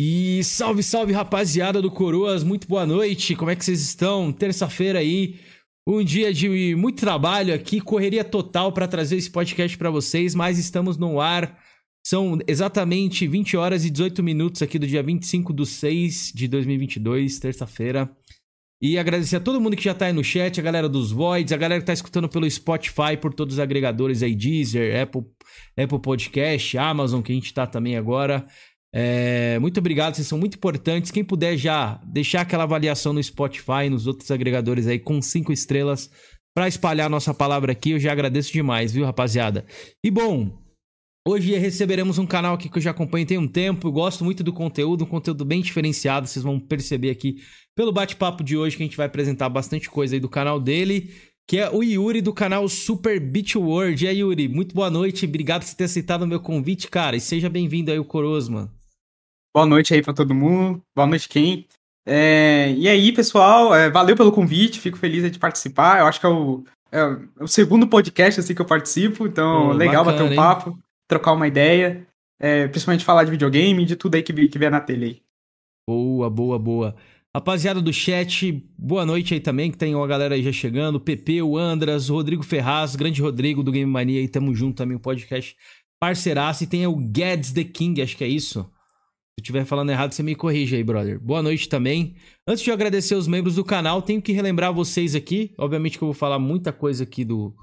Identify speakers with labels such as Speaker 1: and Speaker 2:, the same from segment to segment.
Speaker 1: E salve, salve rapaziada do Coroas, muito boa noite, como é que vocês estão? Terça-feira aí, um dia de muito trabalho aqui, correria total para trazer esse podcast para vocês, mas estamos no ar. São exatamente 20 horas e 18 minutos aqui do dia 25 de 6 de 2022, terça-feira. E agradecer a todo mundo que já tá aí no chat, a galera dos Voids, a galera que tá escutando pelo Spotify, por todos os agregadores aí, Deezer, Apple, Apple Podcast, Amazon, que a gente tá também agora. É, muito obrigado, vocês são muito importantes. Quem puder já deixar aquela avaliação no Spotify, nos outros agregadores aí com cinco estrelas para espalhar nossa palavra aqui, eu já agradeço demais, viu, rapaziada? E bom, hoje receberemos um canal aqui que eu já acompanho tem um tempo, eu gosto muito do conteúdo, um conteúdo bem diferenciado, vocês vão perceber aqui pelo bate-papo de hoje que a gente vai apresentar bastante coisa aí do canal dele que é o Yuri do canal Super Beach World. E aí, Yuri, muito boa noite, obrigado por ter aceitado o meu convite, cara, e seja bem-vindo aí, o Corosman.
Speaker 2: Boa noite aí para todo mundo. Boa noite, quem. É, e aí, pessoal, é, valeu pelo convite, fico feliz de participar. Eu acho que é o, é o segundo podcast assim que eu participo, então legal bacana, bater um papo, hein? trocar uma ideia, é, principalmente falar de videogame de tudo aí que, que vier na tele aí.
Speaker 1: Boa, boa, boa. Rapaziada do chat, boa noite aí também, que tem uma galera aí já chegando. PP, o Andras, o Rodrigo Ferraz, grande Rodrigo do Game Mania aí, tamo junto também, o podcast parceiraço. E tem o Gads The King, acho que é isso eu estiver falando errado, você me corrige aí, brother. Boa noite também. Antes de eu agradecer os membros do canal, tenho que relembrar vocês aqui. Obviamente que eu vou falar muita coisa aqui do,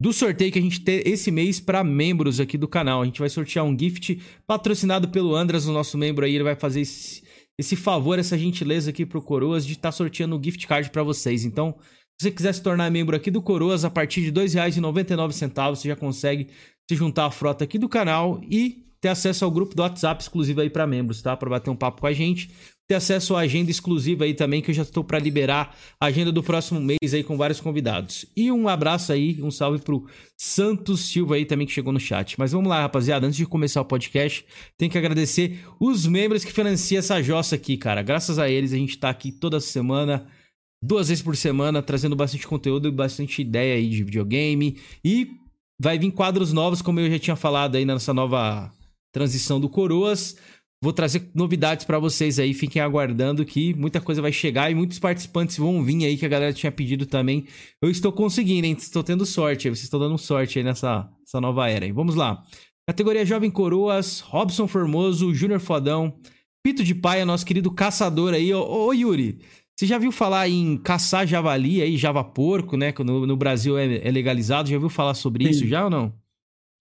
Speaker 1: do sorteio que a gente tem esse mês para membros aqui do canal. A gente vai sortear um gift patrocinado pelo Andras, o nosso membro aí. Ele vai fazer esse, esse favor, essa gentileza aqui pro Coroas de estar tá sorteando um gift card para vocês. Então, se você quiser se tornar membro aqui do Coroas, a partir de R$ 2,99 você já consegue se juntar à frota aqui do canal e ter acesso ao grupo do WhatsApp exclusivo aí para membros, tá? Para bater um papo com a gente. Ter acesso à agenda exclusiva aí também, que eu já estou para liberar a agenda do próximo mês aí com vários convidados. E um abraço aí, um salve pro Santos Silva aí também que chegou no chat. Mas vamos lá, rapaziada, antes de começar o podcast, tem que agradecer os membros que financiam essa jossa aqui, cara. Graças a eles a gente tá aqui toda semana duas vezes por semana, trazendo bastante conteúdo e bastante ideia aí de videogame. E vai vir quadros novos, como eu já tinha falado aí nessa nova transição do Coroas. Vou trazer novidades para vocês aí, fiquem aguardando que muita coisa vai chegar e muitos participantes vão vir aí que a galera tinha pedido também. Eu estou conseguindo, hein? Estou tendo sorte, vocês estão dando sorte aí nessa, nessa nova era. Hein? Vamos lá. Categoria Jovem Coroas, Robson Formoso, Júnior Fodão, Pito de Paia, nosso querido caçador aí. Ô, ô, Yuri, você já viu falar em caçar javali aí, java porco, né? Que no, no Brasil é, é legalizado. Já viu falar sobre Sim. isso já ou não?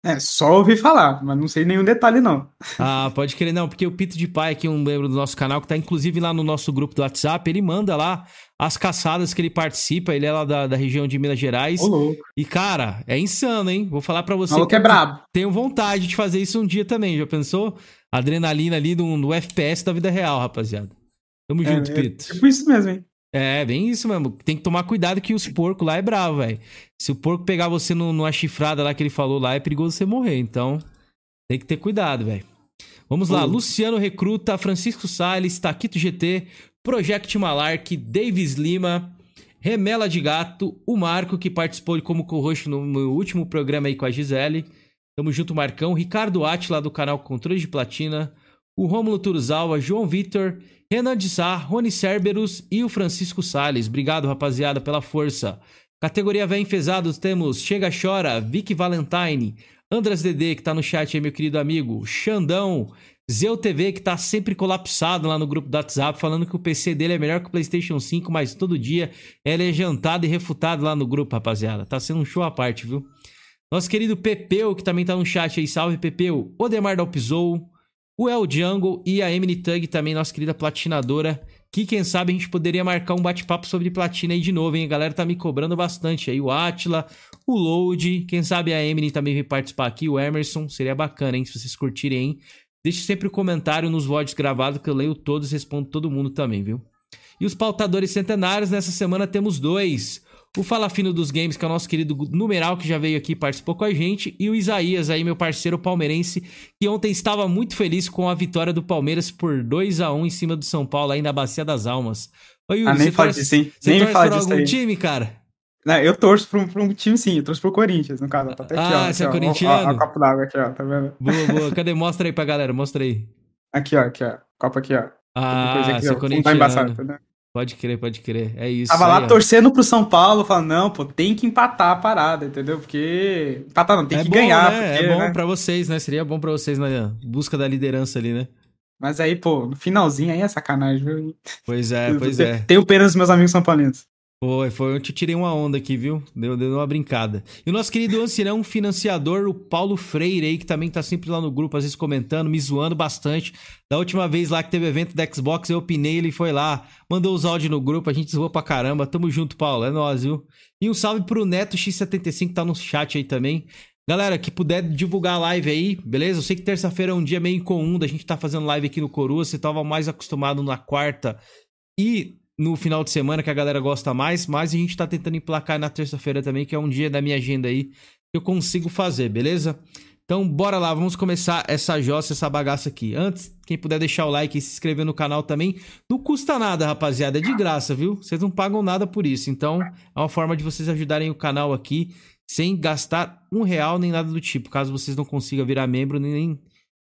Speaker 2: É, só ouvi falar, mas não sei nenhum detalhe, não.
Speaker 1: Ah, pode querer, não, porque o Pito de Pai, aqui, um membro do nosso canal, que tá inclusive lá no nosso grupo do WhatsApp, ele manda lá as caçadas que ele participa, ele é lá da, da região de Minas Gerais. Ô, louco. E, cara, é insano, hein? Vou falar para você.
Speaker 2: Maluco é brabo.
Speaker 1: Tenho vontade de fazer isso um dia também, já pensou? Adrenalina ali no, no FPS da vida real, rapaziada. Tamo é, junto, é, Pito.
Speaker 2: É tipo isso mesmo, hein?
Speaker 1: É, bem isso mesmo. Tem que tomar cuidado que os porcos lá é bravo, velho. Se o porco pegar você no, numa chifrada lá que ele falou lá, é perigoso você morrer. Então, tem que ter cuidado, velho. Vamos lá. Luciano Recruta, Francisco Salles, Taquito GT, Project Malark, Davis Lima, Remela de Gato, o Marco, que participou como co-host no meu último programa aí com a Gisele. Tamo junto, Marcão. Ricardo Atila, do canal Controle de Platina. O Rômulo Turuzawa, João Vitor Renan de Sá, Rony Cerberus e o Francisco Sales. Obrigado, rapaziada, pela força. Categoria Vem Enfesados temos Chega Chora, Vicky Valentine, Andras Dedê, que tá no chat aí, meu querido amigo, Xandão, Zeu TV, que tá sempre colapsado lá no grupo do WhatsApp, falando que o PC dele é melhor que o PlayStation 5, mas todo dia ele é jantado e refutado lá no grupo, rapaziada. Tá sendo um show à parte, viu? Nosso querido Pepeu, que também tá no chat aí, salve Pepeu. Odemar Dalpizou, o El Jungle e a Emily Tug, também nossa querida platinadora, que quem sabe a gente poderia marcar um bate-papo sobre platina aí de novo, hein? A galera tá me cobrando bastante aí. O Atila, o Load, quem sabe a Emily também vem participar aqui, o Emerson, seria bacana, hein? Se vocês curtirem, hein? Deixe sempre o um comentário nos VODs gravados que eu leio todos e respondo todo mundo também, viu? E os pautadores centenários, nessa semana temos dois. O Fala Fino dos Games, que é o nosso querido numeral que já veio aqui e participou com a gente, e o Isaías aí, meu parceiro palmeirense, que ontem estava muito feliz com a vitória do Palmeiras por 2 a 1 em cima do São Paulo aí na Bacia das Almas.
Speaker 2: Oi, Yuri, ah, nem fala disso, hein? Você nem
Speaker 1: torce
Speaker 2: fala disso
Speaker 1: algum
Speaker 2: aí.
Speaker 1: time, cara?
Speaker 2: Não, eu torço pra um, um, time sim, eu torço pro Corinthians, no caso. Tá até aqui,
Speaker 1: ah,
Speaker 2: ó,
Speaker 1: você é
Speaker 2: aqui,
Speaker 1: corintiano?
Speaker 2: Ó, ó, ó, copo d'água aqui, ó, tá vendo?
Speaker 1: Boa, boa. Cadê? Mostra aí pra galera, mostra aí.
Speaker 2: Aqui, ó, aqui, ó. Copo aqui, ó.
Speaker 1: Ah,
Speaker 2: aqui,
Speaker 1: você
Speaker 2: ó, fundo tá embaçado, né? Pode crer, pode crer. É isso. Tava
Speaker 1: aí,
Speaker 2: lá
Speaker 1: ó.
Speaker 2: torcendo pro São Paulo, falando, não, pô, tem que empatar a parada, entendeu? Porque. Empatar não, tem
Speaker 1: é
Speaker 2: que
Speaker 1: bom,
Speaker 2: ganhar.
Speaker 1: Né?
Speaker 2: Porque,
Speaker 1: é bom
Speaker 2: né?
Speaker 1: pra vocês, né? Seria bom pra vocês na busca da liderança ali, né?
Speaker 2: Mas aí, pô, no finalzinho aí é sacanagem, viu?
Speaker 1: Pois é, pois é.
Speaker 2: Tenho pena dos meus amigos são paulinos.
Speaker 1: Foi, foi. Eu te tirei uma onda aqui, viu? Deu, deu uma brincada. E o nosso querido ancião financiador, o Paulo Freire aí, que também tá sempre lá no grupo, às vezes comentando, me zoando bastante. Da última vez lá que teve evento da Xbox, eu opinei, ele foi lá, mandou os áudios no grupo, a gente zoou pra caramba. Tamo junto, Paulo, é nóis, viu? E um salve pro Neto X75, que tá no chat aí também. Galera, que puder divulgar a live aí, beleza? Eu sei que terça-feira é um dia meio incomum da gente tá fazendo live aqui no Coroa. Você tava mais acostumado na quarta e no final de semana, que a galera gosta mais, mas a gente tá tentando emplacar na terça-feira também, que é um dia da minha agenda aí que eu consigo fazer, beleza? Então, bora lá, vamos começar essa jossa, essa bagaça aqui. Antes, quem puder deixar o like e se inscrever no canal também, não custa nada, rapaziada, é de graça, viu? Vocês não pagam nada por isso, então é uma forma de vocês ajudarem o canal aqui sem gastar um real nem nada do tipo, caso vocês não consigam virar membro nem,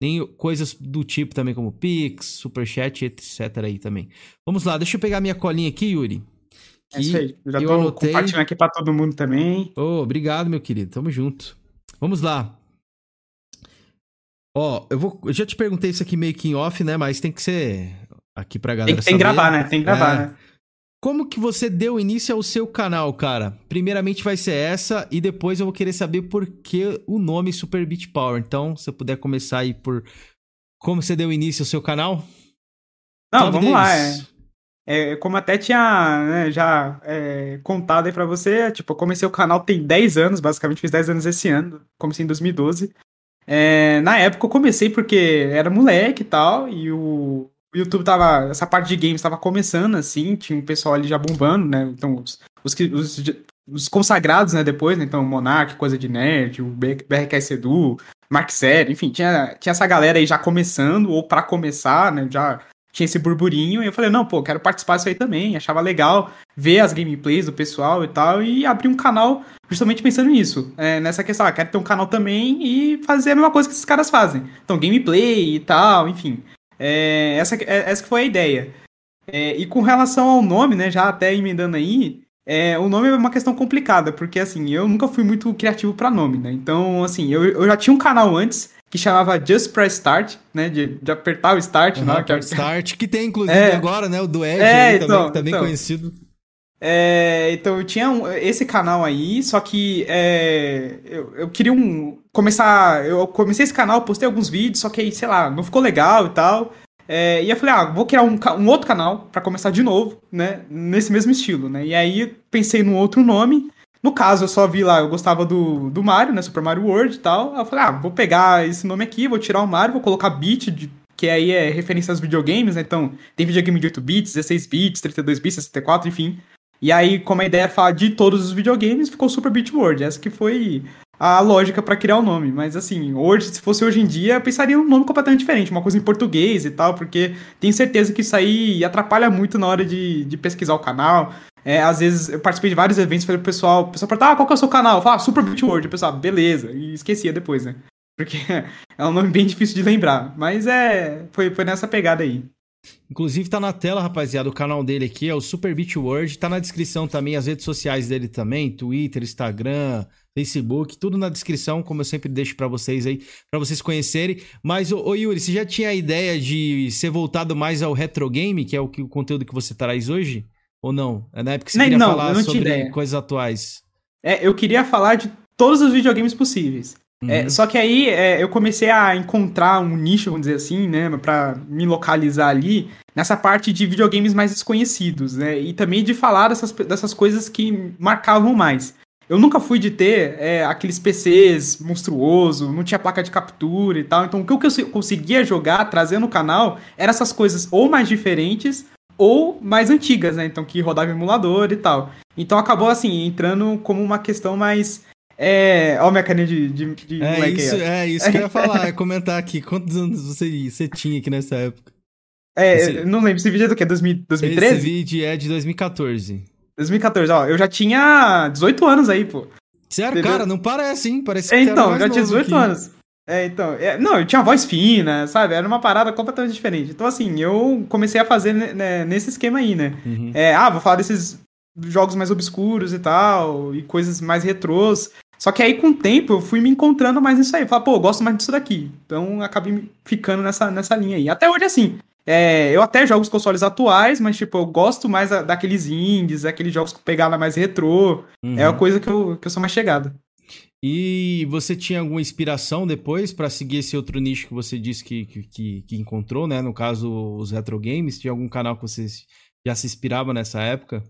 Speaker 1: nem coisas do tipo também, como Pix, Superchat, etc. aí também. Vamos lá, deixa eu pegar minha colinha aqui, Yuri.
Speaker 2: É isso aí. Já tô
Speaker 1: anotei.
Speaker 2: compartilhando aqui pra todo mundo também.
Speaker 1: Ô, obrigado, meu querido. Tamo junto. Vamos lá. Ó, eu vou. Eu já te perguntei isso aqui meio que em off, né? Mas tem que ser aqui pra galera
Speaker 2: Tem, que- tem que gravar, né? Tem que gravar,
Speaker 1: É.
Speaker 2: né?
Speaker 1: Como que você deu início ao seu canal, cara? Primeiramente vai ser essa e depois eu vou querer saber por que o nome Super Beat Power. Então, se eu puder começar aí por como você deu início ao seu canal?
Speaker 2: Não, vamos lá. É. É, como até tinha né, já é, contado aí pra você, tipo, eu comecei o canal tem 10 anos, basicamente fiz 10 anos esse ano, comecei em 2012. É, na época eu comecei porque era moleque e tal, e o, o YouTube tava, essa parte de games tava começando assim, tinha um pessoal ali já bombando, né, então os, os, os, os consagrados, né, depois, né, então Monark, Coisa de Nerd, o B- BRKS Edu, Mark enfim, tinha, tinha essa galera aí já começando, ou pra começar, né, já tinha esse burburinho, e eu falei, não, pô, quero participar disso aí também, achava legal ver as gameplays do pessoal e tal, e abrir um canal justamente pensando nisso, é, nessa questão, ah, quero ter um canal também e fazer a mesma coisa que esses caras fazem. Então, gameplay e tal, enfim. É, essa, é- essa que foi a ideia. É, e com relação ao nome, né, já até emendando aí, é, o nome é uma questão complicada, porque assim, eu nunca fui muito criativo pra nome, né? Então, assim, eu, eu já tinha um canal antes que chamava Just Press Start, né? De, de apertar o start,
Speaker 1: Uhum,
Speaker 2: né? que é-
Speaker 1: Start, que tem inclusive
Speaker 2: É.
Speaker 1: agora, né? O do Edge
Speaker 2: É,
Speaker 1: aí
Speaker 2: então,
Speaker 1: também, que tá bem
Speaker 2: então.
Speaker 1: conhecido.
Speaker 2: É, então eu tinha um- esse canal aí, só que é, eu, eu queria um começar. Eu comecei esse canal, postei alguns vídeos, só que aí, sei lá, não ficou legal e tal. É, e eu falei, ah, vou criar um, um outro canal pra começar de novo, né? Nesse mesmo estilo, né? E aí pensei num outro nome. No caso, eu só vi lá, eu gostava do, do Mario, né? Super Mario World e tal. Aí eu falei, ah, vou pegar esse nome aqui, vou tirar o Mario, vou colocar Beat, de- que aí é referência aos videogames, né? Então, tem videogame de 8 bits, 16 bits, 32 bits, 64, enfim. E aí, como a ideia é falar de todos os videogames, ficou Super Beat World. Essa que foi a lógica pra criar o nome. Mas assim, hoje, se fosse hoje em dia, eu pensaria num nome completamente diferente, uma coisa em português e tal, porque tenho certeza que isso aí atrapalha muito na hora de, de pesquisar o canal. É, às vezes eu participei de vários eventos, falei pro pessoal, o pessoal perguntava, ah, qual que é o seu canal? Eu falava, ah, Super Beat World. O pessoal, beleza, e esquecia depois, né? Porque é um nome bem difícil de lembrar. Mas é. Foi, foi nessa pegada aí.
Speaker 1: Inclusive tá na tela, rapaziada, o canal dele aqui é o Super Beat World, tá na descrição também as redes sociais dele também, Twitter, Instagram, Facebook, tudo na descrição, como eu sempre deixo pra vocês aí, pra vocês conhecerem. Mas ô Yuri, você já tinha a ideia de ser voltado mais ao retro game, que é o, que, o conteúdo que você traz hoje? Ou não? É na época que você
Speaker 2: Nem-
Speaker 1: queria
Speaker 2: não,
Speaker 1: falar
Speaker 2: não
Speaker 1: sobre
Speaker 2: ideia.
Speaker 1: coisas atuais.
Speaker 2: É, eu queria falar de todos os videogames possíveis. É,
Speaker 1: Uhum.
Speaker 2: só que aí é, eu comecei a encontrar um nicho, vamos dizer assim, né, pra me localizar ali, nessa parte de videogames mais desconhecidos, né, e também de falar dessas, dessas coisas que marcavam mais. Eu nunca fui de ter é, aqueles PCs monstruoso, não tinha placa de captura e tal, então o que eu cons- conseguia jogar, trazer no canal, eram essas coisas ou mais diferentes ou mais antigas, né, então que rodava em emulador e tal. Então acabou, assim, entrando como uma questão mais é. Ó, minha carinha de, de, de
Speaker 1: É
Speaker 2: moleque
Speaker 1: isso,
Speaker 2: aí. ó.
Speaker 1: é isso que eu ia falar, é comentar aqui. Quantos anos você, você tinha aqui nessa época?
Speaker 2: É,
Speaker 1: esse-
Speaker 2: não lembro, esse vídeo é do quê? 2000
Speaker 1: Esse
Speaker 2: 2013?
Speaker 1: vídeo é de 2014.
Speaker 2: 2014, ó. Eu já tinha 18 anos aí, pô.
Speaker 1: Sério,
Speaker 2: Entendeu?
Speaker 1: cara, não parece, hein? Parece que
Speaker 2: É, então, já tinha
Speaker 1: novo
Speaker 2: 18
Speaker 1: aqui.
Speaker 2: anos. É, então, é, não, eu tinha voz fina, sabe? Era uma parada completamente diferente. Então, assim, eu comecei a fazer né, nesse esquema aí, né? Uhum. É, ah, vou falar desses jogos mais obscuros e tal, e coisas mais retrôs. Só que aí, com o tempo, eu fui me encontrando mais nisso aí. Falei, pô, eu gosto mais disso daqui. Então, acabei ficando nessa, nessa linha aí. Até hoje, assim, é, eu até jogo os consoles atuais, mas, tipo, eu gosto mais daqueles indies, aqueles jogos com pegada mais retrô. Uhum. É a coisa que eu, que eu sou mais chegado.
Speaker 1: E você tinha alguma inspiração depois para seguir esse outro nicho que você disse que, que, que, encontrou, né? No caso, os retro games. Tinha algum canal que você já se inspirava nessa época?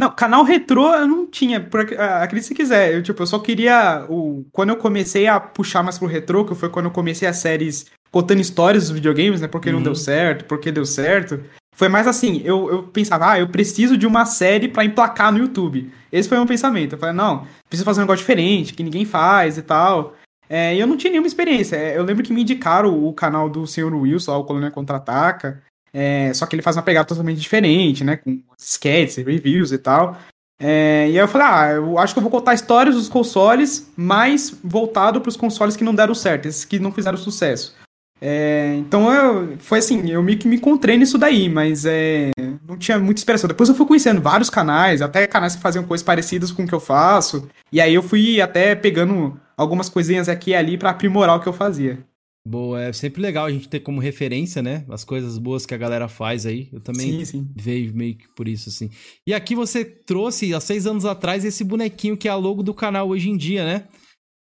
Speaker 2: Não, canal retrô eu não tinha, por, acredite se quiser. Eu, tipo, eu só queria. O, quando eu comecei a puxar mais pro retrô, que foi quando eu comecei as séries contando histórias dos videogames, né? Porque uhum. não deu certo, porque deu certo. Foi mais assim, eu, eu pensava, ah, eu preciso de uma série para emplacar no YouTube. Esse foi o meu pensamento. Eu falei, não, preciso fazer um negócio diferente, que ninguém faz e tal. É, e eu não tinha nenhuma experiência. É, eu lembro que me indicaram o canal do Sr. Wilson, o Colônia Contra-Ataca. É, só que ele faz uma pegada totalmente diferente, né? Com sketches, reviews e tal. É, e aí eu falei, ah, eu acho que eu vou contar histórias dos consoles, mais voltado para os consoles que não deram certo, esses que não fizeram sucesso. É, então eu, foi assim, eu meio que me encontrei nisso daí, mas é, não tinha muita inspiração. Depois eu fui conhecendo vários canais, até canais que faziam coisas parecidas com o que eu faço, e aí eu fui até pegando algumas coisinhas aqui e ali para aprimorar o que eu fazia.
Speaker 1: Boa, é sempre legal a gente ter como referência, né? As coisas boas que a galera faz aí. Eu também sim, sim. vejo meio que por isso, assim. E aqui você trouxe, há seis anos atrás, esse bonequinho que é a logo do canal hoje em dia, né?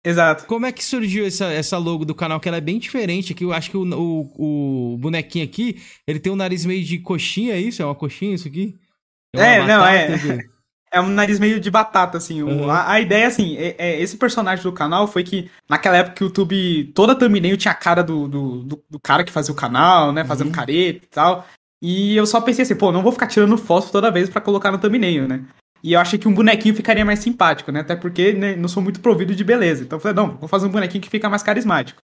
Speaker 2: Exato.
Speaker 1: Como é que surgiu essa, essa logo do canal? Que ela é bem diferente aqui. Eu acho que o, o, o bonequinho aqui, ele tem um nariz meio de coxinha, é isso? É uma coxinha isso aqui?
Speaker 2: É, é não, é. É um nariz meio de batata, assim. Uhum. A, a, ideia, assim, é, é, esse personagem do canal foi que, naquela época, o YouTube, toda thumbnail tinha a cara do, do, do, do cara que fazia o canal, né? Fazendo uhum. careta e tal. E eu só pensei assim, pô, não vou ficar tirando foto toda vez para colocar no thumbnail, né? E eu achei que um bonequinho ficaria mais simpático, né? Até porque né, não sou muito provido de beleza. Então eu falei, não, vou fazer um bonequinho que fica mais carismático.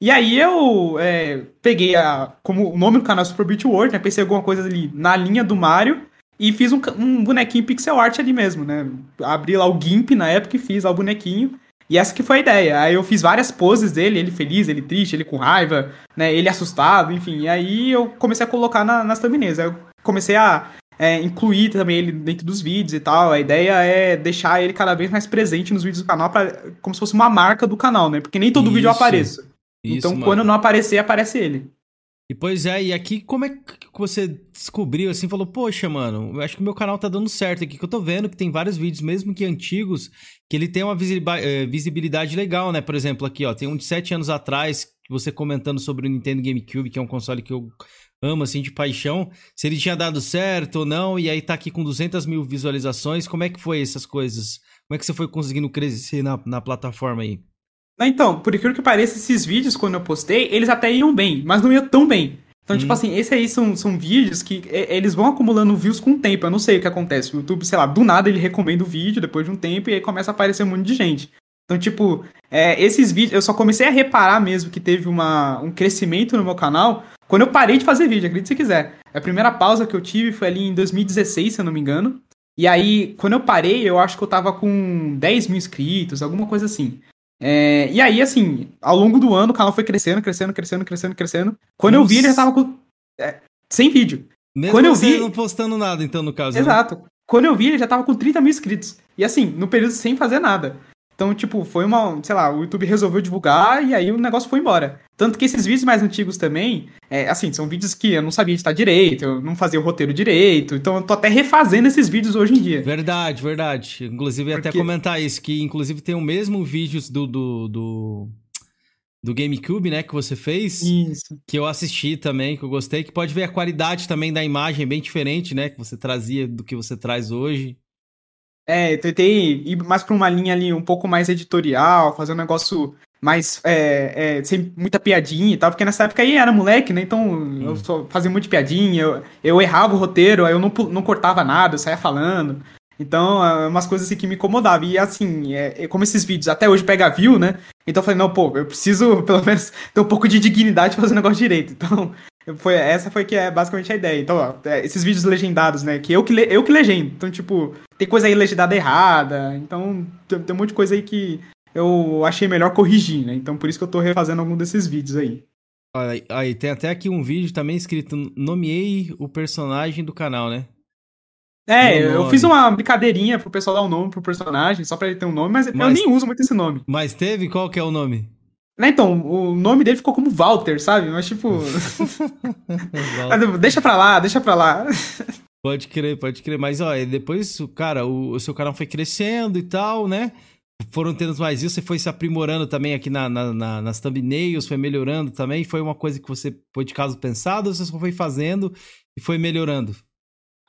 Speaker 2: E aí eu é, peguei a, como o nome do canal Super Beat World, né? Pensei alguma coisa ali na linha do Mario e fiz um, um bonequinho pixel art ali mesmo, né? Abri lá o GIMP na época e fiz lá o bonequinho. E essa que foi a ideia. Aí eu fiz várias poses dele, ele feliz, ele triste, ele com raiva, né? Ele assustado, enfim. E aí eu comecei a colocar na, nas thumbnails. Aí eu comecei a é, incluir também ele dentro dos vídeos e tal. A ideia é deixar ele cada vez mais presente nos vídeos do canal, pra, como se fosse uma marca do canal, né? Porque nem todo Isso. vídeo apareça. então, mano. quando não aparecer, aparece ele.
Speaker 1: E pois é, e aqui como é que você descobriu assim, falou, poxa, mano, eu acho que o meu canal tá dando certo aqui, que eu tô vendo que tem vários vídeos, mesmo que antigos, que ele tem uma eh, visibilidade legal, né? Por exemplo, aqui, ó, tem um de sete anos atrás, você comentando sobre o Nintendo GameCube, que é um console que eu amo, assim, de paixão, se ele tinha dado certo ou não, e aí tá aqui com 200 mil visualizações, como é que foi essas coisas? Como é que você foi conseguindo crescer na, na plataforma aí?
Speaker 2: Então, por incrível que pareça, esses vídeos, quando eu postei, eles até iam bem, mas não iam tão bem. Então, tipo hum. tipo assim, esses aí são, são vídeos que é, eles vão acumulando views com o tempo. Eu não sei o que acontece. O YouTube, sei lá, do nada ele recomenda o vídeo depois de um tempo e aí começa a aparecer um monte de gente. Então, tipo, é, esses vídeos, eu só comecei a reparar mesmo que teve uma, um crescimento no meu canal quando eu parei de fazer vídeo, acredite se quiser. A primeira pausa que eu tive foi ali em 2016, se eu não me engano. E aí, quando eu parei, eu acho que eu tava com 10 mil inscritos, alguma coisa assim. É, e aí, assim, ao longo do ano o canal foi crescendo, crescendo, crescendo, crescendo, crescendo. Quando Nossa. eu vi, ele já tava com. É, sem vídeo.
Speaker 1: Mesmo quando eu vi. não postando nada, então, no caso.
Speaker 2: Né? Exato. Né? Quando eu vi, ele já tava com 30 mil inscritos. E assim, no período sem fazer nada. Então, tipo, foi uma. Sei lá, o YouTube resolveu divulgar e aí o negócio foi embora. Tanto que esses vídeos mais antigos também, é, assim, são vídeos que eu não sabia editar direito, eu não fazia o roteiro direito, então eu tô até refazendo esses vídeos hoje em dia.
Speaker 1: Verdade, verdade. Inclusive, Porque... até comentar isso, que inclusive tem o mesmo vídeo do, do, do, do GameCube, né, que você fez.
Speaker 2: Isso.
Speaker 1: Que eu assisti também, que eu gostei, que pode ver a qualidade também da imagem bem diferente, né, que você trazia do que você traz hoje.
Speaker 2: É, eu tentei ir mais pra uma linha ali um pouco mais editorial, fazer um negócio mais é, é, sem muita piadinha e tal, porque nessa época aí era moleque, né? Então eu só fazia muito piadinha, eu, eu errava o roteiro, aí eu não, não cortava nada, eu saía falando. Então, é umas coisas assim que me incomodavam. E assim, é, é, como esses vídeos até hoje pega view, né? Então eu falei, não, pô, eu preciso pelo menos ter um pouco de dignidade pra fazer o negócio direito. Então, foi, essa foi que é basicamente a ideia. Então, ó, é, esses vídeos legendados, né? Que eu que, eu que legendo. Então, tipo, tem coisa aí legendada errada. Então, tem, tem um monte de coisa aí que eu achei melhor corrigir, né? Então por isso que eu tô refazendo algum desses vídeos aí.
Speaker 1: Aí, aí tem até aqui um vídeo também escrito nomeei o personagem do canal, né?
Speaker 2: É, eu fiz uma brincadeirinha pro pessoal dar um nome pro personagem, só pra ele ter um nome, mas, mas eu nem uso muito esse nome.
Speaker 1: Mas teve? Qual que é o nome?
Speaker 2: Né, então, o nome dele ficou como Walter, sabe? Mas tipo. deixa pra lá, deixa pra lá.
Speaker 1: Pode crer, pode crer. Mas, ó, depois, cara, o, o seu canal foi crescendo e tal, né? Foram tendo mais isso, você foi se aprimorando também aqui na, na, na, nas thumbnails, foi melhorando também. Foi uma coisa que você foi de caso pensado ou você só foi fazendo e foi melhorando?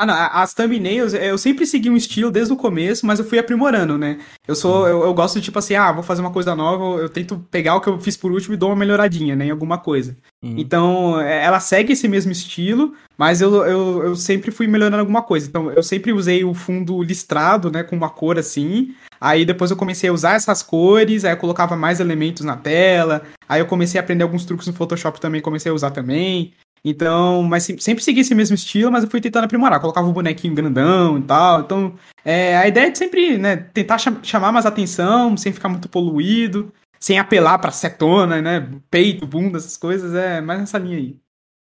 Speaker 2: Ah, não, as thumbnails, eu sempre segui um estilo desde o começo, mas eu fui aprimorando, né? Eu sou, eu, eu, gosto de tipo assim, ah, vou fazer uma coisa nova, eu tento pegar o que eu fiz por último e dou uma melhoradinha, né, em alguma coisa. Uhum. Então, é, ela segue esse mesmo estilo, mas eu, eu, eu sempre fui melhorando alguma coisa. Então, eu sempre usei o fundo listrado, né, com uma cor assim. Aí depois eu comecei a usar essas cores, aí eu colocava mais elementos na tela. Aí eu comecei a aprender alguns truques no Photoshop também, comecei a usar também. Então, mas sempre segui esse mesmo estilo, mas eu fui tentando aprimorar. Colocava um bonequinho grandão e tal. Então, é, a ideia é de sempre, né, tentar chamar mais atenção, sem ficar muito poluído, sem apelar pra setona, né, peito, bunda, essas coisas. É mais nessa linha aí.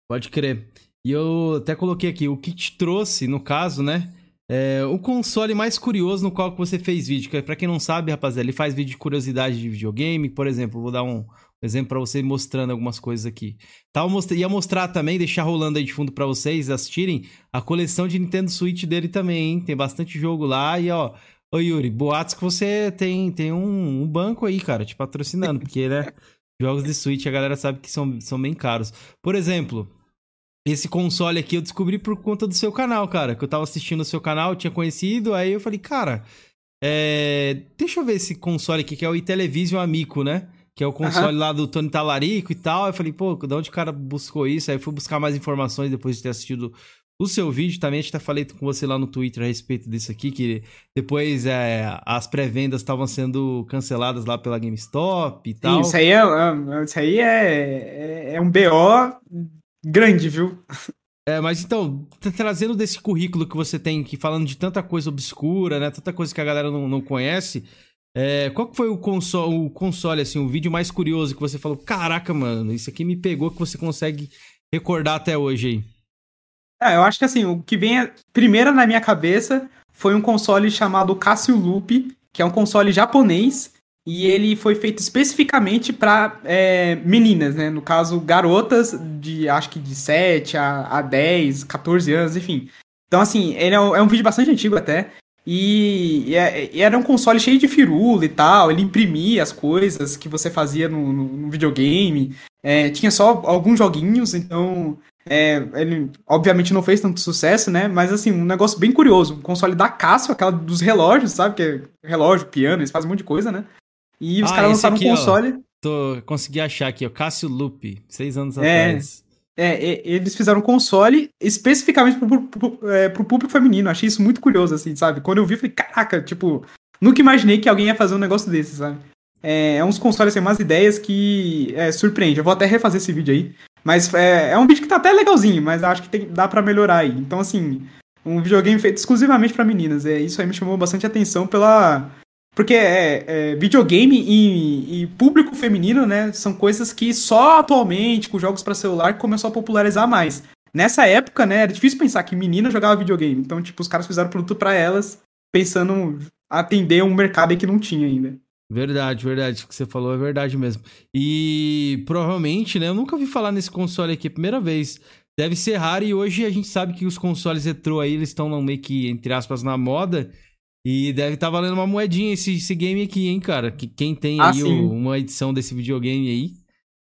Speaker 1: Pode crer. E eu até coloquei aqui, o que te trouxe, no caso, né, é, o console mais curioso no qual você fez vídeo. Que, pra quem não sabe, rapaziada, ele faz vídeo de curiosidade de videogame. Por exemplo, vou dar um, exemplo para você mostrando algumas coisas aqui. Tá, most... Ia mostrar também, deixar rolando aí de fundo para vocês assistirem a coleção de Nintendo Switch dele também, hein? Tem bastante jogo lá e ó. Ô Yuri, boatos que você tem, tem um, um banco aí, cara, te patrocinando, porque, né? jogos de Switch a galera sabe que são, são bem caros. Por exemplo, esse console aqui eu descobri por conta do seu canal, cara. Que eu tava assistindo o seu canal, tinha conhecido, aí eu falei, cara, é... deixa eu ver esse console aqui, que é o Intellivision Amico, né? Que é o console uhum. lá do Tony Talarico e tal. Eu falei, pô, de onde o cara buscou isso? Aí fui buscar mais informações depois de ter assistido o seu vídeo também. A gente até falei com você lá no Twitter a respeito disso aqui, que depois é, as pré-vendas estavam sendo canceladas lá pela GameStop e tal.
Speaker 2: Isso aí é, é isso aí é, é, é um BO grande, viu?
Speaker 1: É, mas então, trazendo desse currículo que você tem aqui, falando de tanta coisa obscura, né? Tanta coisa que a galera não, não conhece. É, qual que foi o console, o console, assim, o vídeo mais curioso que você falou? Caraca, mano, isso aqui me pegou que você consegue recordar até hoje aí?
Speaker 2: É, eu acho que assim, o que vem primeiro na minha cabeça foi um console chamado Casio Loop, que é um console japonês, e ele foi feito especificamente para é, meninas, né? No caso, garotas de acho que de 7 a, a 10, 14 anos, enfim. Então, assim, ele é um, é um vídeo bastante antigo até. E, é, e, era um console cheio de firula e tal. Ele imprimia as coisas que você fazia no, no, no videogame. É, tinha só alguns joguinhos, então é, ele obviamente não fez tanto sucesso, né? Mas assim, um negócio bem curioso. Um console da Casio, aquela dos relógios, sabe? Que é relógio, piano, eles fazem um monte de coisa, né? E os ah, caras lançaram aqui, um console. Ó,
Speaker 1: tô, consegui achar aqui, ó, Casio Loop, seis anos é, atrás.
Speaker 2: É, eles fizeram um console especificamente pro, pro, é, pro, público feminino. Achei isso muito curioso, assim, sabe? Quando eu vi, falei, caraca, tipo, nunca imaginei que alguém ia fazer um negócio desse, sabe? É, é uns consoles, assim, umas ideias que é, surpreende. Eu vou até refazer esse vídeo aí. Mas é, é um vídeo que tá até legalzinho, mas acho que tem, dá para melhorar aí. Então, assim, um videogame feito exclusivamente para meninas. É, isso aí me chamou bastante atenção pela porque é, é videogame e, e, público feminino, né? São coisas que só atualmente, com jogos para celular, começou a popularizar mais. Nessa época, né, era difícil pensar que menina jogava videogame. Então, tipo, os caras fizeram produto para elas, pensando atender um mercado que não tinha ainda.
Speaker 1: Verdade, verdade. O que você falou é verdade mesmo. E provavelmente, né? Eu nunca ouvi falar nesse console aqui, primeira vez. Deve ser raro e hoje a gente sabe que os consoles retrô aí, eles estão meio que, entre aspas, na moda. E deve estar tá valendo uma moedinha esse, esse game aqui, hein, cara? Que quem tem ah, aí o, uma edição desse videogame aí.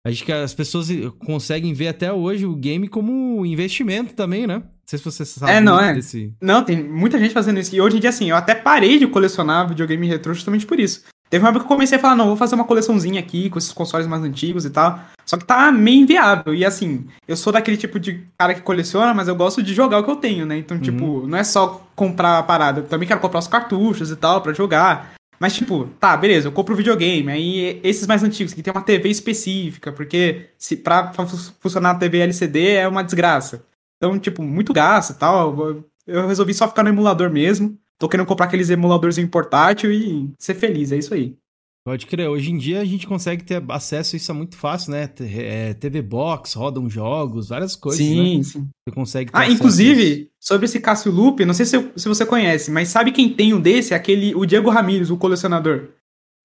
Speaker 1: Acho que as pessoas conseguem ver até hoje o game como investimento também, né? Não sei se você sabe.
Speaker 2: É, não é. Desse... Não, tem muita gente fazendo isso. E hoje em dia, assim, eu até parei de colecionar videogame retrô justamente por isso. Teve uma época que eu comecei a falar, não, vou fazer uma coleçãozinha aqui com esses consoles mais antigos e tal. Só que tá meio inviável. E assim, eu sou daquele tipo de cara que coleciona, mas eu gosto de jogar o que eu tenho, né? Então, uhum. tipo, não é só comprar a parada. Eu também quero comprar os cartuchos e tal para jogar. Mas, tipo, tá, beleza, eu compro o videogame. Aí esses mais antigos, que tem uma TV específica, porque se pra funcionar a TV LCD é uma desgraça. Então, tipo, muito gasto e tal. Eu resolvi só ficar no emulador mesmo. Tô querendo comprar aqueles emuladores em portátil e ser feliz, é isso aí.
Speaker 1: Pode crer. Hoje em dia a gente consegue ter acesso a isso é muito fácil, né? É, TV Box, rodam jogos, várias coisas.
Speaker 2: Sim,
Speaker 1: né?
Speaker 2: sim.
Speaker 1: Você consegue
Speaker 2: Ah, inclusive, sobre esse Cássio Lupe, não sei se, se, você conhece, mas sabe quem tem um desse? Aquele, o Diego Ramírez, o colecionador.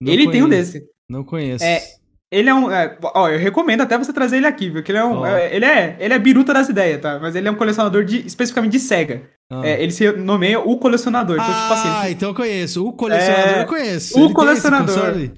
Speaker 2: Não ele conheço. tem um desse.
Speaker 1: Não conheço.
Speaker 2: É, ele é um. É, ó, eu recomendo até você trazer ele aqui, viu? Porque ele é um. Oh. É, ele, é, ele é biruta das ideias, tá? Mas ele é um colecionador de, especificamente de SEGA. Ah. É, ele se nomeia o colecionador. Então,
Speaker 1: ah,
Speaker 2: tipo assim.
Speaker 1: Ah, então eu conheço. O colecionador eu conheço.
Speaker 2: O ele colecionador.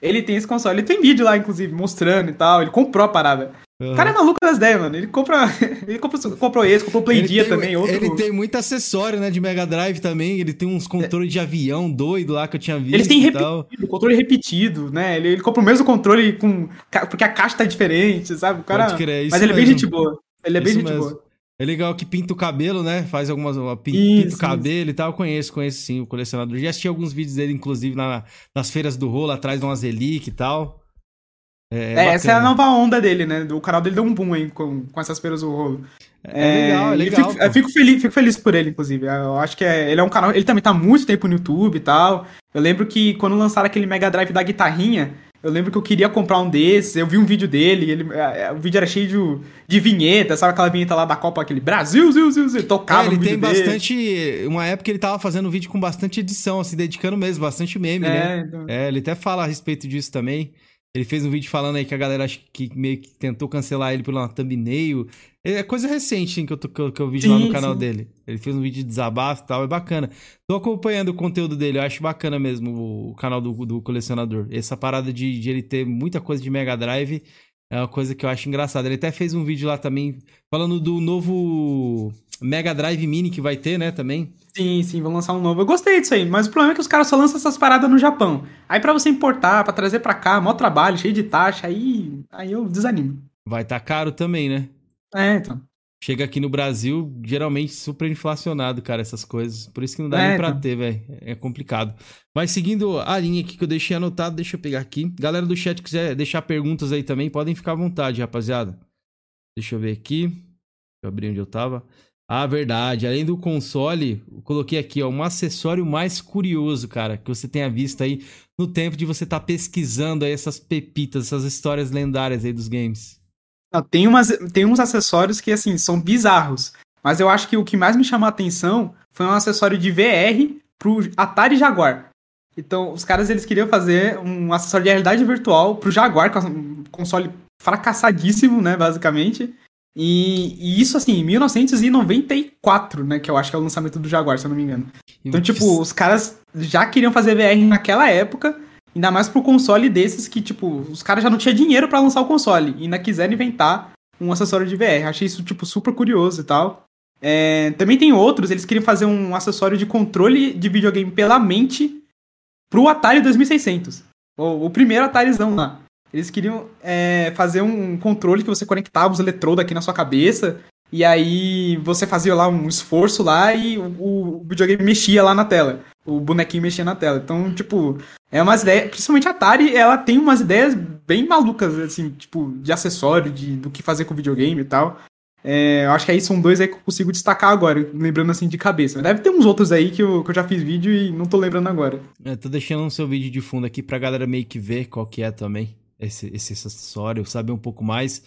Speaker 2: Ele tem esse console. Ele tem vídeo lá, inclusive, mostrando e tal. Ele comprou a parada. O cara é maluco das ideias, mano. Ele compra. Ele compra, comprou esse, comprou o Play Dia também. Outro...
Speaker 1: Ele tem muito acessório, né? De Mega Drive também. Ele tem uns controles é. de avião doido lá que eu tinha visto.
Speaker 2: Ele tem repetido, controle repetido, né? Ele, ele compra o mesmo controle com. Porque a caixa tá diferente, sabe? O cara. Crer, Mas ele mesmo. é bem gente boa. Ele é bem gente mesmo. boa.
Speaker 1: É legal que pinta o cabelo, né? Faz algumas. Pinta, isso, pinta o cabelo isso. e tal. Eu conheço, conheço sim o colecionador. Já assisti alguns vídeos dele, inclusive, na, nas feiras do rolo, atrás de umas relíquias e tal.
Speaker 2: É, é essa é a nova onda dele, né? O canal dele deu um boom aí com, com essas feiras do rolo.
Speaker 1: É, é legal, é legal.
Speaker 2: Fico, eu fico feliz, fico feliz por ele, inclusive. Eu acho que é, ele é um canal. Ele também tá há muito tempo no YouTube e tal. Eu lembro que quando lançaram aquele Mega Drive da guitarrinha, eu lembro que eu queria comprar um desses, eu vi um vídeo dele, ele, é, é, o vídeo era cheio de, de vinheta, sabe aquela vinheta lá da Copa, aquele Brasil, Zil, Zil, Zil, tocava
Speaker 1: é, ele tem bastante, uma época ele tava fazendo vídeo com bastante edição, se assim, dedicando mesmo, bastante meme, é, né? Então... É, ele até fala a respeito disso também. Ele fez um vídeo falando aí que a galera acho que meio que tentou cancelar ele pela thumbnail. É coisa recente hein, que, eu, tô, que, eu, vi sim, lá no canal sim. dele. Ele fez um vídeo de desabafo e tal, é bacana. Tô acompanhando o conteúdo dele, eu acho bacana mesmo o canal do, do colecionador. Essa parada de, de ele ter muita coisa de Mega Drive é uma coisa que eu acho engraçada. Ele até fez um vídeo lá também falando do novo Mega Drive Mini que vai ter, né, também.
Speaker 2: Sim, sim, vão lançar um novo. Eu gostei disso aí, mas o problema é que os caras só lançam essas paradas no Japão. Aí para você importar, para trazer para cá, maior trabalho, cheio de taxa, aí, aí eu desanimo.
Speaker 1: Vai estar tá caro também, né?
Speaker 2: É, então.
Speaker 1: Chega aqui no Brasil, geralmente super inflacionado, cara, essas coisas. Por isso que não dá é, nem pra então. ter, velho. É complicado. Mas seguindo a linha aqui que eu deixei anotado, deixa eu pegar aqui. Galera do chat quiser deixar perguntas aí também, podem ficar à vontade, rapaziada. Deixa eu ver aqui. Deixa eu abrir onde eu tava. Ah, verdade. Além do console, coloquei aqui, ó, um acessório mais curioso, cara, que você tenha visto aí no tempo de você estar tá pesquisando aí essas pepitas, essas histórias lendárias aí dos games.
Speaker 2: Não, tem, umas, tem uns acessórios que, assim, são bizarros. Mas eu acho que o que mais me chamou a atenção foi um acessório de VR pro Atari Jaguar. Então, os caras, eles queriam fazer um acessório de realidade virtual pro Jaguar, com um console fracassadíssimo, né, basicamente. E, e, isso, assim, em 1994, né? Que eu acho que é o lançamento do Jaguar, se eu não me engano. Então, tipo, os caras já queriam fazer VR naquela época, ainda mais pro console desses que, tipo, os caras já não tinham dinheiro para lançar o console. E ainda quiseram inventar um acessório de VR. Achei isso, tipo, super curioso e tal. É, também tem outros, eles queriam fazer um acessório de controle de videogame pela mente pro Atari 2600. O, o primeiro Atarizão lá. Eles queriam é, fazer um controle que você conectava os eletrodos aqui na sua cabeça. E aí você fazia lá um esforço lá e o, o videogame mexia lá na tela. O bonequinho mexia na tela. Então, tipo, é umas ideias. Principalmente a Atari, ela tem umas ideias bem malucas, assim, tipo, de acessório, de, do que fazer com o videogame e tal. É, eu acho que aí são dois aí que eu consigo destacar agora, lembrando assim de cabeça. Deve ter uns outros aí que eu, que eu já fiz vídeo e não tô lembrando agora.
Speaker 1: É, tô deixando o seu vídeo de fundo aqui pra galera meio que ver qual que é também esse, esse acessório, saber um pouco mais.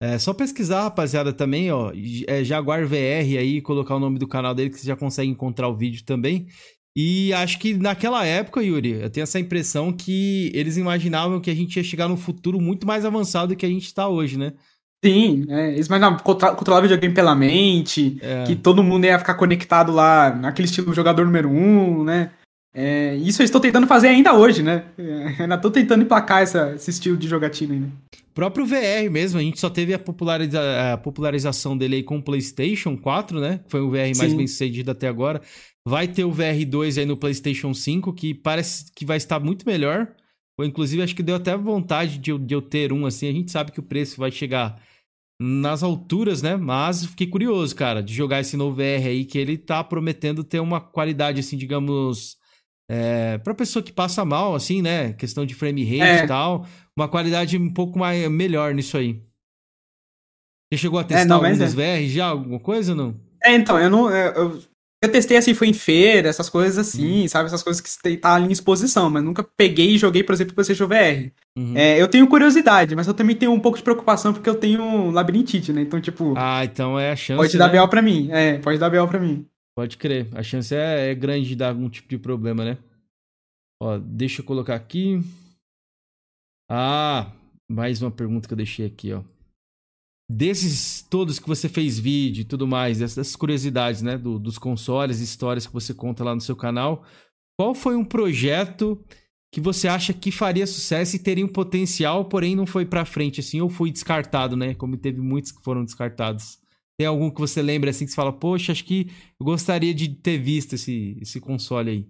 Speaker 1: É só pesquisar, rapaziada, também, ó. É Jaguar VR aí, colocar o nome do canal dele que você já consegue encontrar o vídeo também. E acho que naquela época, Yuri, eu tenho essa impressão que eles imaginavam que a gente ia chegar num futuro muito mais avançado do que a gente está hoje, né?
Speaker 2: Sim, é, eles imaginavam controlar videogame pela mente, é. que todo mundo ia ficar conectado lá naquele estilo jogador número um, né? É, isso eu estou tentando fazer ainda hoje, né? É, ainda estou tentando emplacar essa, esse estilo de jogatina ainda.
Speaker 1: próprio VR mesmo, a gente só teve a, populariza a popularização dele aí com o PlayStation 4, né? Foi o VR mais bem sucedido até agora. Vai ter o VR2 aí no PlayStation 5, que parece que vai estar muito melhor. Ou, inclusive, acho que deu até vontade de eu, de eu ter um assim. A gente sabe que o preço vai chegar nas alturas, né? Mas fiquei curioso, cara, de jogar esse novo VR aí, que ele tá prometendo ter uma qualidade, assim, digamos é, para pessoa que passa mal, assim, né? Questão de frame rate é. e tal, uma qualidade um pouco mais melhor nisso aí. Você chegou a testar é, não, dos é. VR já, alguma coisa ou não?
Speaker 2: É, então, eu não. Eu, Eu testei assim, foi em feira, essas coisas assim, uhum. sabe? Essas coisas que tá ali em exposição, mas nunca peguei e joguei, por exemplo, PlayStation VR. Uhum. É, eu tenho curiosidade, mas eu também tenho um pouco de preocupação porque eu tenho labirintite, né? Então, tipo.
Speaker 1: Ah, então é a chance.
Speaker 2: Pode dar né? BO pra mim. É, pode dar BO pra mim.
Speaker 1: Pode crer. A chance é, é grande de dar algum tipo de problema, né? Ó, deixa eu colocar aqui. Ah, mais uma pergunta que eu deixei aqui, ó desses todos que você fez vídeo e tudo mais, dessas curiosidades, né, do, dos consoles, histórias que você conta lá no seu canal, qual foi um projeto que você acha que faria sucesso e teria um potencial, porém não foi para frente assim, ou foi descartado, né, como teve muitos que foram descartados? Tem algum que você lembra assim que você fala, poxa, acho que eu gostaria de ter visto esse, esse console aí?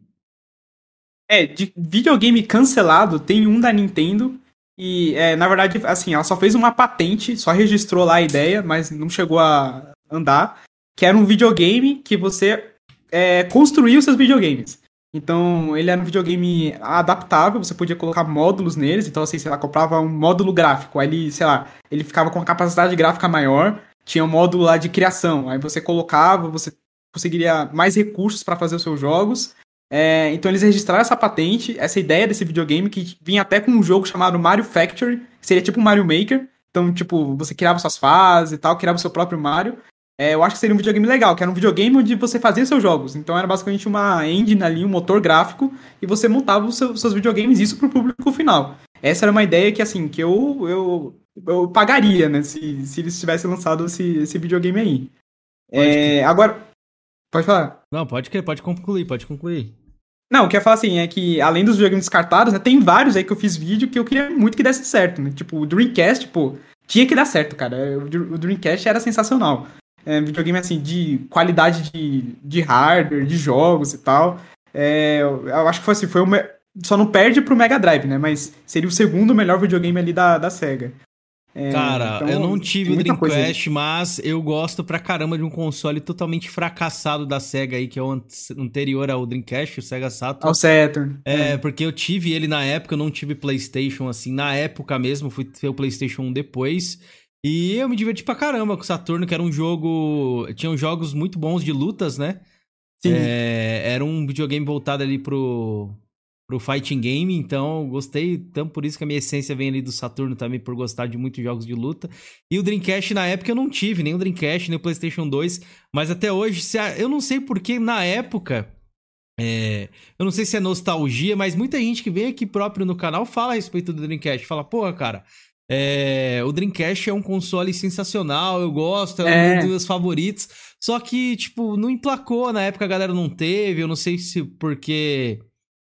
Speaker 2: É, de videogame cancelado, tem um da Nintendo e, é, na verdade, assim, ela só fez uma patente, só registrou lá a ideia, mas não chegou a andar. Que era um videogame que você é, construía os seus videogames. Então, ele era um videogame adaptável, você podia colocar módulos neles. Então, assim, sei lá, comprava um módulo gráfico. Aí ele, sei lá, ele ficava com uma capacidade gráfica maior. Tinha um módulo lá de criação. Aí você colocava, você conseguiria mais recursos para fazer os seus jogos. É, então eles registraram essa patente, essa ideia desse videogame que vinha até com um jogo chamado Mario Factory, que seria tipo um Mario Maker. Então, tipo, você criava suas fases e tal, criava o seu próprio Mario. É, eu acho que seria um videogame legal, que era um videogame onde você fazia seus jogos. Então era basicamente uma engine ali, um motor gráfico, e você montava os seus, seus videogames, isso pro público final. Essa era uma ideia que, assim, que eu, eu, eu pagaria, né, se, se eles tivessem lançado esse, esse videogame aí. É, agora, Pode falar.
Speaker 1: Não, pode, pode concluir, pode concluir.
Speaker 2: Não, o que eu ia falar assim é que, além dos videogames descartados, né, tem vários aí que eu fiz vídeo que eu queria muito que desse certo, né? Tipo, o Dreamcast, pô, tinha que dar certo, cara. O Dreamcast era sensacional. É, videogame, assim, de qualidade de, de hardware, de jogos e tal. É, eu acho que foi assim, foi uma... Só não perde pro Mega Drive, né? Mas seria o segundo melhor videogame ali da, da SEGA.
Speaker 1: É, Cara, então, eu não tive o Dreamcast, mas eu gosto pra caramba de um console totalmente fracassado da SEGA aí, que é o anterior ao Dreamcast, o Sega Saturn.
Speaker 2: Ao Saturn.
Speaker 1: É, é, porque eu tive ele na época, eu não tive PlayStation assim, na época mesmo, fui ter o PlayStation 1 depois. E eu me diverti pra caramba com o Saturno, que era um jogo. Tinham jogos muito bons de lutas, né? Sim. É, era um videogame voltado ali pro, pro fighting game, então gostei, então por isso que a minha essência vem ali do Saturno também, por gostar de muitos jogos de luta. E o Dreamcast na época eu não tive, nem o Dreamcast, nem o PlayStation 2, mas até hoje, eu não sei porque na época. É, eu não sei se é nostalgia, mas muita gente que vem aqui próprio no canal fala a respeito do Dreamcast. Fala, porra, cara, é, o Dreamcast é um console sensacional, eu gosto, é, é um dos meus favoritos. Só que, tipo, não emplacou, na época a galera não teve, eu não sei se porque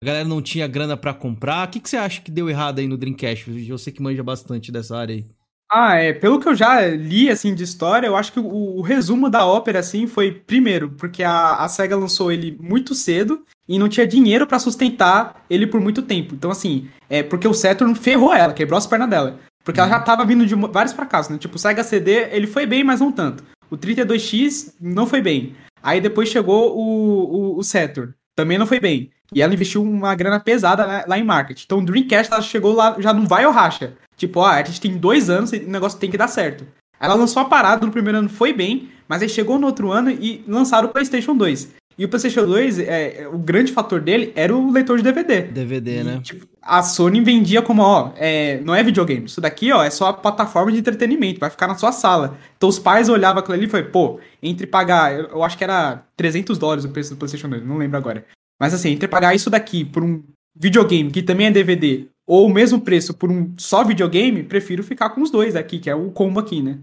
Speaker 1: a galera não tinha grana para comprar. O que, que você acha que deu errado aí no Dreamcast? Eu sei que manja bastante dessa área aí.
Speaker 2: Ah, é. Pelo que eu já li, assim, de história, eu acho que o, o resumo da ópera, assim, foi, primeiro, porque a, a SEGA lançou ele muito cedo e não tinha dinheiro para sustentar ele por muito tempo. Então, assim, é porque o Saturn ferrou ela, quebrou as pernas dela. Porque uhum. ela já tava vindo de vários fracassos, né? Tipo, o Sega CD, ele foi bem, mas não tanto. O 32X não foi bem. Aí depois chegou o, o, o Saturn, também não foi bem. E ela investiu uma grana pesada lá, lá em marketing. Então o Dreamcast ela chegou lá, já não vai ou racha. Tipo, ó, a gente tem dois anos e o negócio tem que dar certo. Ela lançou a parada no primeiro ano, foi bem, mas aí chegou no outro ano e lançaram o PlayStation 2. E o PlayStation 2, é, o grande fator dele era o leitor de DVD.
Speaker 1: DVD,
Speaker 2: e,
Speaker 1: né?
Speaker 2: Tipo, a Sony vendia como, ó, é, não é videogame. Isso daqui, ó, é só a plataforma de entretenimento, vai ficar na sua sala. Então os pais olhavam aquilo ali e foi, pô, entre pagar, eu, eu acho que era 300 dólares o preço do PlayStation 2, não lembro agora. Mas assim, entre pagar isso daqui por um videogame que também é DVD, ou o mesmo preço por um só videogame, prefiro ficar com os dois aqui, que é o combo aqui, né?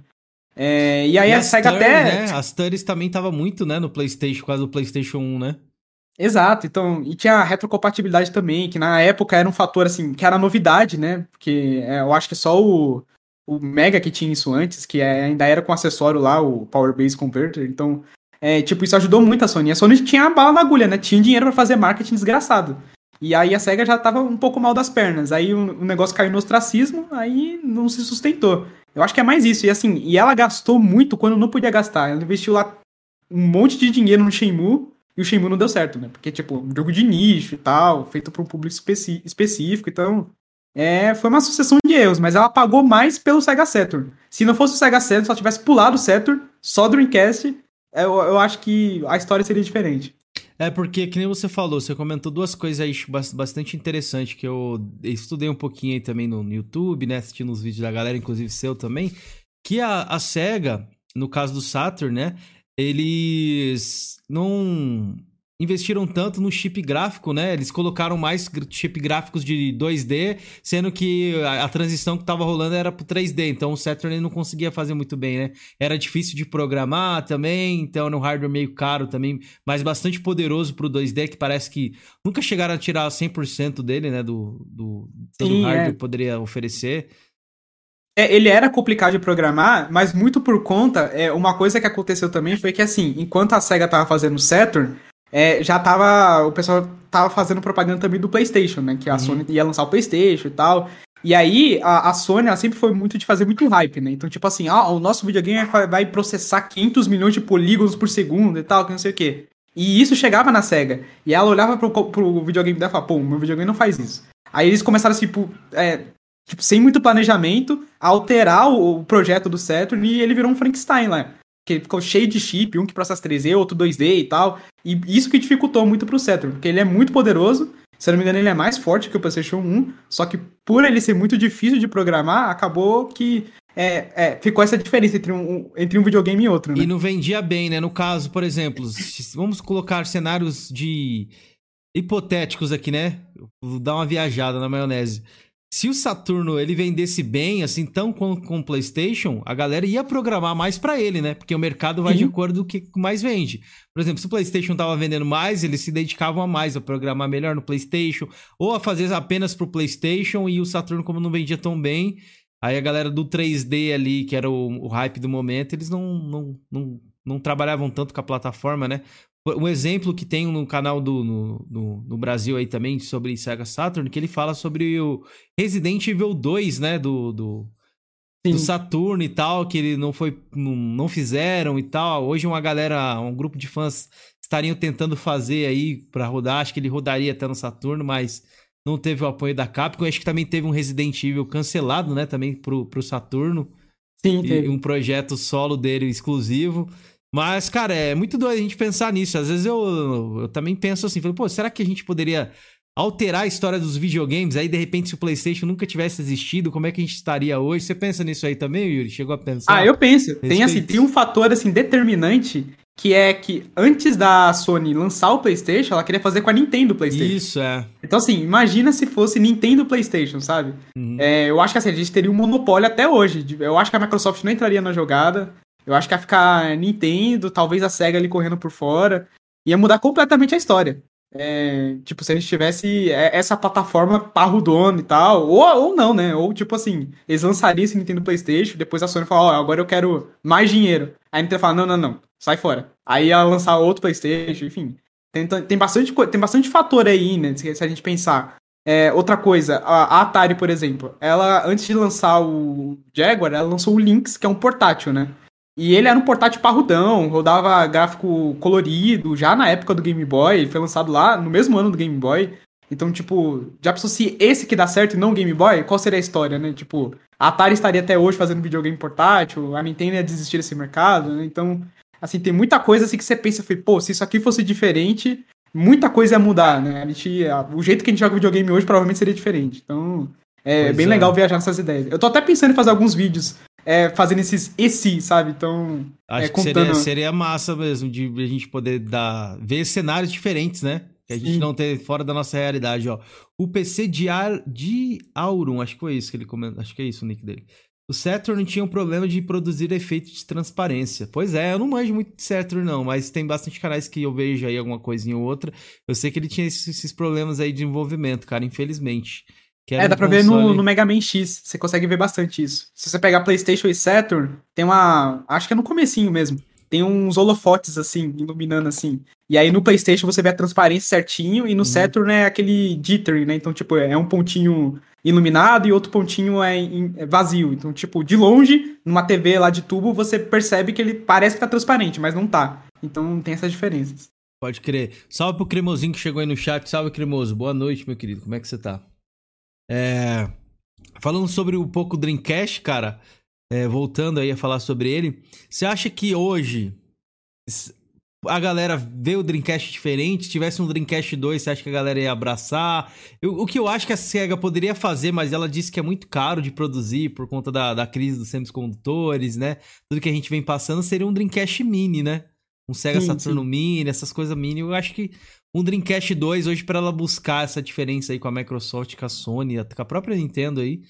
Speaker 2: É, e aí e a SEGA até.
Speaker 1: Né? As Turis também tava muito, né, no PlayStation, causa do PlayStation 1, né?
Speaker 2: Exato, então, e tinha a retrocompatibilidade também, que na época era um fator, assim, que era novidade, né? Porque é, eu acho que só o, o Mega que tinha isso antes, que é, ainda era com acessório lá, o Power Base Converter, então é, tipo, isso ajudou muito a Sony. A Sony tinha a bala na agulha, né? Tinha dinheiro para fazer marketing desgraçado. E aí a SEGA já tava um pouco mal das pernas. Aí o, o, negócio caiu no ostracismo, aí não se sustentou. Eu acho que é mais isso. E assim, e ela gastou muito quando não podia gastar. Ela investiu lá um monte de dinheiro no Shenmue e o Shenmue não deu certo, né? Porque, tipo, um jogo de nicho e tal, feito para um público específico, então... É, foi uma sucessão de erros, mas ela pagou mais pelo Sega Saturn. Se não fosse o Sega Saturn, se ela tivesse pulado o Saturn, só Dreamcast, eu, eu acho que a história seria diferente.
Speaker 1: É porque, que nem você falou, você comentou duas coisas aí bastante interessantes que eu estudei um pouquinho aí também no YouTube, né? Assistindo os vídeos da galera, inclusive seu também. Que a, a SEGA, no caso do Saturn, né? Eles não investiram tanto no chip gráfico, né? Eles colocaram mais chip gráficos de 2D, sendo que a, a transição que estava rolando era pro 3D, então o Saturn não conseguia fazer muito bem, né? Era difícil de programar também, então era um hardware meio caro também, mas bastante poderoso pro 2D, que parece que nunca chegaram a tirar 100% dele, né? Do, do todo Sim, hardware é. poderia oferecer.
Speaker 2: É, ele era complicado de programar, mas muito por conta, é, uma coisa que aconteceu também foi que, assim, enquanto a SEGA tava fazendo o Saturn, é, já tava. O pessoal tava fazendo propaganda também do PlayStation, né? Que a uhum. Sony ia lançar o PlayStation e tal. E aí, a, a, Sony, ela sempre foi muito de fazer muito hype, né? Então, tipo assim, ah, o nosso videogame vai processar 500 milhões de polígonos por segundo e tal, que não sei o quê. E isso chegava na SEGA. E ela olhava pro, pro videogame dela e falava, pô, meu videogame não faz isso. Aí eles começaram, tipo, é, tipo sem muito planejamento, a alterar o, o projeto do Saturn e ele virou um Frankenstein lá que ficou cheio de chip, um que processa 3D, outro 2D e tal. E isso que dificultou muito pro Saturn, porque ele é muito poderoso. Se eu não me engano, ele é mais forte que o PlayStation 1. Só que por ele ser muito difícil de programar, acabou que é, é, ficou essa diferença entre um, entre um videogame e outro. Né?
Speaker 1: E não vendia bem, né? No caso, por exemplo, vamos colocar cenários de hipotéticos aqui, né? Vou dar uma viajada na maionese se o Saturno ele vendesse bem, assim, tão com, com o PlayStation, a galera ia programar mais para ele, né? Porque o mercado vai uhum. de acordo com o que mais vende. Por exemplo, se o PlayStation tava vendendo mais, eles se dedicavam a mais a programar melhor no PlayStation, ou a fazer apenas pro PlayStation e o Saturno, como não vendia tão bem, aí a galera do 3D ali, que era o, o hype do momento, eles não, não, não, não trabalhavam tanto com a plataforma, né? Um exemplo que tem no canal do no, no, no, Brasil aí também sobre Sega Saturn, que ele fala sobre o Resident Evil 2, né? Do, do, do Saturn e tal, que ele não foi. Não, não fizeram e tal. Hoje uma galera, um grupo de fãs estariam tentando fazer aí para rodar. Acho que ele rodaria até no Saturno, mas não teve o apoio da Capcom. Acho que também teve um Resident Evil cancelado, né? Também pro, pro Saturno.
Speaker 2: Sim, teve.
Speaker 1: E um projeto solo dele exclusivo. Mas, cara, é muito doido a gente pensar nisso. Às vezes eu, eu também penso assim, pô, será que a gente poderia alterar a história dos videogames? Aí, de repente, se o PlayStation nunca tivesse existido, como é que a gente estaria hoje? Você pensa nisso aí também, Yuri? Chegou a pensar?
Speaker 2: Ah, eu penso. Tem, assim, tem um fator, assim, determinante que é que antes da Sony lançar o PlayStation, ela queria fazer com a Nintendo PlayStation.
Speaker 1: Isso, é.
Speaker 2: Então, assim, imagina se fosse Nintendo PlayStation, sabe? Uhum. É, eu acho que assim, a gente teria um monopólio até hoje. Eu acho que a Microsoft não entraria na jogada. Eu acho que ia ficar Nintendo, talvez a SEGA ali correndo por fora. Ia mudar completamente a história. É, tipo, se a gente tivesse essa plataforma parrudona e tal, ou, ou não, né? Ou tipo assim, eles lançariam esse Nintendo Playstation, depois a Sony fala, ó, oh, agora eu quero mais dinheiro. Aí a Nintendo fala, não, não, não, sai fora. Aí ia lançar outro Playstation, enfim. Tem, tem, bastante, tem bastante fator aí, né? Se a gente pensar. É, outra coisa, a Atari, por exemplo, ela, antes de lançar o Jaguar, ela lançou o Lynx, que é um portátil, né? E ele era um portátil parrudão, rodava gráfico colorido, já na época do Game Boy, foi lançado lá no mesmo ano do Game Boy. Então, tipo, já pensou se esse que dá certo e não o Game Boy? Qual seria a história, né? Tipo, a Atari estaria até hoje fazendo videogame portátil, a Nintendo ia desistir desse mercado, né? Então, assim, tem muita coisa assim que você pensa, pô, se isso aqui fosse diferente, muita coisa ia mudar, né? A gente, o jeito que a gente joga videogame hoje provavelmente seria diferente. Então, é pois bem é. legal viajar nessas ideias. Eu tô até pensando em fazer alguns vídeos é, fazendo esses esse, sabe? Então.
Speaker 1: Acho
Speaker 2: é,
Speaker 1: que seria, seria massa mesmo de a gente poder dar, ver cenários diferentes, né? Que a gente Sim. não tem fora da nossa realidade, ó. O PC de, Ar, de Aurum, acho que foi isso que ele comentou. Acho que é isso o nick dele. O Saturn tinha um problema de produzir efeitos de transparência. Pois é, eu não manjo muito de Saturn, não, mas tem bastante canais que eu vejo aí alguma coisinha ou outra. Eu sei que ele tinha esses, esses problemas aí de envolvimento, cara, infelizmente.
Speaker 2: É, dá pra console... ver no, no Mega Man X, você consegue ver bastante isso. Se você pegar PlayStation e Saturn, tem uma. Acho que é no comecinho mesmo. Tem uns holofotes assim, iluminando assim. E aí no PlayStation você vê a transparência certinho, e no uhum. Saturn é aquele jittering, né? Então, tipo, é um pontinho iluminado e outro pontinho é, é, vazio. Então, tipo, de longe, numa TV lá de tubo, você percebe que ele parece que tá transparente, mas não tá. Então tem essas diferenças.
Speaker 1: Pode crer. Salve pro Cremosinho que chegou aí no chat. Salve, Cremoso. Boa noite, meu querido. Como é que você tá? É... Falando sobre um pouco o Dreamcast, cara, é, voltando aí a falar sobre ele, você acha que hoje a galera vê o Dreamcast diferente. Se tivesse um Dreamcast 2, você acha que a galera ia abraçar? Eu, o que eu acho que a SEGA poderia fazer, mas ela disse que é muito caro de produzir por conta da, da crise dos semicondutores, né? Tudo que a gente vem passando seria um Dreamcast Mini, né? Um Sega sim, Saturno sim. Mini, essas coisas mini. Eu acho que um Dreamcast 2 hoje para ela buscar essa diferença aí com a Microsoft, com a Sony, com a própria Nintendo aí,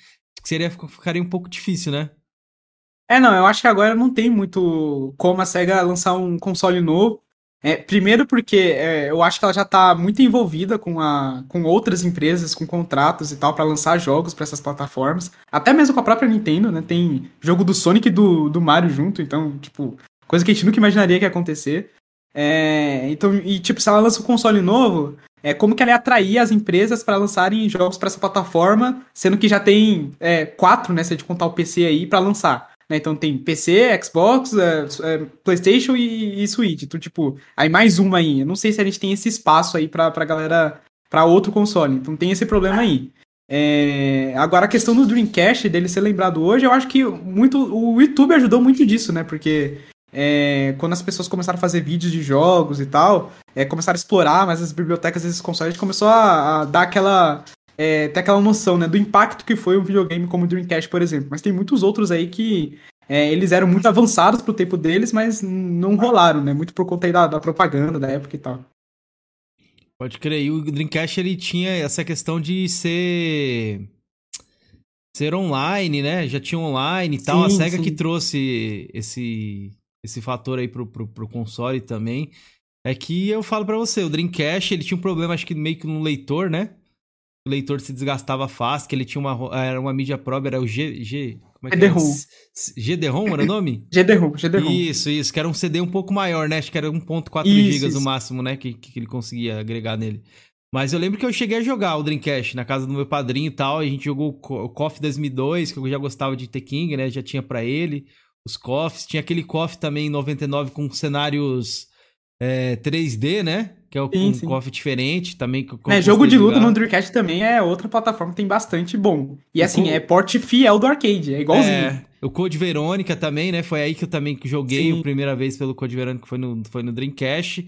Speaker 1: seria ficaria um pouco difícil, né?
Speaker 2: É, não, eu acho que agora não tem muito como a SEGA lançar um console novo. É, primeiro porque é, eu acho que ela já está muito envolvida com, a, com outras empresas, com contratos e tal, para lançar jogos para essas plataformas. Até mesmo com a própria Nintendo, né? Tem jogo do Sonic e do, do Mario junto, então, tipo, coisa que a gente nunca imaginaria que ia acontecer. É, então, e tipo, se ela lança um console novo, é como que ela ia atrair as empresas para lançarem jogos para essa plataforma, sendo que já tem é, quatro, né? Se a gente contar o PC aí, para lançar. Né? Então tem PC, Xbox, é, é, PlayStation e, e, Switch. Então, tipo, aí mais uma aí. Eu não sei se a gente tem esse espaço aí pra, pra galera. pra outro console. Então tem esse problema aí. É... Agora, a questão do Dreamcast, dele ser lembrado hoje, eu acho que muito o YouTube ajudou muito disso, né? Porque é, quando as pessoas começaram a fazer vídeos de jogos e tal, é, começaram a explorar mais as bibliotecas desses consoles, começou a, a dar aquela é, ter aquela noção né, do impacto que foi um videogame como o Dreamcast, por exemplo. Mas tem muitos outros aí que é, eles eram muito avançados pro tempo deles, mas não rolaram, né? Muito por conta da, da propaganda da época e tal.
Speaker 1: Pode crer. E o Dreamcast ele tinha essa questão de ser ser online, né? Já tinha online e tal. Sim, a SEGA sim. que trouxe esse esse fator aí pro, pro, pro console também. É que eu falo para você, o Dreamcast ele tinha um problema, acho que meio que no leitor, né? o leitor se desgastava fácil, que ele tinha uma, era uma mídia própria, era o G... G como é que GD-ROM. GD-ROM era o nome?
Speaker 2: GD-ROM, GD-ROM.
Speaker 1: Isso, isso, que era um CD um pouco maior, né? Acho que era 1.4 GB no máximo, né? Que, que ele conseguia agregar nele. Mas eu lembro que eu cheguei a jogar o Dreamcast na casa do meu padrinho e tal. A gente jogou o KOF 2002, que eu já gostava de The King, né? Já tinha para ele. Os KOFs. Tinha aquele KOF também em 99 com cenários é, 3D, né? Que é sim, um sim. Diferente também.
Speaker 2: É, jogo de luta no Dreamcast também é outra plataforma que tem bastante bom. E assim, Co... é porte fiel do arcade, é igualzinho. É,
Speaker 1: o Code Verônica também, né? Foi aí que eu também joguei sim. a primeira vez pelo Code Verônica, foi no, foi no Dreamcast.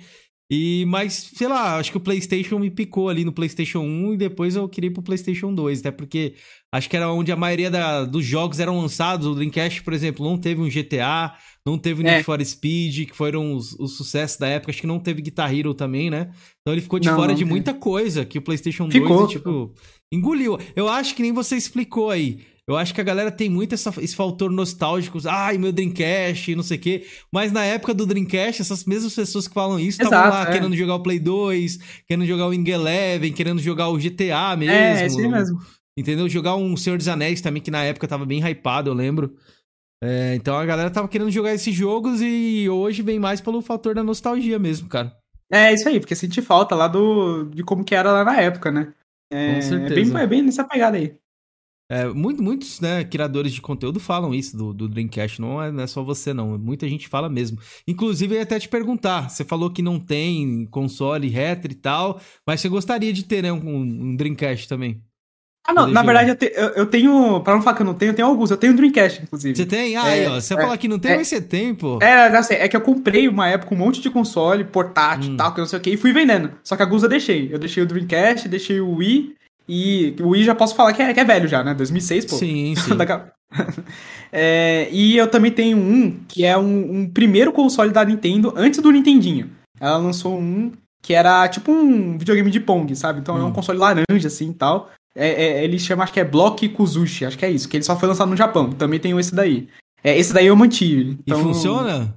Speaker 1: E, mas, sei lá, acho que o PlayStation me picou ali no PlayStation 1 e depois eu queria ir pro PlayStation 2, até porque acho que era onde a maioria da, dos jogos eram lançados. O Dreamcast, por exemplo, não teve um GTA, não teve Need é. for Speed, que foram os, os sucessos da época. Acho que não teve Guitar Hero também, né? Então ele ficou de não, fora não de muita coisa que o PlayStation ficou. 2, tipo, engoliu. Eu acho que nem você explicou aí. Eu acho que a galera tem muito essa, esse fator nostálgico. Ai, meu Dreamcast, não sei o quê. Mas na época do Dreamcast, essas mesmas pessoas que falam isso estavam lá é. querendo jogar o Play 2, querendo jogar o Wing Eleven, querendo jogar o GTA mesmo. É, é
Speaker 2: isso mesmo.
Speaker 1: Entendeu? Jogar um Senhor dos Anéis também, que na época tava bem hypado, eu lembro. É, então a galera tava querendo jogar esses jogos e hoje vem mais pelo fator da nostalgia mesmo, cara.
Speaker 2: É isso aí, porque senti falta lá do de como que era lá na época, né? É, Com certeza. É bem, é bem nessa pegada aí.
Speaker 1: É, muito, muitos né, criadores de conteúdo falam isso do, do Dreamcast, não é, não é, só você não, muita gente fala mesmo. Inclusive, eu ia até te perguntar, você falou que não tem console retro e tal, mas você gostaria de ter né, um, um Dreamcast também?
Speaker 2: Ah, não, na verdade eu, te, eu, eu, tenho. Pra não falar que eu não tenho, eu tenho alguns. Eu tenho um Dreamcast, inclusive.
Speaker 1: Você tem? Ah, é, aí, ó. Você é, falar que não tem, é, mas você tem, pô.
Speaker 2: É, assim, é que eu comprei uma época um monte de console, portátil e hum. tal, que não sei o que, e fui vendendo. Só que alguns eu deixei. Eu deixei o Dreamcast, deixei o Wii. E o Wii já posso falar que é, que é velho já, né? 2006, pô.
Speaker 1: Sim, sim.
Speaker 2: é, e eu também tenho um que é um, um primeiro console da Nintendo antes do Nintendinho. Ela lançou um que era tipo um videogame de Pong, sabe? Então hum. é um hum. console laranja assim e tal. É, é, ele chama, acho que é Block Kuzushi, acho que é isso, que ele só foi lançado no Japão. Também tem esse daí. É, esse daí eu mantive.
Speaker 1: Então, e funciona?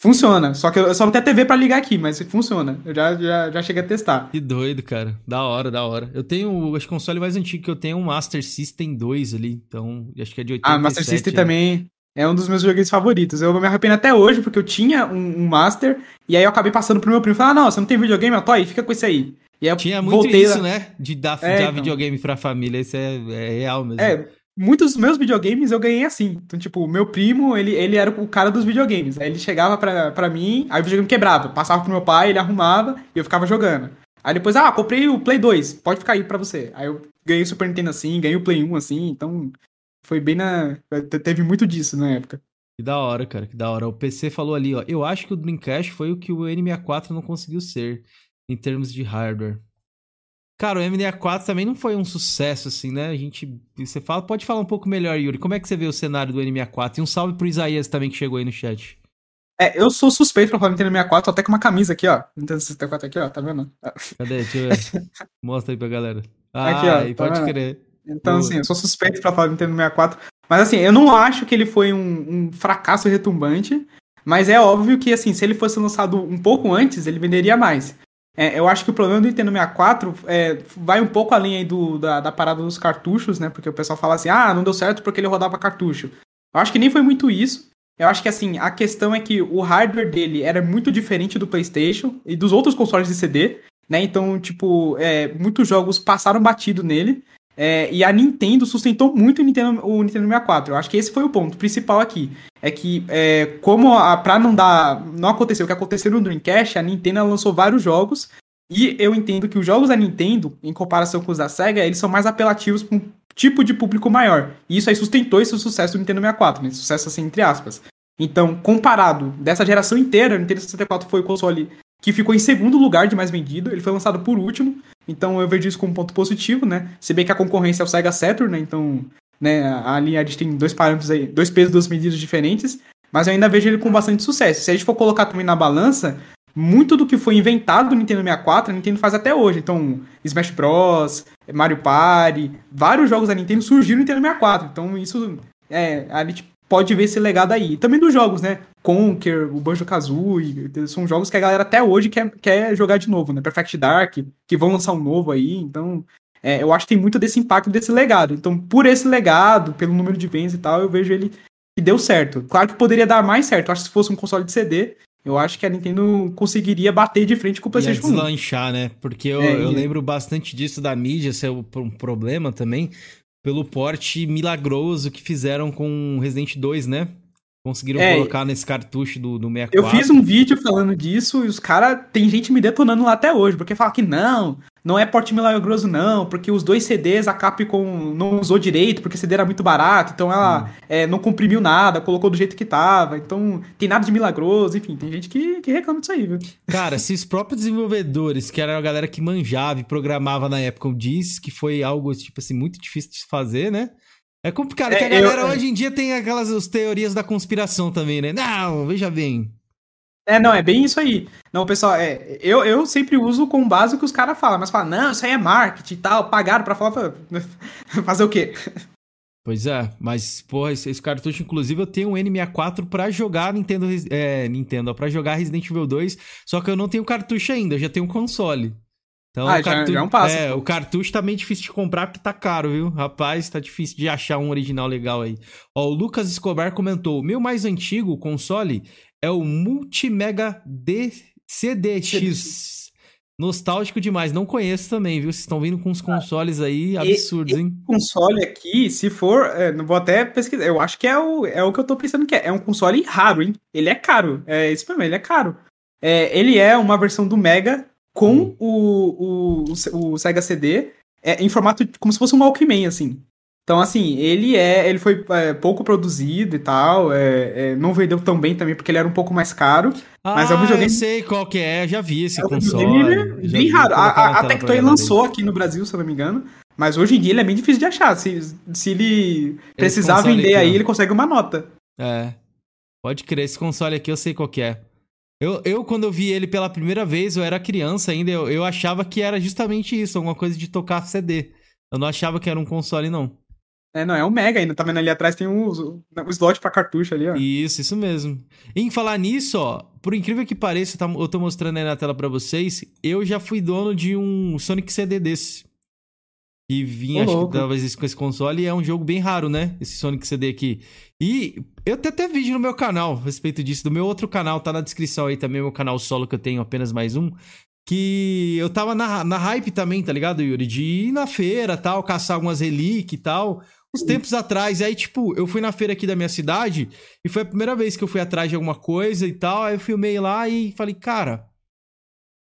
Speaker 2: Funciona, só que eu só não tenho TV para ligar aqui, mas funciona. Eu já, já, já cheguei a testar.
Speaker 1: Que doido, cara. Da hora, da hora. Eu tenho, acho que o console mais antigo que eu tenho é um Master System 2 ali, então acho que é de 87.
Speaker 2: Ah, Master System né? também é um dos meus joguinhos favoritos. Eu me arrependo até hoje, porque eu tinha um, um Master, e aí eu acabei passando pro meu primo e falei, ah, não, você não tem videogame? Eu tô aí, fica com esse aí.
Speaker 1: E eu Tinha muito isso, né? De dar, é, dar então. videogame pra família, isso é, é real mesmo.
Speaker 2: É, muitos dos meus videogames eu ganhei assim. Então, tipo, o meu primo, ele, ele era o cara dos videogames. Aí ele chegava pra, pra mim, aí o videogame quebrava. Passava pro meu pai, ele arrumava e eu ficava jogando. Aí depois, ah, comprei o Play 2, pode ficar aí pra você. Aí eu ganhei o Super Nintendo assim, ganhei o Play 1 assim, então foi bem na. Teve muito disso na época.
Speaker 1: Que da hora, cara, que da hora. O PC falou ali, ó. Eu acho que o Dreamcast foi o que o N64 não conseguiu ser em termos de hardware. Cara, o M64 também não foi um sucesso, assim, né? A gente. Você fala, pode falar um pouco melhor, Yuri. Como é que você vê o cenário do N64? E um salve pro Isaías também que chegou aí no chat.
Speaker 2: É, eu sou suspeito pra falar Nintendo 64, tô até com uma camisa aqui, ó. Nintendo 64 aqui, ó, tá vendo?
Speaker 1: Cadê? Deixa eu ver. Mostra aí pra galera. Ah,
Speaker 2: Aqui, ó,
Speaker 1: aí
Speaker 2: tá
Speaker 1: pode
Speaker 2: vendo?
Speaker 1: crer.
Speaker 2: Então,
Speaker 1: Boa.
Speaker 2: assim, eu sou suspeito pra falar do Nintendo 64. Mas, assim, eu não acho que ele foi um, um fracasso retumbante. Mas é óbvio que, assim, se ele fosse lançado um pouco antes, ele venderia mais. É, eu acho que o problema do Nintendo 64 é, vai um pouco além aí do, da, da parada dos cartuchos, né? Porque o pessoal fala assim, ah, não deu certo porque ele rodava cartucho. Eu acho que nem foi muito isso. Eu acho que, assim, a questão é que o hardware dele era muito diferente do PlayStation e dos outros consoles de CD, né? Então, tipo, é, muitos jogos passaram batido nele. É, e a Nintendo sustentou muito o Nintendo, o Nintendo 64. Eu acho que esse foi o ponto principal aqui. É que, é, como a, pra não dar. Não aconteceu o que aconteceu no Dreamcast, a Nintendo lançou vários jogos. E eu entendo que os jogos da Nintendo, em comparação com os da Sega, eles são mais apelativos para um tipo de público maior. E isso aí sustentou esse sucesso do Nintendo 64, né? Sucesso assim, entre aspas. Então, comparado dessa geração inteira, o Nintendo 64 foi o console que ficou em segundo lugar de mais vendido. Ele foi lançado por último. Então eu vejo isso como um ponto positivo, né? Se bem que a concorrência é o Sega Saturn, né? Então, né, ali a gente tem dois parâmetros aí, dois pesos, duas medidas diferentes. Mas eu ainda vejo ele com bastante sucesso. Se a gente for colocar também na balança, muito do que foi inventado no Nintendo 64, a Nintendo faz até hoje. Então, Smash Bros, Mario Party, vários jogos da Nintendo surgiram no Nintendo 64. Então, isso é, a gente pode ver esse legado aí. E também dos jogos, né? Conker, o Banjo-Kazooie, são jogos que a galera até hoje quer, quer jogar de novo, né? Perfect Dark, que vão lançar um novo aí. Então, é, eu acho que tem muito desse impacto desse legado. Então, por esse legado, pelo número de vendas e tal, eu vejo ele que deu certo. Claro que poderia dar mais certo. Eu acho que se fosse um console de CD, eu acho que a Nintendo conseguiria bater de frente com o PlayStation 1.
Speaker 1: deslanchar, né? Porque eu,
Speaker 2: É,
Speaker 1: eu
Speaker 2: e-
Speaker 1: lembro bastante disso da mídia ser um problema também, pelo porte milagroso que fizeram com Resident 2, né? Conseguiram
Speaker 2: É,
Speaker 1: colocar nesse cartucho do, do 64.
Speaker 2: Eu fiz um vídeo falando disso e os caras. Tem gente me detonando lá até hoje, porque fala que não, não é porte milagroso, não, porque os dois CDs a Capcom não usou direito, porque o CD era muito barato, então ela é, não comprimiu nada, colocou do jeito que tava, então tem nada de milagroso, enfim, tem gente que, que reclama disso aí, viu?
Speaker 1: Cara, se os próprios desenvolvedores, que era a galera que manjava e programava na época, diz que foi algo, tipo assim, muito difícil de se fazer, né? É complicado,
Speaker 2: É,
Speaker 1: que a galera
Speaker 2: eu-
Speaker 1: hoje em dia tem aquelas as teorias da conspiração também, né? Não, veja bem.
Speaker 2: É, não, é bem isso aí. Não, pessoal, é, eu, eu sempre uso com base o que os caras falam, mas falam, não, isso aí é marketing e tal, pagaram pra falar, fazer o quê?
Speaker 1: Pois é, mas, porra, esse, esse cartucho, inclusive, eu tenho um N64 pra jogar Nintendo, é, Nintendo, ó, pra jogar Resident Evil 2, só que eu não tenho cartucho ainda, eu já tenho um console. Então,
Speaker 2: Ah,
Speaker 1: o
Speaker 2: já-
Speaker 1: cartucho,
Speaker 2: já é um passo.
Speaker 1: É, o cartucho tá meio difícil de comprar porque tá caro, viu? Rapaz, tá difícil de achar um original legal aí. Ó, o Lucas Escobar comentou: meu mais antigo console é o Multimega D CDX. Nostálgico demais, não conheço também, viu? Vocês estão vindo com uns consoles aí absurdos, hein?
Speaker 2: console aqui, se for, é, não vou até pesquisar, eu acho que é o, é o que eu tô pensando que é. É um console raro, hein? Ele é caro. É isso mesmo, ele é caro. É, ele é uma versão do Mega com
Speaker 1: Hum.
Speaker 2: o, o, o, o Sega CD é, em formato como se fosse um Walkman, assim. Então, assim, ele é. Ele foi é, pouco produzido e tal. é, é, não vendeu tão bem também, porque ele era um pouco mais caro. Mas é um
Speaker 1: ah,
Speaker 2: videogame-
Speaker 1: eu sei qual que é, já vi esse
Speaker 2: É um
Speaker 1: console.
Speaker 2: bem raro. A, a, a Tectoy lançou aqui no Brasil, se eu não me engano. Mas hoje em dia ele é bem difícil de achar. Se, se ele precisar vender
Speaker 1: aqui,
Speaker 2: aí, ele consegue uma nota.
Speaker 1: É. Pode crer, esse console aqui eu sei qual que é. Eu, eu, quando eu vi ele pela primeira vez, eu era criança ainda, eu, eu achava que era justamente isso, alguma coisa de tocar CD. Eu não achava que era um console, não.
Speaker 2: É, não, é um Mega ainda. Tá vendo ali atrás tem um, o slot pra cartucho ali, ó.
Speaker 1: Isso, isso mesmo. Em falar nisso, ó, por incrível que pareça, tá- eu tô mostrando aí na tela pra vocês, eu já fui dono de um Sonic CD desse. E vinha, acho que talvez com esse console, e é um jogo bem raro, né? Esse Sonic CD aqui. E eu tenho até vídeo no meu canal a respeito disso, do meu outro canal, tá na descrição aí também, meu canal solo que eu tenho apenas mais um. Que eu tava na, na hype também, tá ligado, Yuri? De ir na feira tal, caçar algumas relíquias e tal. Uns tempos atrás, aí, tipo, eu fui na feira aqui da minha cidade e foi a primeira vez que eu fui atrás de alguma coisa e tal. Aí eu filmei lá e falei, cara,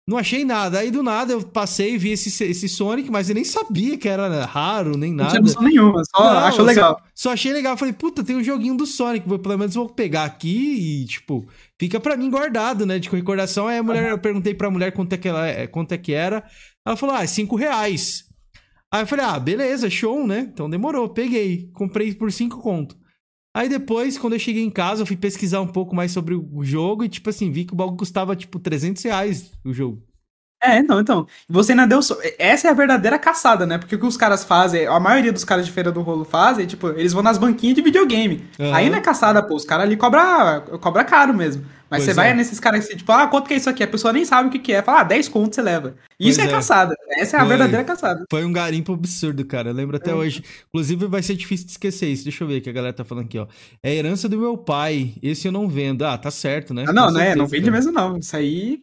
Speaker 1: Não achei nada. Aí do nada eu passei e vi esse, esse Sonic, mas eu nem sabia que era raro, nem nada. Não tinha
Speaker 2: nenhuma, só não, achou legal.
Speaker 1: Só, só, achei legal. Falei, puta, tem um joguinho do Sonic. Vou, pelo menos vou pegar aqui e, tipo, fica pra mim guardado, né? De recordação. Aí a mulher, eu perguntei pra mulher quanto é que, ela, quanto é que era. Ela falou, ah, é 5 reais. Aí eu falei, ah, beleza, show, né? Então demorou, peguei. Comprei por 5 conto. Aí depois, quando eu cheguei em casa, eu fui pesquisar um pouco mais sobre o jogo e, tipo assim, vi que o bagulho custava, tipo, 300 reais o jogo.
Speaker 2: É, não, então. Você ainda deu. So... Essa é a verdadeira caçada, né? Porque o que os caras fazem, a maioria dos caras de Feira do Rolo fazem, tipo, eles vão nas banquinhas de videogame. Uhum. Aí não é caçada, pô. Os caras ali cobra, cobra caro mesmo. Mas pois você é. vai nesses caras assim, tipo, ah, quanto que é isso aqui? A pessoa nem sabe o que, que é. Fala, ah, 10 contos você leva. Isso é, é, caçada. Essa é a verdadeira caçada.
Speaker 1: Foi um garimpo absurdo, cara. Eu lembro até é. hoje. Inclusive, vai ser difícil de esquecer isso. Deixa eu ver o que a galera tá falando aqui, ó. É herança do meu pai. Esse eu não vendo. Ah, tá certo, né?
Speaker 2: Ah, não, né? Não vende mesmo, não. Isso aí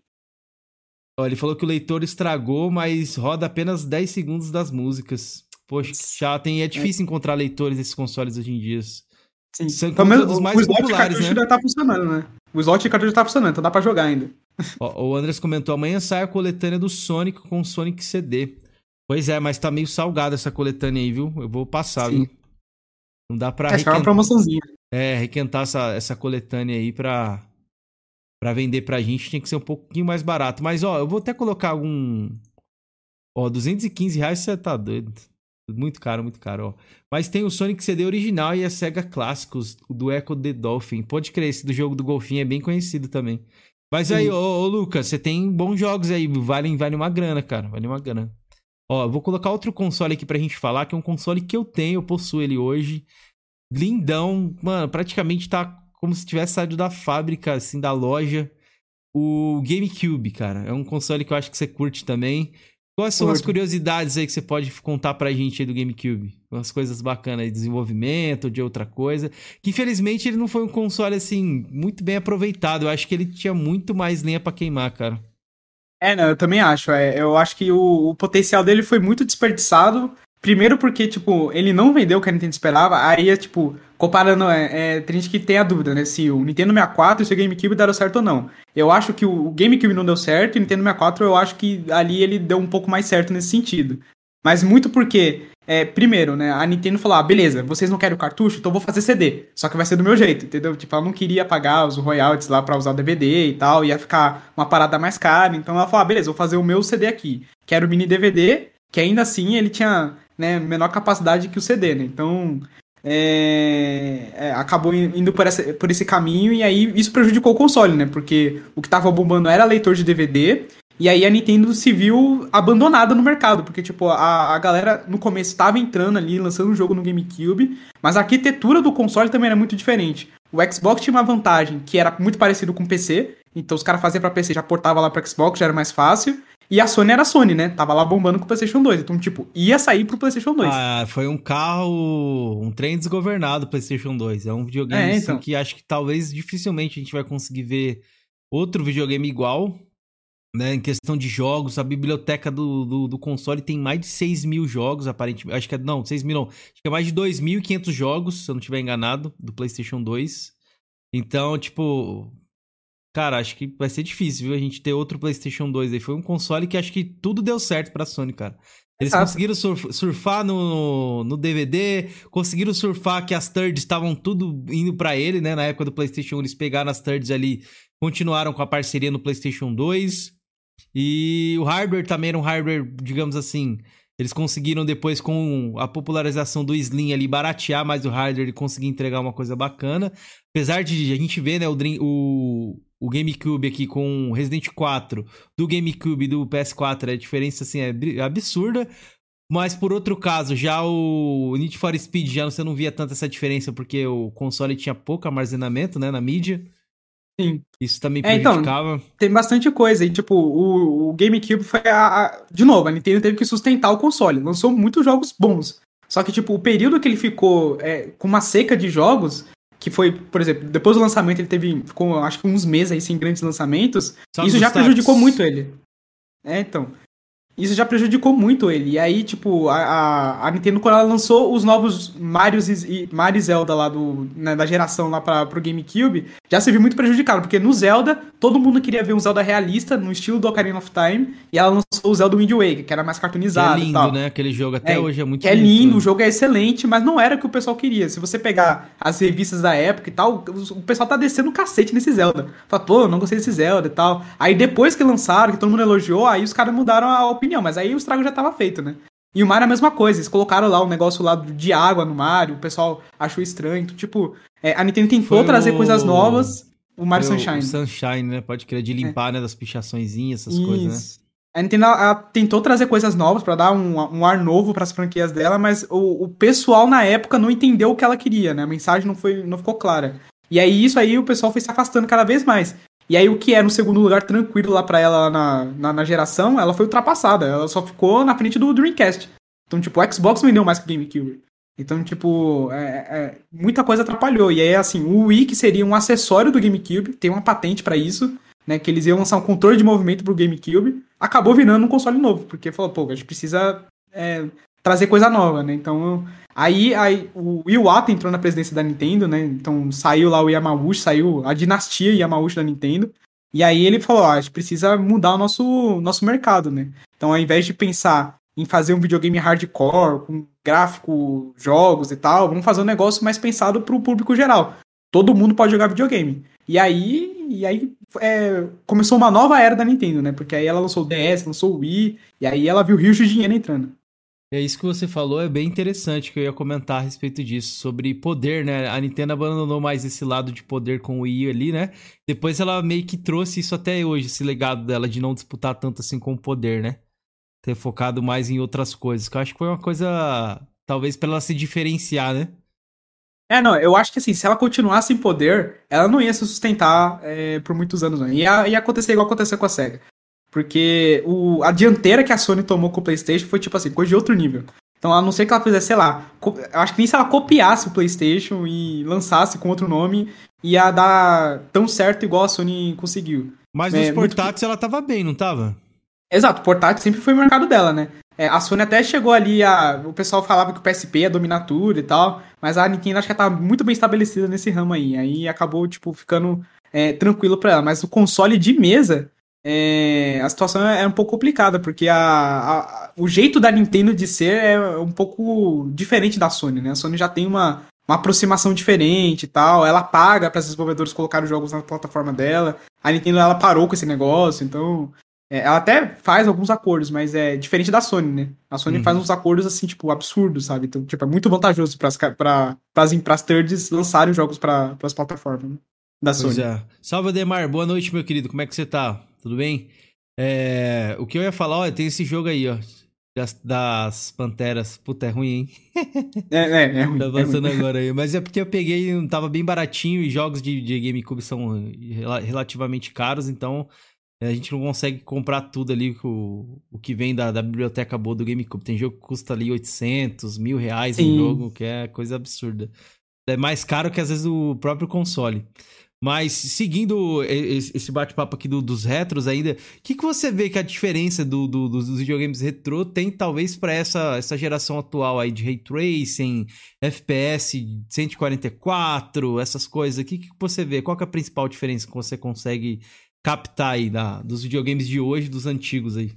Speaker 1: ele falou que o leitor estragou, mas roda apenas 10 segundos das músicas. Poxa, já tem, é difícil é. encontrar leitores desses consoles hoje em dia.
Speaker 2: Sim. São Pelo menos, dos mais o slot populares, né? já tá funcionando, né? O slot de cartucho já tá funcionando, então dá pra jogar ainda.
Speaker 1: o Andres comentou, amanhã sai a coletânea do Sonic com o Sonic CD. Pois é, mas tá meio salgada essa coletânea aí, viu? Eu vou passar, Sim. viu? Não dá pra...
Speaker 2: É, requentar... uma promoçãozinha.
Speaker 1: É, requentar essa, essa coletânea aí pra para vender pra gente tinha que ser um pouquinho mais barato. Mas, ó, eu vou até colocar algum. Ó, 215 reais você tá doido. Muito caro, muito caro, ó. Mas tem o Sonic CD original e a Sega Clássicos, do Echo the Dolphin. Pode crer, esse do jogo do Golfinho é bem conhecido também. Mas aí, ô, ô, Lucas, você tem bons jogos aí, vale, vale uma grana, cara, vale uma grana. Ó, vou colocar outro console aqui pra gente falar, que é um console que eu tenho, eu possuo ele hoje. Lindão, mano, praticamente tá como se tivesse saído da fábrica, assim, da loja. O GameCube, cara. É um console que eu acho que você curte também. Quais são as curiosidades aí que você pode contar pra gente aí do GameCube? Umas coisas bacanas de desenvolvimento, de outra coisa. Que infelizmente ele não foi um console, assim, muito bem aproveitado. Eu acho que ele tinha muito mais lenha para queimar, cara.
Speaker 2: É, não, eu também acho. É, eu acho que o, o potencial dele foi muito desperdiçado. Primeiro porque, tipo, ele não vendeu o que a Nintendo esperava. Aí, é, tipo, comparando, é, é, tem gente que tem a dúvida, né? Se o Nintendo 64 e o seu GameCube deram certo ou não. Eu acho que o GameCube não deu certo e o Nintendo 64 eu acho que ali ele deu um pouco mais certo nesse sentido. Mas muito porque, é, primeiro, né, a Nintendo falou, ah, beleza, vocês não querem o cartucho, então eu vou fazer CD. Só que vai ser do meu jeito, entendeu? Tipo, ela não queria pagar os royalties lá para usar o DVD e tal, ia ficar uma parada mais cara. Então ela falou, ah, beleza, vou fazer o meu CD aqui. Quero o mini DVD, que ainda assim ele tinha né, menor capacidade que o CD, né? Então, é, é, acabou indo por, essa, por esse caminho e aí isso prejudicou o console, né? Porque o que tava bombando era leitor de DVD e aí a Nintendo se viu abandonada no mercado, porque tipo, a, a galera no começo estava entrando ali, lançando um jogo no GameCube, mas a arquitetura do console também era muito diferente. O Xbox tinha uma vantagem que era muito parecido com o PC, então os caras faziam para PC, já portava lá para Xbox, já era mais fácil. E a Sony era a Sony, né? Tava lá bombando com o PlayStation 2. Então, tipo, ia sair pro PlayStation 2.
Speaker 1: Ah, foi um carro, um trem desgovernado PlayStation 2. É um videogame é, então. assim, que acho que talvez dificilmente a gente vai conseguir ver outro videogame igual. Né, em questão de jogos, a biblioteca do, do, do, console tem mais de 6 mil jogos, aparentemente. Acho que é. Não, 6 mil não. Acho que é mais de 2.500 jogos, se eu não estiver enganado, do PlayStation 2. Então, tipo, Cara, acho que vai ser difícil, viu? A gente ter outro PlayStation 2 aí. Foi um console que acho que tudo deu certo pra Sony, cara. Eles conseguiram surf, surfar no, no DVD, conseguiram surfar que as thirds estavam tudo indo para ele, né? Na época do PlayStation 1, eles pegaram as thirds ali, continuaram com a parceria no PlayStation 2. E o hardware também era um hardware, digamos assim, eles conseguiram depois, com a popularização do Slim ali, baratear mais o hardware e conseguir entregar uma coisa bacana. Apesar de a gente ver, né, o, o, o GameCube aqui com Resident 4 do GameCube e do PS4, a diferença assim é absurda. Mas por outro caso, já o Need for Speed já você não via tanta essa diferença porque o console tinha pouco armazenamento, né, na mídia.
Speaker 2: Sim.
Speaker 1: Isso também prejudicava.
Speaker 2: É, então, tem bastante coisa. E, tipo, o, o GameCube foi a, a, De novo, a Nintendo teve que sustentar o console. Lançou muitos jogos bons. Só que, tipo, o período que ele ficou é, com uma seca de jogos, que foi, por exemplo, depois do lançamento ele teve, ficou, acho que uns meses aí sem grandes lançamentos, Só isso já prejudicou muito ele. É, então. Isso já prejudicou muito ele. E aí, tipo, a, a, Nintendo, quando ela lançou os novos Marios e, Mario Zelda lá do, né, da geração lá pra, pro GameCube, já se viu muito prejudicado, porque no Zelda, todo mundo queria ver um Zelda realista, no estilo do Ocarina of Time, e ela lançou o Zelda Wind Waker, que era mais cartoonizado que é
Speaker 1: lindo, né? Aquele jogo até é, hoje é muito
Speaker 2: É lindo, o jogo é excelente, mas não era o que o pessoal queria. Se você pegar as revistas da época e tal, o pessoal tá descendo o cacete nesse Zelda. Fala, pô, não gostei desse Zelda e tal. Aí depois que lançaram, que todo mundo elogiou, aí os caras mudaram a opinião, mas aí o estrago já tava feito, né? E o Mario é a mesma coisa, eles colocaram lá um negócio lá de água no Mario, o pessoal achou estranho. Então, tipo, é, a Nintendo tentou Foi trazer o... coisas novas, o Mario Foi Sunshine. O
Speaker 1: Sunshine, né? Pode querer de limpar, é. né? Das pichaçõezinhas, essas Isso. coisas, né?
Speaker 2: A Nintendo ela, tentou trazer coisas novas para dar um, um, ar novo para as franquias dela, mas o, o, pessoal na época não entendeu o que ela queria, né? A mensagem não, foi, não ficou clara. E aí isso aí o pessoal foi se afastando cada vez mais. E aí o que era no segundo lugar tranquilo lá para ela na, na, na, geração, ela foi ultrapassada. Ela só ficou na frente do Dreamcast. Então, tipo, o Xbox vendeu mais que o GameCube. Então, tipo, é, é, muita coisa atrapalhou. E aí, assim, o Wii, que seria um acessório do GameCube, tem uma patente para isso, né? Que eles iam lançar um controle de movimento pro GameCube, acabou virando um console novo, porque falou, pô, a gente precisa é, trazer coisa nova, né? Então, aí, aí o Iwata entrou na presidência da Nintendo, né? Então saiu lá o Yamauchi, saiu a dinastia Yamauchi da Nintendo. E aí ele falou, ó, a gente precisa mudar o nosso, nosso mercado, né? Então, ao invés de pensar em fazer um videogame hardcore, com gráfico, jogos e tal, vamos fazer um negócio mais pensado para o público geral. Todo mundo pode jogar videogame. E aí, e aí é, começou uma nova era da Nintendo, né? Porque aí ela lançou o DS, lançou o Wii, e aí ela viu rios de dinheiro entrando.
Speaker 1: É isso que você falou, é bem interessante que eu ia comentar a respeito disso, sobre poder, né? A Nintendo abandonou mais esse lado de poder com o Wii ali, né? Depois ela meio que trouxe isso até hoje, esse legado dela de não disputar tanto assim com o poder, né? Ter focado mais em outras coisas, que eu acho que foi uma coisa, talvez para ela se diferenciar, né?
Speaker 2: É, não, eu acho que assim, se ela continuasse em poder, ela não ia se sustentar é, por muitos anos, não. Ia, ia acontecer igual aconteceu com a SEGA. Porque o, a dianteira que a Sony tomou com o PlayStation foi tipo assim, coisa de outro nível. Então, a não ser que ela fizesse, sei lá, eu acho que nem se ela copiasse o PlayStation e lançasse com outro nome, ia dar tão certo igual a Sony conseguiu.
Speaker 1: Mas é, nos portáteis muito... ela tava bem, não tava?
Speaker 2: Exato, portátil sempre foi o mercado dela, né? É, a Sony até chegou ali a. O pessoal falava que o PSP ia dominar tudo e tal, mas a Nintendo acho que ela tá muito bem estabelecida nesse ramo aí. Aí acabou, tipo, ficando é, tranquilo pra ela. Mas o console de mesa, é, a situação é um pouco complicada, porque a, a, o jeito da Nintendo de ser é um pouco diferente da Sony, né? A Sony já tem uma, uma aproximação diferente e tal, ela paga para os desenvolvedores colocar os jogos na plataforma dela. A Nintendo ela parou com esse negócio, então é, ela até faz alguns acordos, mas é diferente da Sony, né? A Sony uhum. faz uns acordos assim, tipo, absurdos, sabe? Então, tipo, é muito vantajoso para as thirds lançarem jogos para as plataformas né? da pois Sony. É.
Speaker 1: Salve, Demar. Boa noite, meu querido. Como é que você tá? Tudo bem? É, o que eu ia falar, ó, tem esse jogo aí, ó. Das, das Panteras. Puta, é ruim, hein?
Speaker 2: É, é, é ruim.
Speaker 1: tá avançando
Speaker 2: é ruim.
Speaker 1: agora aí. Mas é porque eu peguei, tava bem baratinho e jogos de, de GameCube são relativamente caros, então é, a gente não consegue comprar tudo ali, o, o que vem da, da biblioteca boa do GameCube. Tem jogo que custa ali 800, mil reais Sim. um jogo, que é coisa absurda. É mais caro que às vezes o próprio console. Mas seguindo esse bate-papo aqui do, dos retros ainda, o que, que você vê que a diferença do, do, dos videogames retrô tem talvez para essa, essa geração atual aí de ray tracing, FPS 144, essas coisas? O que, que você vê? Qual é a principal diferença que você consegue captar aí da, dos videogames de hoje dos antigos aí?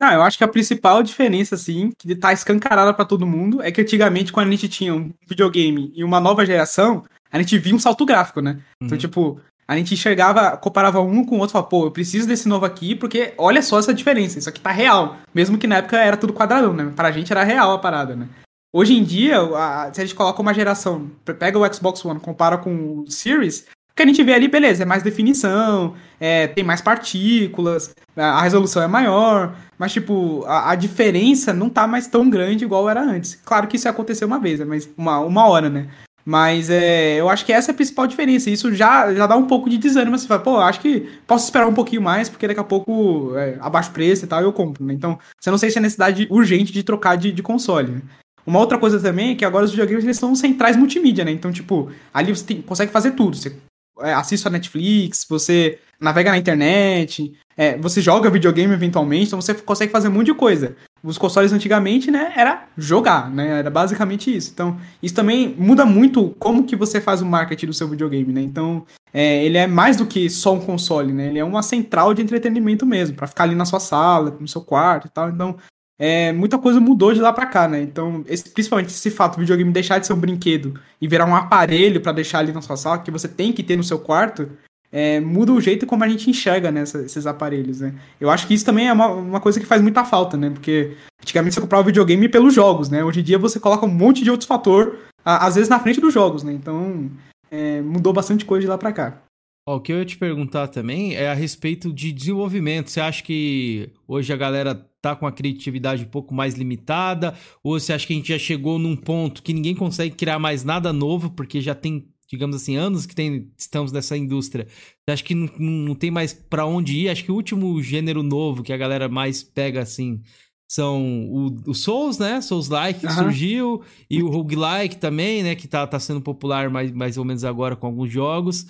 Speaker 2: Ah, eu acho que a principal diferença, assim, que tá escancarada para todo mundo, é que antigamente, quando a gente tinha um videogame e uma nova geração, a gente via um salto gráfico, né? Então, uhum. Então, tipo, a gente enxergava, comparava um com o outro e falava, pô, eu preciso desse novo aqui, porque olha só essa diferença, isso aqui tá real. Mesmo que na época era tudo quadradão, né? Pra gente era real a parada, né? Hoje em dia, a, se a gente coloca uma geração, pega o Xbox One, compara com o Series, o que a gente vê ali, beleza, é mais definição, é, tem mais partículas, a resolução é maior, mas, tipo, a, a, diferença não tá mais tão grande igual era antes. Claro que isso ia acontecer uma vez, né? mas uma, uma hora, né? Mas é, eu acho que essa é a principal diferença. Isso já, já dá um pouco de desânimo. Você fala, pô, acho que posso esperar um pouquinho mais, porque daqui a pouco é, abaixa o preço e tal, eu compro. Né? Então, você não sei se é necessidade urgente de trocar de, de console. Né? Uma outra coisa também é que agora os videogames eles são centrais multimídia, né? Então, tipo, ali você tem, consegue fazer tudo. Você é, assiste a Netflix, você navega na internet, é, você joga videogame eventualmente, então você consegue fazer um monte de coisa. Os consoles antigamente, né, era jogar, né, era basicamente isso. Então, isso também muda muito como que você faz o marketing do seu videogame, né. Então, é, ele é mais do que só um console, né, ele é uma central de entretenimento mesmo, para ficar ali na sua sala, no seu quarto e tal. Então, é, muita coisa mudou de lá para cá, né? Então, esse, principalmente esse fato do videogame deixar de ser um brinquedo e virar um aparelho para deixar ali na sua sala, que você tem que ter no seu quarto, é, muda o jeito como a gente enxerga né, esses aparelhos, né? Eu acho que isso também é uma, uma coisa que faz muita falta, né? Porque antigamente você comprava o videogame pelos jogos, né? Hoje em dia você coloca um monte de outros fatores, às vezes na frente dos jogos, né? Então, é, mudou bastante coisa de lá para cá.
Speaker 1: Ó, o que eu ia te perguntar também é a respeito de desenvolvimento. Você acha que hoje a galera tá com a criatividade um pouco mais limitada? Ou você acha que a gente já chegou num ponto que ninguém consegue criar mais nada novo, porque já tem, digamos assim, anos que tem, estamos nessa indústria? Você acha que não, não tem mais para onde ir? Acho que o último gênero novo que a galera mais pega assim são o, o Souls, né? Souls-like que uhum. surgiu, e o roguelike também, né? Que tá, tá sendo popular mais, mais ou menos agora com alguns jogos.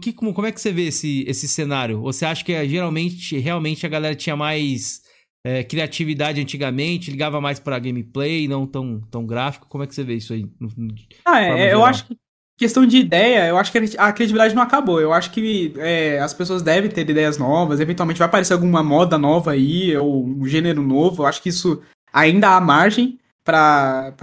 Speaker 1: Que, como, como é que você vê esse, esse cenário? Você acha que é, geralmente, realmente a galera tinha mais é, criatividade antigamente, ligava mais para gameplay, não tão, tão gráfico? Como é que você vê isso aí?
Speaker 2: Ah, é, eu acho que questão de ideia, eu acho que a criatividade não acabou. Eu acho que é, as pessoas devem ter ideias novas, eventualmente vai aparecer alguma moda nova aí, ou um gênero novo. Eu acho que isso ainda há margem para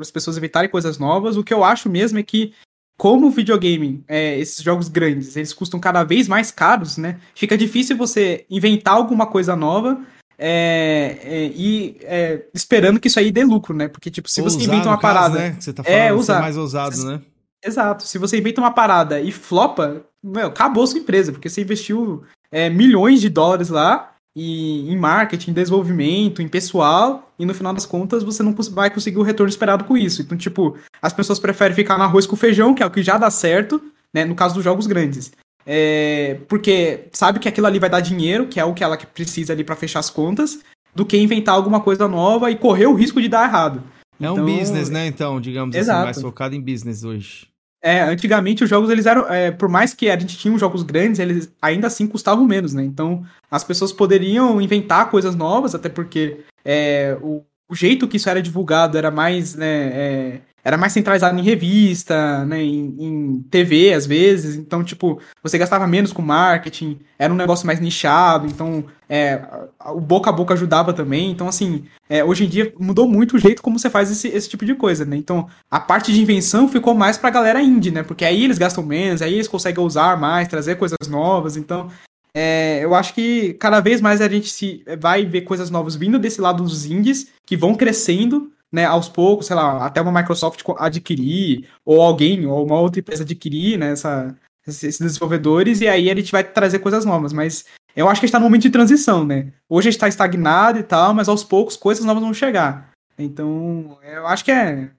Speaker 2: as pessoas evitarem coisas novas. O que eu acho mesmo é que como o videogame, é, esses jogos grandes, eles custam cada vez mais caros, né? Fica difícil você inventar alguma coisa nova é, é, e é, esperando que isso aí dê lucro, né? Porque, tipo, se você inventa uma caso, parada.
Speaker 1: Né? Você tá falando
Speaker 2: é, usar.
Speaker 1: mais ousado, você, né?
Speaker 2: Exato. Se você inventa uma parada e flopa, meu, acabou sua empresa, porque você investiu é, milhões de dólares lá e em marketing, em desenvolvimento, em pessoal, e no final das contas você não vai conseguir o retorno esperado com isso. Então, tipo, as pessoas preferem ficar no arroz com feijão, que é o que já dá certo, né, no caso dos jogos grandes. É, porque sabe que aquilo ali vai dar dinheiro, que é o que ela precisa ali para fechar as contas, do que inventar alguma coisa nova e correr o risco de dar errado.
Speaker 1: É então, um business, né, então, digamos exato. assim, mais focado em business hoje.
Speaker 2: É, antigamente os jogos eles eram, é, por mais que a gente tinha jogos grandes, eles ainda assim custavam menos, né? Então as pessoas poderiam inventar coisas novas, até porque é, o, o jeito que isso era divulgado era mais, né, é, era mais centralizado em revista, né, em, em, TV às vezes, então, tipo, você gastava menos com marketing, era um negócio mais nichado, então, é, o boca a boca ajudava também, então, assim, é, hoje em dia mudou muito o jeito como você faz esse, esse tipo de coisa, né, então, a parte de invenção ficou mais pra galera indie, né, porque aí eles gastam menos, aí eles conseguem usar mais, trazer coisas novas, então, é, eu acho que cada vez mais a gente se vai ver coisas novas vindo desse lado dos indies, que vão crescendo, né, aos poucos, sei lá, até uma Microsoft adquirir, ou alguém, ou uma outra empresa adquirir, né, essa, esses desenvolvedores, e aí a gente vai trazer coisas novas, mas eu acho que está no momento de transição, né? Hoje a gente está estagnado e tal, mas aos poucos coisas novas vão chegar. Então, eu acho que é.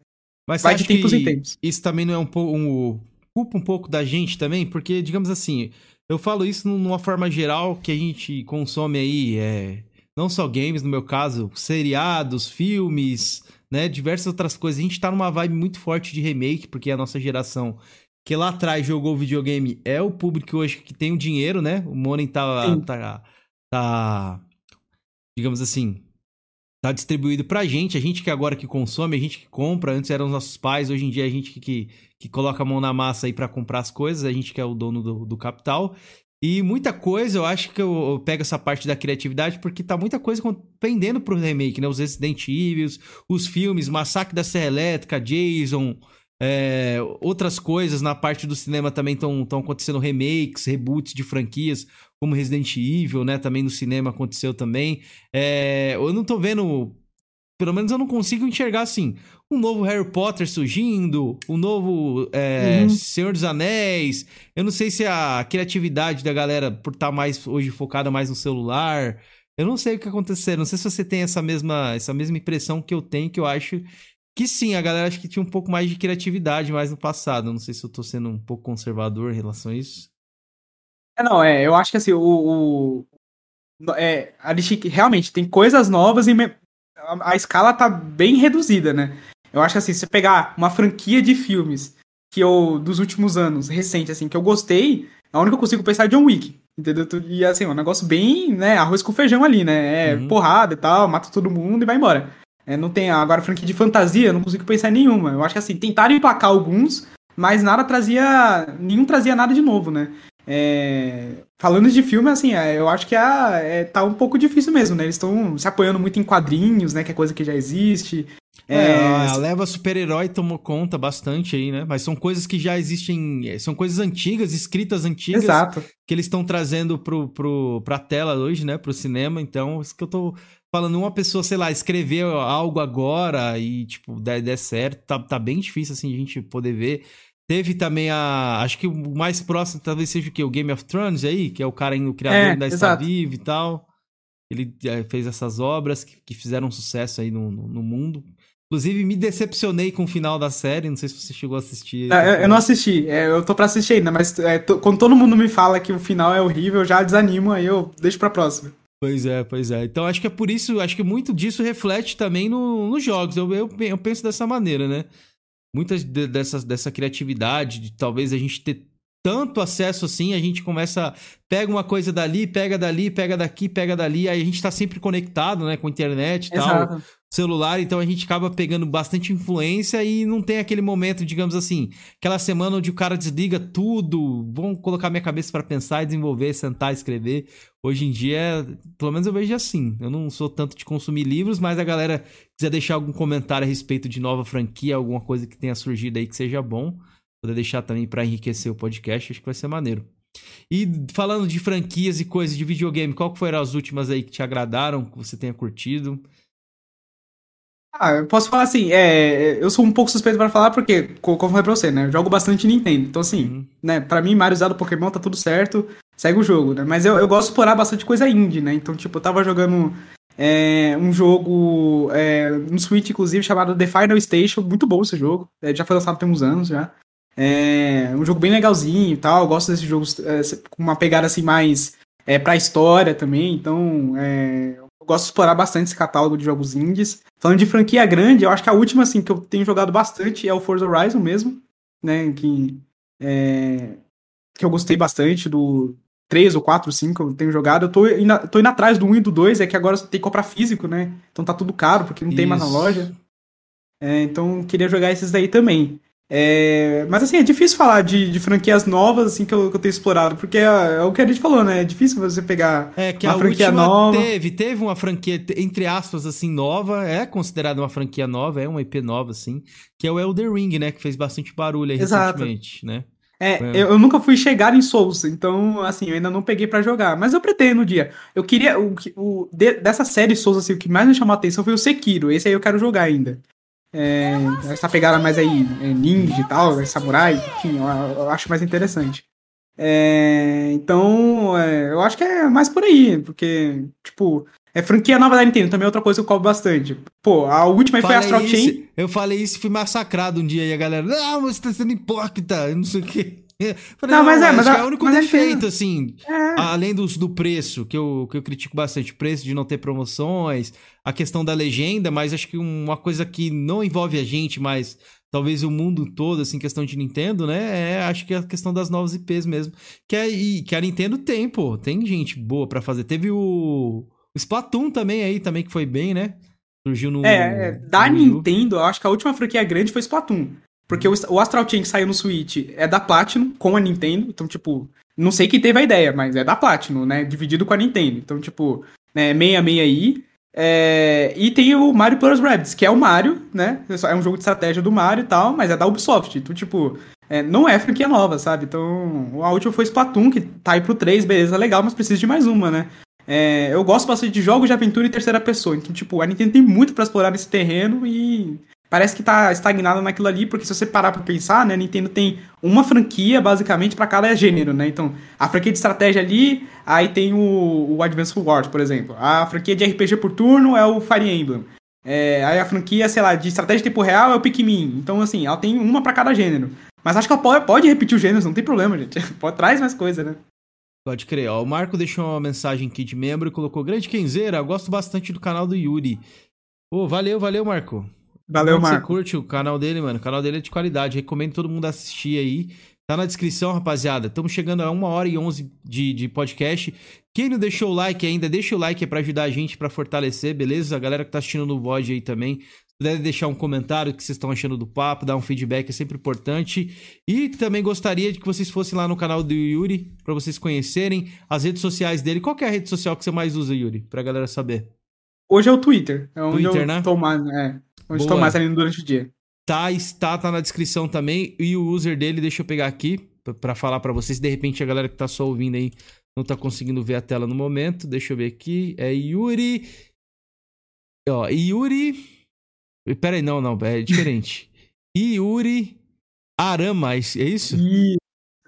Speaker 1: Mas vai de tempos em tempos. Isso também não é um pouco. Um, culpa um pouco da gente também, porque, digamos assim, eu falo isso numa forma geral que a gente consome aí, é, não só games, no meu caso, seriados, filmes, né? Diversas outras coisas. A gente tá numa vibe muito forte de remake, porque a nossa geração que lá atrás jogou videogame é o público hoje que tem o dinheiro, né? O Money tá, tá, tá, digamos assim, tá distribuído pra gente, a gente que agora que consome, a gente que compra, antes eram os nossos pais, hoje em dia a gente que, que coloca a mão na massa aí para comprar as coisas, a gente que é o dono do, do capital. E muita coisa, eu acho que eu, eu, pego essa parte da criatividade, porque tá muita coisa pendendo pro remake, né? Os Resident Evil, os filmes, Massacre da Serra Elétrica, Jason, é, outras coisas na parte do cinema também estão acontecendo remakes, reboots de franquias, como Resident Evil, né? Também no cinema aconteceu também. É, eu não tô vendo pelo menos eu não consigo enxergar assim. Um novo Harry Potter surgindo, um novo é, uhum. Senhor dos Anéis. Eu não sei se a criatividade da galera, por estar tá mais hoje focada mais no celular. Eu não sei o que aconteceu. Não sei se você tem essa mesma, essa mesma impressão que eu tenho, que eu acho que sim, a galera acho que tinha um pouco mais de criatividade mais no passado. Eu não sei se eu tô sendo um pouco conservador em relação a isso.
Speaker 2: É, não, é, eu acho que assim, o. o é, a gente realmente tem coisas novas e a, a, escala tá bem reduzida, né? Eu acho que assim, se você pegar uma franquia de filmes que eu, dos últimos anos, recente, assim, que eu gostei, a única que eu consigo pensar é John Wick. Entendeu? E assim, um negócio bem, né, arroz com feijão ali, né? É uhum. porrada e tal, mata todo mundo e vai embora. É, não tem agora franquia de fantasia, eu não consigo pensar em nenhuma. Eu acho que assim, tentaram emplacar alguns, mas nada trazia. Nenhum trazia nada de novo, né? É, falando de filme, assim, é, eu acho que a, é, tá um pouco difícil mesmo, né? Eles estão se apoiando muito em quadrinhos, né? Que é coisa que já existe.
Speaker 1: É, é a leva super-herói tomou conta bastante aí, né? Mas são coisas que já existem, é, são coisas antigas, escritas antigas,
Speaker 2: Exato.
Speaker 1: que eles estão trazendo pro, pro, pra tela hoje, né? Pro cinema. Então, isso que eu tô falando, uma pessoa, sei lá, escrever algo agora e, tipo, der, der certo, tá, tá bem difícil, assim, a gente poder ver. Teve também a. Acho que o mais próximo talvez seja o que? O Game of Thrones aí, que é o cara, o criador é, da Está Vivo e tal. Ele é, fez essas obras que, que fizeram sucesso aí no, no, no, mundo. Inclusive, me decepcionei com o final da série. Não sei se você chegou a assistir.
Speaker 2: É, eu, não assisti. É, eu tô pra assistir ainda, mas é, quando todo mundo me fala que o final é horrível, eu já desanimo, aí eu deixo pra próxima.
Speaker 1: Pois é, pois é. Então acho que é por isso, acho que muito disso reflete também no, nos jogos. Eu, eu, eu penso dessa maneira, né? muitas de, dessas, dessa criatividade, de talvez a gente ter tanto acesso assim, a gente começa, pega uma coisa dali, pega dali, pega daqui, pega dali, aí a gente tá sempre conectado, né, com a internet e tal, celular, então a gente acaba pegando bastante influência e não tem aquele momento, digamos assim, aquela semana onde o cara desliga tudo, vão colocar minha cabeça para pensar desenvolver, sentar, escrever. Hoje em dia, pelo menos eu vejo assim. Eu não sou tanto de consumir livros, mas a galera quiser deixar algum comentário a respeito de nova franquia, alguma coisa que tenha surgido aí que seja bom, poder deixar também para enriquecer o podcast, acho que vai ser maneiro. E falando de franquias e coisas de videogame, qual foram as últimas aí que te agradaram, que você tenha curtido?
Speaker 2: Ah, eu posso falar assim, é, eu sou um pouco suspeito para falar porque, como eu falei pra você, né, eu jogo bastante Nintendo, então assim, uhum. né, pra mim Mario usado Pokémon tá tudo certo, segue o jogo, né, mas eu, eu gosto de explorar bastante coisa indie, né, então tipo, eu tava jogando é, um jogo é, no Switch, inclusive, chamado The Final Station, muito bom esse jogo, é, já foi lançado tem uns anos já, é um jogo bem legalzinho e tal, eu gosto desses jogos é, com uma pegada assim mais é, pra história também, então é, eu gosto de explorar bastante esse catálogo de jogos indies. Falando de franquia grande, eu acho que a última, assim, que eu tenho jogado bastante é o Forza Horizon mesmo, né? Que, é, que eu gostei bastante do 3 ou 4, 5 eu tenho jogado. Eu tô indo, tô indo atrás do 1 e do 2, é que agora tem que comprar físico, né? Então tá tudo caro, porque não Isso. tem mais na loja. É, então queria jogar esses daí também. É, mas assim, é difícil falar de, de franquias novas assim que eu, que eu tenho explorado, porque é, é, o que a gente falou, né? É difícil você pegar
Speaker 1: é, que uma franquia nova. Teve, teve uma franquia, entre aspas, assim, nova, é considerada uma franquia nova, é uma IP nova, assim, que é o Elder Ring, né? Que fez bastante barulho aí Exato. recentemente, né?
Speaker 2: É, eu, eu, nunca fui chegar em Souls, então, assim, eu ainda não peguei para jogar. Mas eu pretendo um dia. Eu queria. O, o, de, dessa série Souls, assim, o que mais me chamou a atenção foi o Sekiro. Esse aí eu quero jogar ainda. É, essa pegada mais aí, é, ninja e tal, é samurai, enfim, eu, eu, acho mais interessante. É, então, é, eu acho que é mais por aí, porque, tipo, é franquia nova da Nintendo, também é outra coisa que eu cobro bastante. Pô, a última aí foi Astral
Speaker 1: isso,
Speaker 2: Chain.
Speaker 1: Eu falei isso e fui massacrado um dia e a galera, não, você tá sendo hipócrita, eu não sei o quê. Falei, não, mas é, mas é o único é defeito, é assim, é. além do, do preço, que eu, que eu critico bastante, o preço de não ter promoções, a questão da legenda, mas acho que uma coisa que não envolve a gente, mas talvez o mundo todo, assim, questão de Nintendo, né, é, acho que é a questão das novas IPs mesmo, que, é, e, que a Nintendo tem, pô, tem gente boa para fazer. Teve o, o Splatoon também aí, também, que foi bem, né? Surgiu no.
Speaker 2: É, da no Nintendo, eu acho que a última franquia grande foi Splatoon. Porque o, Astral Chain que saiu no Switch é da Platinum com a Nintendo. Então, tipo, não sei quem teve a ideia, mas é da Platinum, né? Dividido com a Nintendo. Então, tipo, né, meia meia aí. É, e tem o Mario Plus Rabbids, que é o Mario, né? É um jogo de estratégia do Mario e tal, mas é da Ubisoft. Então, tipo, é, não é franquia nova, sabe? Então, a última foi Splatoon, que tá aí pro 3, beleza, legal, mas precisa de mais uma, né? É, eu gosto bastante de jogos de aventura em terceira pessoa. Então, tipo, a Nintendo tem muito para explorar nesse terreno e parece que tá estagnada naquilo ali, porque se você parar pra pensar, né, a Nintendo tem uma franquia basicamente para cada gênero, né? Então, a franquia de estratégia ali, aí tem o, o Advance Wars, por exemplo. A franquia de RPG por turno é o Fire Emblem. É, aí a franquia, sei lá, de estratégia de tempo real é o Pikmin. Então, assim, ela tem uma para cada gênero. Mas acho que ela pode, pode repetir os gêneros, não tem problema, gente. Pode, traz mais coisa, né?
Speaker 1: Pode crer. Ó, o Marco deixou uma mensagem aqui de membro e colocou: Grande Kenzeira, gosto bastante do canal do Yuri. Pô, valeu, valeu, Marco.
Speaker 2: Valeu, Marco.
Speaker 1: Você curte o canal dele, mano. O canal dele é de qualidade. Recomendo todo mundo assistir aí. Tá na descrição, rapaziada. Estamos chegando a uma hora e onze de, de podcast. Quem não deixou o like ainda, deixa o like para ajudar a gente, para fortalecer, beleza? A galera que tá assistindo no VOD aí também. Deve deixar um comentário o que vocês estão achando do papo, dar um feedback é sempre importante. E também gostaria de que vocês fossem lá no canal do Yuri, para vocês conhecerem as redes sociais dele. Qual é a rede social que você mais usa, Yuri? Pra galera saber.
Speaker 2: Hoje é o Twitter. É onde
Speaker 1: Twitter,
Speaker 2: eu
Speaker 1: né?
Speaker 2: tô mais, é, onde estou mais ali durante o dia.
Speaker 1: Tá, está, tá na descrição também. E o user dele, deixa eu pegar aqui para falar para vocês. De repente a galera que tá só ouvindo aí não tá conseguindo ver a tela no momento. Deixa eu ver aqui. É Yuri. Ó, Yuri. Pera aí, não, não, é diferente. Yuri Arama, é isso?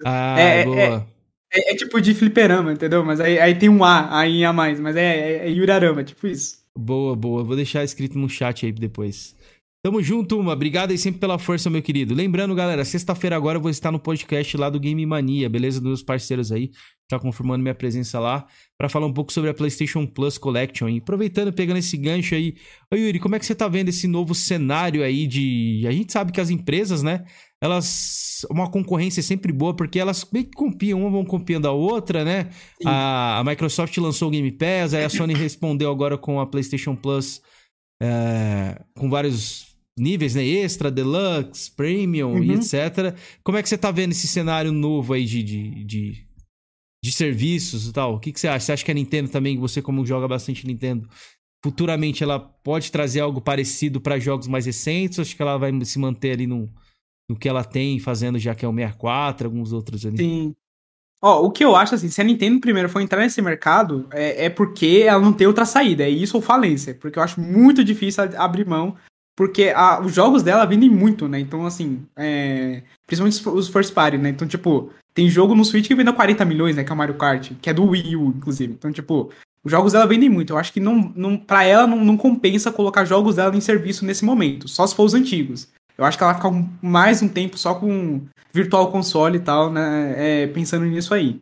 Speaker 1: Ah,
Speaker 2: é,
Speaker 1: boa.
Speaker 2: É, é, é, tipo de fliperama, entendeu? Mas aí, aí tem um A aí a mais, mas é, é, é Yuri Arama, tipo isso.
Speaker 1: Boa, boa. Vou deixar escrito no chat aí depois. Tamo junto, uma. Obrigado aí sempre pela força, meu querido. Lembrando, galera, sexta-feira agora eu vou estar no podcast lá do Game Mania, beleza? Dos meus parceiros aí. Tá confirmando minha presença lá para falar um pouco sobre a PlayStation Plus Collection. E aproveitando, pegando esse gancho aí. Ô Yuri, como é que você tá vendo esse novo cenário aí de. A gente sabe que as empresas, né? Elas. Uma concorrência é sempre boa, porque elas meio que copiam, uma vão copiando a outra, né? A, a, Microsoft lançou o Game Pass, aí a Sony respondeu agora com a PlayStation Plus. É, com vários níveis, né? Extra, deluxe, premium uhum. e etc. Como é que você tá vendo esse cenário novo aí de, de, de, de serviços e tal? O que, que você acha? Você acha que a Nintendo também, você como joga bastante Nintendo, futuramente ela pode trazer algo parecido para jogos mais recentes? Ou acho que ela vai se manter ali no, no que ela tem, fazendo já que é o 64, alguns outros ali?
Speaker 2: Sim. Ó, o que eu acho assim, se a Nintendo primeiro for entrar nesse mercado, é, é porque ela não tem outra saída, é isso ou falência. Porque eu acho muito difícil abrir mão porque a, os jogos dela vendem muito, né? Então, assim, é, principalmente os first party, né? Então, tipo, tem jogo no Switch que vendeu 40 milhões, né? Que é o Mario Kart, que é do Wii U, inclusive. Então, tipo, os jogos dela vendem muito. Eu acho que não, não, pra ela não, não compensa colocar jogos dela em serviço nesse momento, só se for os antigos. Eu acho que ela vai ficar mais um tempo só com Virtual Console e tal, né? É, pensando nisso aí.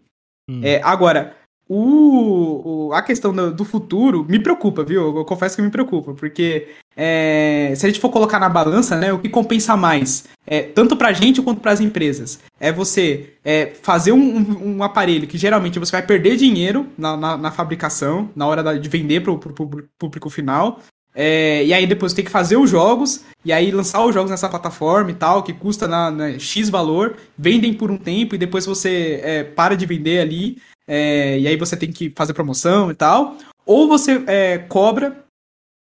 Speaker 2: Hum. É, agora, o, o, a questão do, do, futuro me preocupa, viu? Eu, confesso que me preocupa, porque é, se a gente for colocar na balança, né, o que compensa mais, é, tanto pra gente quanto para as empresas, é você é, fazer um, um, um, aparelho que geralmente você vai perder dinheiro na, na, na fabricação, na hora de vender para o público final, é, e aí depois tem que fazer os jogos, e aí lançar os jogos nessa plataforma e tal, que custa na, na X valor, vendem por um tempo e depois você é, para de vender ali é, e aí você tem que fazer promoção e tal. Ou você é, cobra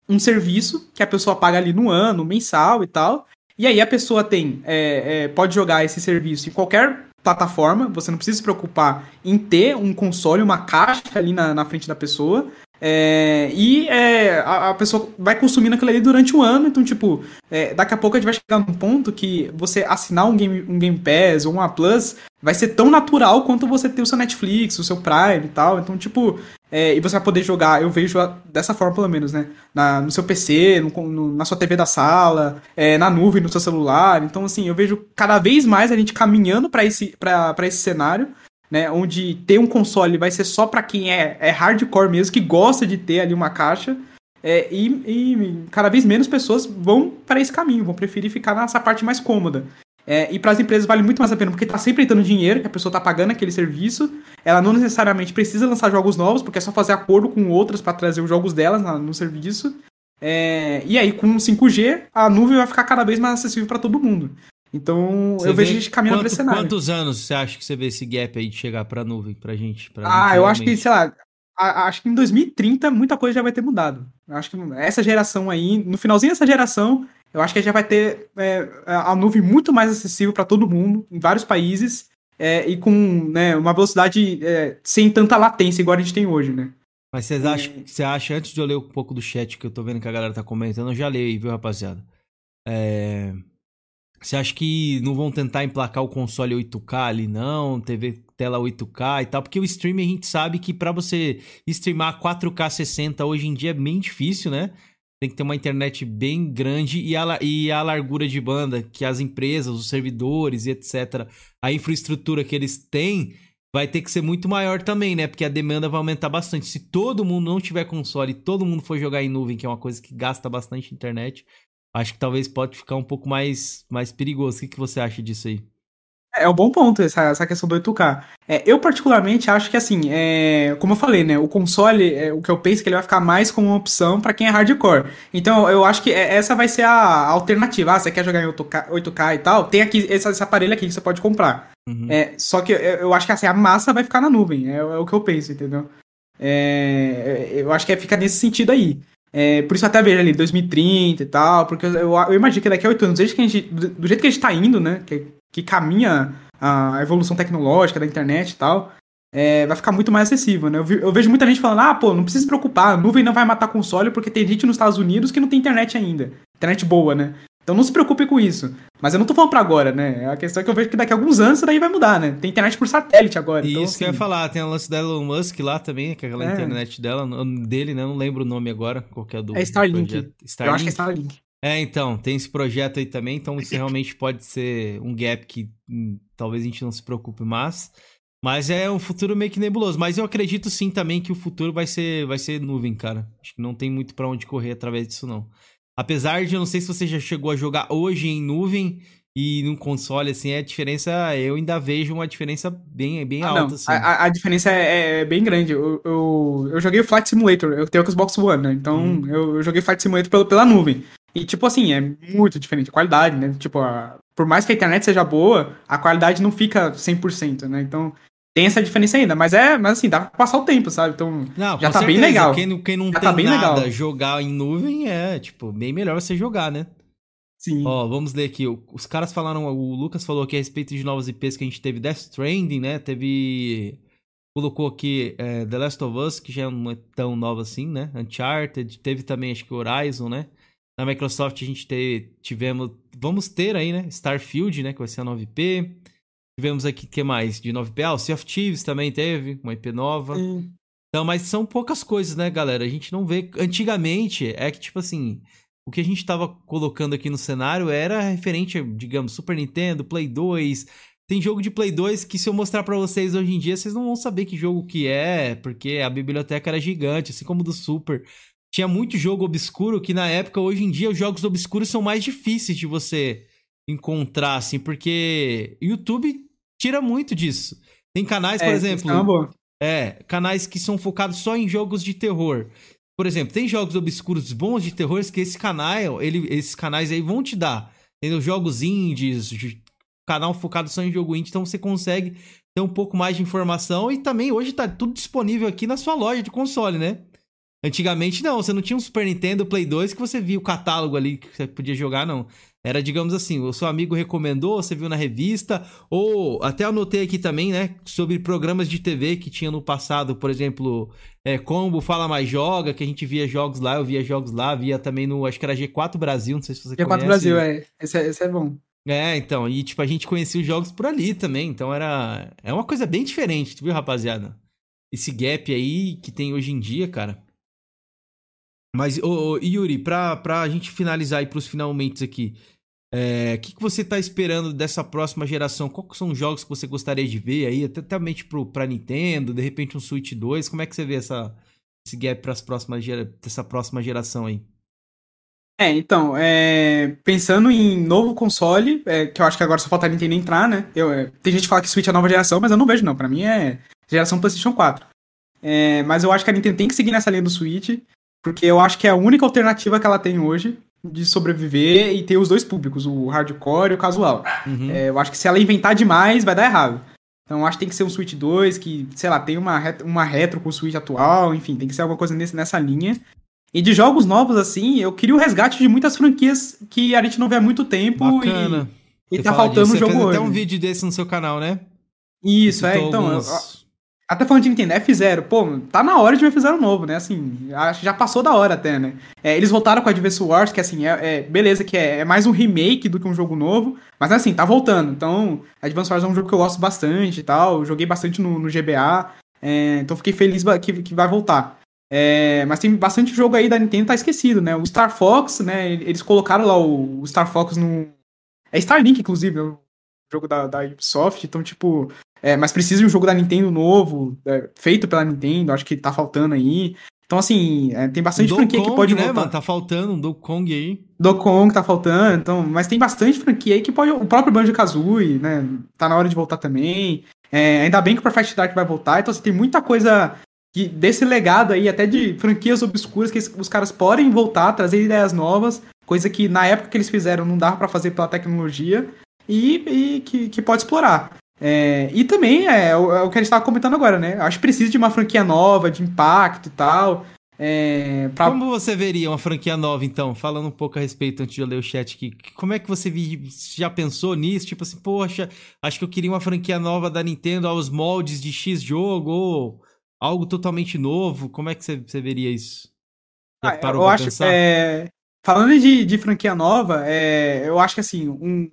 Speaker 2: um serviço que a pessoa paga ali no ano, mensal e tal. E aí a pessoa tem é, é, pode jogar esse serviço em qualquer plataforma. Você não precisa se preocupar em ter um console, uma caixa ali na, na frente da pessoa. É, e é, a, a, pessoa vai consumindo aquilo ali durante um ano, então, tipo, é, daqui a pouco a gente vai chegar num ponto que você assinar um Game, um game Pass ou uma Plus vai ser tão natural quanto você ter o seu Netflix, o seu Prime e tal. Então, tipo, é, e você vai poder jogar, eu vejo dessa forma pelo menos, né? Na, no seu PC, no, no, na sua TV da sala, é, na nuvem, no seu celular. Então, assim, eu vejo cada vez mais a gente caminhando para esse, esse cenário né? Onde ter um console vai ser só para quem é, é hardcore mesmo, que gosta de ter ali uma caixa. É, e, e, cada vez menos pessoas vão para esse caminho, vão preferir ficar nessa parte mais cômoda. É, e para as empresas vale muito mais a pena, porque está sempre entrando dinheiro, que a pessoa está pagando aquele serviço. Ela não necessariamente precisa lançar jogos novos, porque é só fazer acordo com outras para trazer os jogos delas na, no serviço. É, e aí, com 5G, a nuvem vai ficar cada vez mais acessível para todo mundo. Então, você eu vejo a gente caminhando para esse cenário.
Speaker 1: Quantos anos você acha que você vê esse gap aí de chegar para nuvem pra gente? Pra
Speaker 2: ah,
Speaker 1: gente
Speaker 2: eu acho que, sei lá, a, acho que em 2030 muita coisa já vai ter mudado. Eu acho que essa geração aí, no finalzinho dessa geração, eu acho que já vai ter é, a nuvem muito mais acessível para todo mundo, em vários países, é, e com né, uma velocidade é, sem tanta latência igual a gente tem hoje, né?
Speaker 1: Mas vocês acham, você acha, antes de eu ler um pouco do chat que eu tô vendo que a galera tá comentando, eu já leio, viu, rapaziada? É... Você acha que não vão tentar emplacar o console 8K ali, não? TV tela 8K e tal? Porque o streaming a gente sabe que para você streamar 4K 60 hoje em dia é bem difícil, né? Tem que ter uma internet bem grande e a, e a largura de banda que as empresas, os servidores e etc., a infraestrutura que eles têm vai ter que ser muito maior também, né? Porque a demanda vai aumentar bastante. Se todo mundo não tiver console e todo mundo for jogar em nuvem, que é uma coisa que gasta bastante internet, acho que talvez pode ficar um pouco mais, mais perigoso. O que, que você acha disso aí?
Speaker 2: É um bom ponto essa, essa questão do 8K. É, eu, particularmente, acho que, assim, é, como eu falei, né? O console, é, o que eu penso é que ele vai ficar mais como uma opção para quem é hardcore. Então, eu acho que é, essa vai ser a alternativa. Ah, você quer jogar em 8K, 8K e tal? Tem aqui esse, esse, aparelho aqui que você pode comprar. Uhum. É, só que eu, eu, acho que, assim, a massa vai ficar na nuvem. É, é o que eu penso, entendeu? É, eu acho que fica nesse sentido aí. É, por isso até vejo ali 2030 e tal, porque eu, eu, imagino que daqui a oito anos, que a gente, do, do, jeito que a gente tá indo, né, que, que caminha a evolução tecnológica da internet e tal, é, vai ficar muito mais acessível, né? Eu, eu, vejo muita gente falando, ah, pô, não precisa se preocupar, a nuvem não vai matar console porque tem gente nos Estados Unidos que não tem internet ainda. Internet boa, né? Então não se preocupe com isso. Mas eu não tô falando pra agora, né? A questão é que eu vejo que daqui a alguns anos isso daí vai mudar, né? Tem internet por satélite agora.
Speaker 1: Então, isso assim... que eu ia assim falar, tem a lance da Elon Musk lá também, que é aquela é. internet dela, dele, né? Não lembro o nome agora, qualquer do.
Speaker 2: É Starlink. Starlink. Eu acho que é Starlink.
Speaker 1: É, então, tem esse projeto aí também, então isso realmente pode ser um gap que hum, talvez a gente não se preocupe mais. Mas é um futuro meio que nebuloso. Mas eu acredito sim também que o futuro vai ser, vai ser nuvem, cara. Acho que não tem muito para onde correr através disso, não. Apesar de eu não sei se você já chegou a jogar hoje em nuvem e num console, assim, a diferença, eu ainda vejo uma diferença bem, bem ah, alta, não. assim.
Speaker 2: A, a diferença é, é, bem grande. Eu, eu, eu, joguei o Flight Simulator, eu tenho o Xbox One, né? Então hum. eu, eu, joguei Flight Simulator pela, pela nuvem. E, tipo assim, é muito diferente a qualidade, né? Tipo, a, por mais que a internet seja boa, a qualidade não fica 100%, né? Então, tem essa diferença ainda, mas é, mas assim, dá pra passar o tempo, sabe? Então,
Speaker 1: não, já tá certeza. bem legal. Quem, quem não já tem tá bem nada, legal. jogar em nuvem é, tipo, bem melhor você jogar, né? Sim. Ó, vamos ler aqui. Os caras falaram, o Lucas falou aqui a respeito de novas IPs que a gente teve Death Stranding, né? Teve. Colocou aqui é, The Last of Us, que já não é tão nova assim, né? Uncharted. Teve também, acho que Horizon, né? Na Microsoft a gente te, tivemos. Vamos ter aí, né? Starfield, né? Que vai ser a 9P. Tivemos aqui, que mais? De 9P? Ah, o Sea of Thieves também teve, uma IP nova. Então, mas são poucas coisas, né, galera? A gente não vê. Antigamente, é que, tipo assim. O que a gente tava colocando aqui no cenário era referente, digamos, Super Nintendo, Play 2. Tem jogo de Play 2 que se eu mostrar para vocês hoje em dia, vocês não vão saber que jogo que é, porque a biblioteca era gigante, assim como do Super. Tinha muito jogo obscuro que na época, hoje em dia, os jogos obscuros são mais difíceis de você encontrar, assim, porque YouTube tira muito disso. Tem canais, por é, exemplo. É, canais que são focados só em jogos de terror. Por exemplo, tem jogos obscuros bons de terror que esse canal, ele, esses canais aí vão te dar. Entendeu? Jogos indies, canal focado só em jogo indie, então você consegue ter um pouco mais de informação e também hoje tá tudo disponível aqui na sua loja de console, né? Antigamente não, você não tinha um Super Nintendo, Play 2 que você via o catálogo ali que você podia jogar, não. Era, digamos assim, o seu amigo recomendou, você viu na revista, ou até anotei aqui também, né, sobre programas de TV que tinha no passado, por exemplo, é, Combo, Fala Mais Joga, que a gente via jogos lá, eu via jogos lá, via também no, acho que era G4 Brasil, não sei se você G4 conhece.
Speaker 2: G4 Brasil, é. Esse, é, esse é bom.
Speaker 1: É, então, e tipo, a gente conhecia os jogos por ali também, então era. É uma coisa bem diferente, viu, rapaziada? Esse gap aí que tem hoje em dia, cara. Mas, ô, ô Yuri, pra, pra gente finalizar aí pros finalmente aqui, o é, que, que você está esperando dessa próxima geração? Quais são os jogos que você gostaria de ver aí? Até para Nintendo, de repente um Switch 2. Como é que você vê essa, esse gap para dessa próxima geração aí?
Speaker 2: É, então, é, pensando em novo console, é, que eu acho que agora só falta a Nintendo entrar, né? Eu, é, tem gente que fala que Switch é nova geração, mas eu não vejo não. Para mim é geração PlayStation 4. É, mas eu acho que a Nintendo tem que seguir nessa linha do Switch, porque eu acho que é a única alternativa que ela tem hoje de sobreviver e ter os dois públicos, o hardcore e o casual. Uhum. É, eu acho que se ela inventar demais, vai dar errado. Então eu acho que tem que ser um Switch 2 que, sei lá, tem uma, retro, uma retro com o Switch atual, enfim, tem que ser alguma coisa nesse, nessa linha. E de jogos novos, assim, eu queria o resgate de muitas franquias que a gente não vê há muito tempo
Speaker 1: Bacana.
Speaker 2: e, e tá faltando um jogo
Speaker 1: fez
Speaker 2: hoje.
Speaker 1: até um vídeo desse no seu canal, né?
Speaker 2: Isso, é, então. Alguns... Até falando de Nintendo, F0, pô, tá na hora de um F0 novo, né? Assim, acho que já passou da hora até, né? É, eles voltaram com Advance Wars, que assim, é, é beleza que é, é, mais um remake do que um jogo novo, mas assim, tá voltando. Então, Advance Wars é um jogo que eu gosto bastante e tal, joguei bastante no, no GBA, é, então fiquei feliz que, que vai voltar. É, mas tem bastante jogo aí da Nintendo tá esquecido, né? O Star Fox, né? Eles colocaram lá o, o Star Fox no. É Starlink, inclusive, o jogo da, da Ubisoft, então, tipo, é, mas precisa de um jogo da Nintendo novo, é, feito pela Nintendo, acho que tá faltando aí. Então, assim, é, tem bastante
Speaker 1: Do
Speaker 2: franquia
Speaker 1: Kong,
Speaker 2: que pode
Speaker 1: né,
Speaker 2: voltar.
Speaker 1: mano? Tá faltando um Do Kong aí.
Speaker 2: Do Kong tá faltando, então, mas tem bastante franquia aí que pode. O próprio Banjo-Kazooie, né? Tá na hora de voltar também. É, ainda bem que o Perfect Dark vai voltar, então assim, tem muita coisa que, desse legado aí, até de franquias obscuras, que os caras podem voltar, trazer ideias novas, coisa que na época que eles fizeram não dava para fazer pela tecnologia, e, e que, que pode explorar. É, e também é, é, o que a gente estava comentando agora, né? Acho que precisa de uma franquia nova, de impacto e tal. É, pra...
Speaker 1: Como você veria uma franquia nova, então? Falando um pouco a respeito antes de eu ler o chat aqui. Como é que você já pensou nisso? Tipo assim, poxa, acho que eu queria uma franquia nova da Nintendo aos moldes de X jogo ou algo totalmente novo. Como é que você, você veria isso?
Speaker 2: Já ah, parou eu acho, pensar? É, falando de, de franquia nova, é, eu acho que assim, um,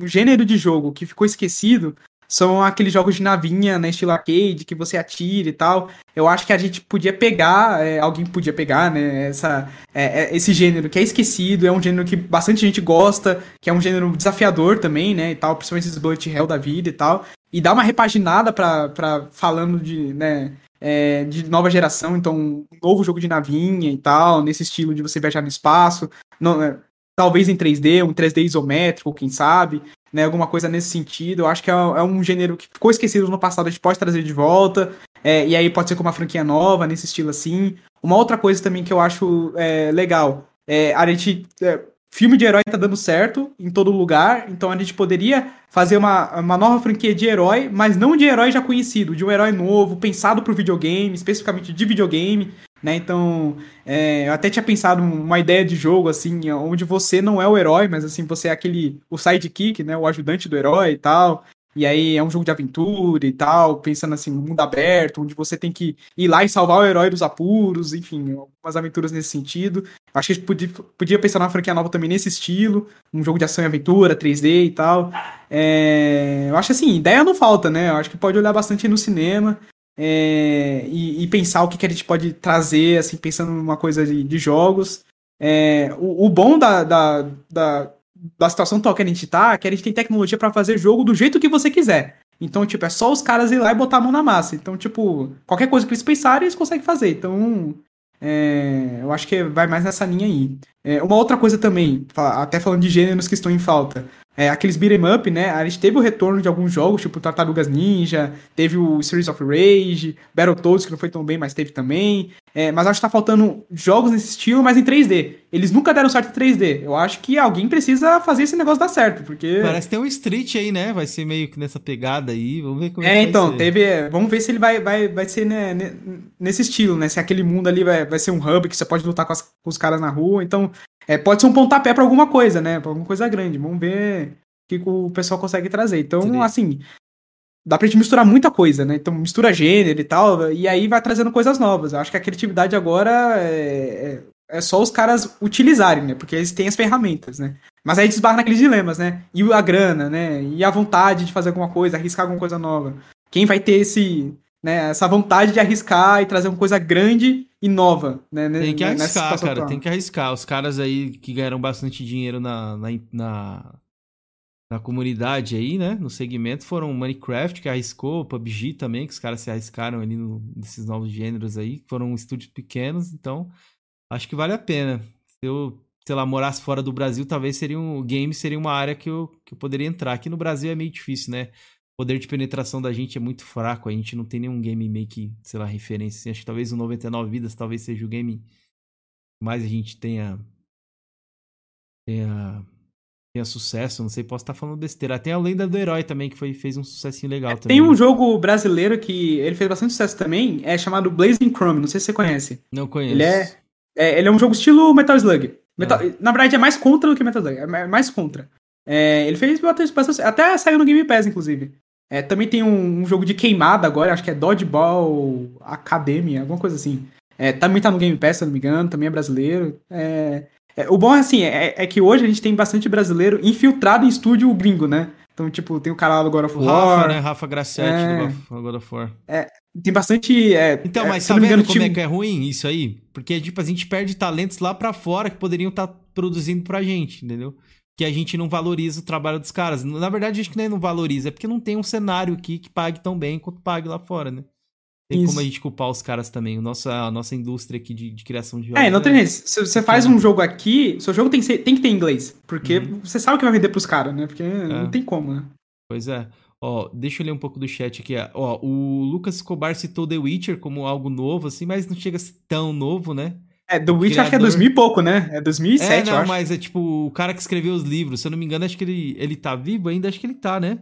Speaker 2: um gênero de jogo que ficou esquecido são aqueles jogos de navinha, né, estilo arcade, que você atira e tal. Eu acho que a gente podia pegar, é, alguém podia pegar, né, essa, é, é, esse gênero que é esquecido, é um gênero que bastante gente gosta, que é um gênero desafiador também, né, e tal, principalmente esses bullet hell da vida e tal, e dar uma repaginada pra, pra falando de, né, é, de nova geração, então um novo jogo de navinha e tal, nesse estilo de você viajar no espaço, não, é, talvez em 3D, um 3D isométrico, quem sabe, né, alguma coisa nesse sentido. Eu acho que é, é, um gênero que ficou esquecido no passado, a gente pode trazer de volta, é, e aí pode ser com uma franquia nova, nesse estilo assim. Uma outra coisa também que eu acho é, legal, é, a gente. É, filme de herói tá dando certo em todo lugar, então a gente poderia fazer uma, uma nova franquia de herói, mas não de herói já conhecido, de um herói novo, pensado pro videogame, especificamente de videogame, né? Então, é, eu até tinha pensado uma ideia de jogo, assim, onde você não é o herói, mas assim, você é aquele, o sidekick, né? O ajudante do herói e tal. E aí é um jogo de aventura e tal, pensando assim, um mundo aberto, onde você tem que ir lá e salvar o herói dos apuros, enfim, algumas aventuras nesse sentido. Acho que a gente podia, podia pensar numa franquia nova também nesse estilo, um jogo de ação e aventura, 3D e tal. É, eu acho assim, ideia não falta, né? Eu acho que pode olhar bastante no cinema é, e, e, pensar o que, que a gente pode trazer, assim, pensando numa coisa de, de jogos. É, o, o, bom da, da, da, da situação atual que a gente tá é que a gente tem tecnologia para fazer jogo do jeito que você quiser. Então, tipo, é só os caras ir lá e botar a mão na massa. Então, tipo, qualquer coisa que eles pensarem, eles conseguem fazer. Então, é, eu acho que vai mais nessa linha aí. É, uma outra coisa também, até falando de gêneros que estão em falta, é, aqueles beat'em up, né? A gente teve o retorno de alguns jogos, tipo Tartarugas Ninja, teve o Series of Rage, Battletoads, que não foi tão bem, mas teve também. É, mas acho que tá faltando jogos nesse estilo, mas em 3D. Eles nunca deram certo em 3D. Eu acho que alguém precisa fazer esse negócio dar certo, porque...
Speaker 1: Parece que tem um Street aí, né? Vai ser meio que nessa pegada aí, vamos ver como
Speaker 2: é, é então, teve... É, vamos ver se ele vai, vai, vai ser né, nesse estilo, né? Se aquele mundo ali vai, vai ser um hub que você pode lutar com, as, com os caras na rua, então... É, pode ser um pontapé para alguma coisa, né? Pra alguma coisa grande. Vamos ver o que o pessoal consegue trazer. Então, Sim. assim, dá pra gente misturar muita coisa, né? Então, mistura gênero e tal, e aí vai trazendo coisas novas. Eu acho que a criatividade agora é, é, é só os caras utilizarem, né? Porque eles têm as ferramentas, né? Mas aí desbarra naqueles dilemas, né? E a grana, né? E a vontade de fazer alguma coisa, arriscar alguma coisa nova. Quem vai ter esse, né, essa vontade de arriscar e trazer uma coisa grande e nova, né?
Speaker 1: Tem que arriscar, cara, atual. tem que arriscar. Os caras aí que ganharam bastante dinheiro na, na, na, na, comunidade aí, né, no segmento, foram Minecraft, que arriscou, PUBG também, que os caras se arriscaram ali no, nesses novos gêneros aí, foram estúdios pequenos, então acho que vale a pena. Se eu, sei lá, morasse fora do Brasil, talvez seria um game seria uma área que eu, que eu poderia entrar. Aqui no Brasil é meio difícil, né? Poder de penetração da gente é muito fraco. A gente não tem nenhum game meio que, sei lá, referência. Assim. Acho que talvez o 99 Vidas talvez seja o game mais a gente tenha. tenha. tenha sucesso. Não sei, posso estar falando besteira. Tem a Lenda do Herói também, que foi, fez um sucessinho legal também.
Speaker 2: Tem um jogo brasileiro que ele fez bastante sucesso também, é chamado Blazing Chrome. Não sei se você conhece.
Speaker 1: Não conheço.
Speaker 2: Ele é, é ele é um jogo estilo Metal Slug. Metal, ah. Na verdade, é mais contra do que Metal Slug. É mais contra. É, ele fez bastante. Até saiu no Game Pass, inclusive. É, também tem um, um, jogo de queimada agora, acho que é Dodgeball Academy, alguma coisa assim. É, também tá no Game Pass, se não me engano, também é brasileiro. É, é, o bom é assim, é, que hoje a gente tem bastante brasileiro infiltrado em estúdio gringo, né? Então, tipo, tem o cara lá do God of
Speaker 1: War. Rafa, né? Rafa Grassetti é, do God of War.
Speaker 2: É, tem bastante.
Speaker 1: Então, mas tá vendo engano, como time... é que é ruim isso aí? Porque, tipo, a gente perde talentos lá para fora que poderiam estar tá produzindo pra gente, entendeu? Que a gente não valoriza o trabalho dos caras. Na verdade, a gente nem não valoriza, é porque não tem um cenário aqui que pague tão bem quanto pague lá fora, né? Tem Isso. como a gente culpar os caras também, a nossa, a nossa indústria aqui de, de criação de
Speaker 2: jogos. É, não tem jeito. Se você faz um jogo aqui, seu jogo tem que, ser, tem que ter inglês. Porque uhum. você sabe que vai vender pros caras, né? Porque é. não tem como, né?
Speaker 1: Pois é. Ó, deixa eu ler um pouco do chat aqui. Ó, o Lucas Escobar citou The Witcher como algo novo, assim, mas não chega a ser tão novo, né?
Speaker 2: É, The Witcher criador... acho que é 2000 e pouco, né? É 2007, é, não, eu
Speaker 1: acho. mas é tipo, o cara que escreveu os livros, se eu não me engano, acho que ele, ele tá vivo ainda, acho que ele tá, né?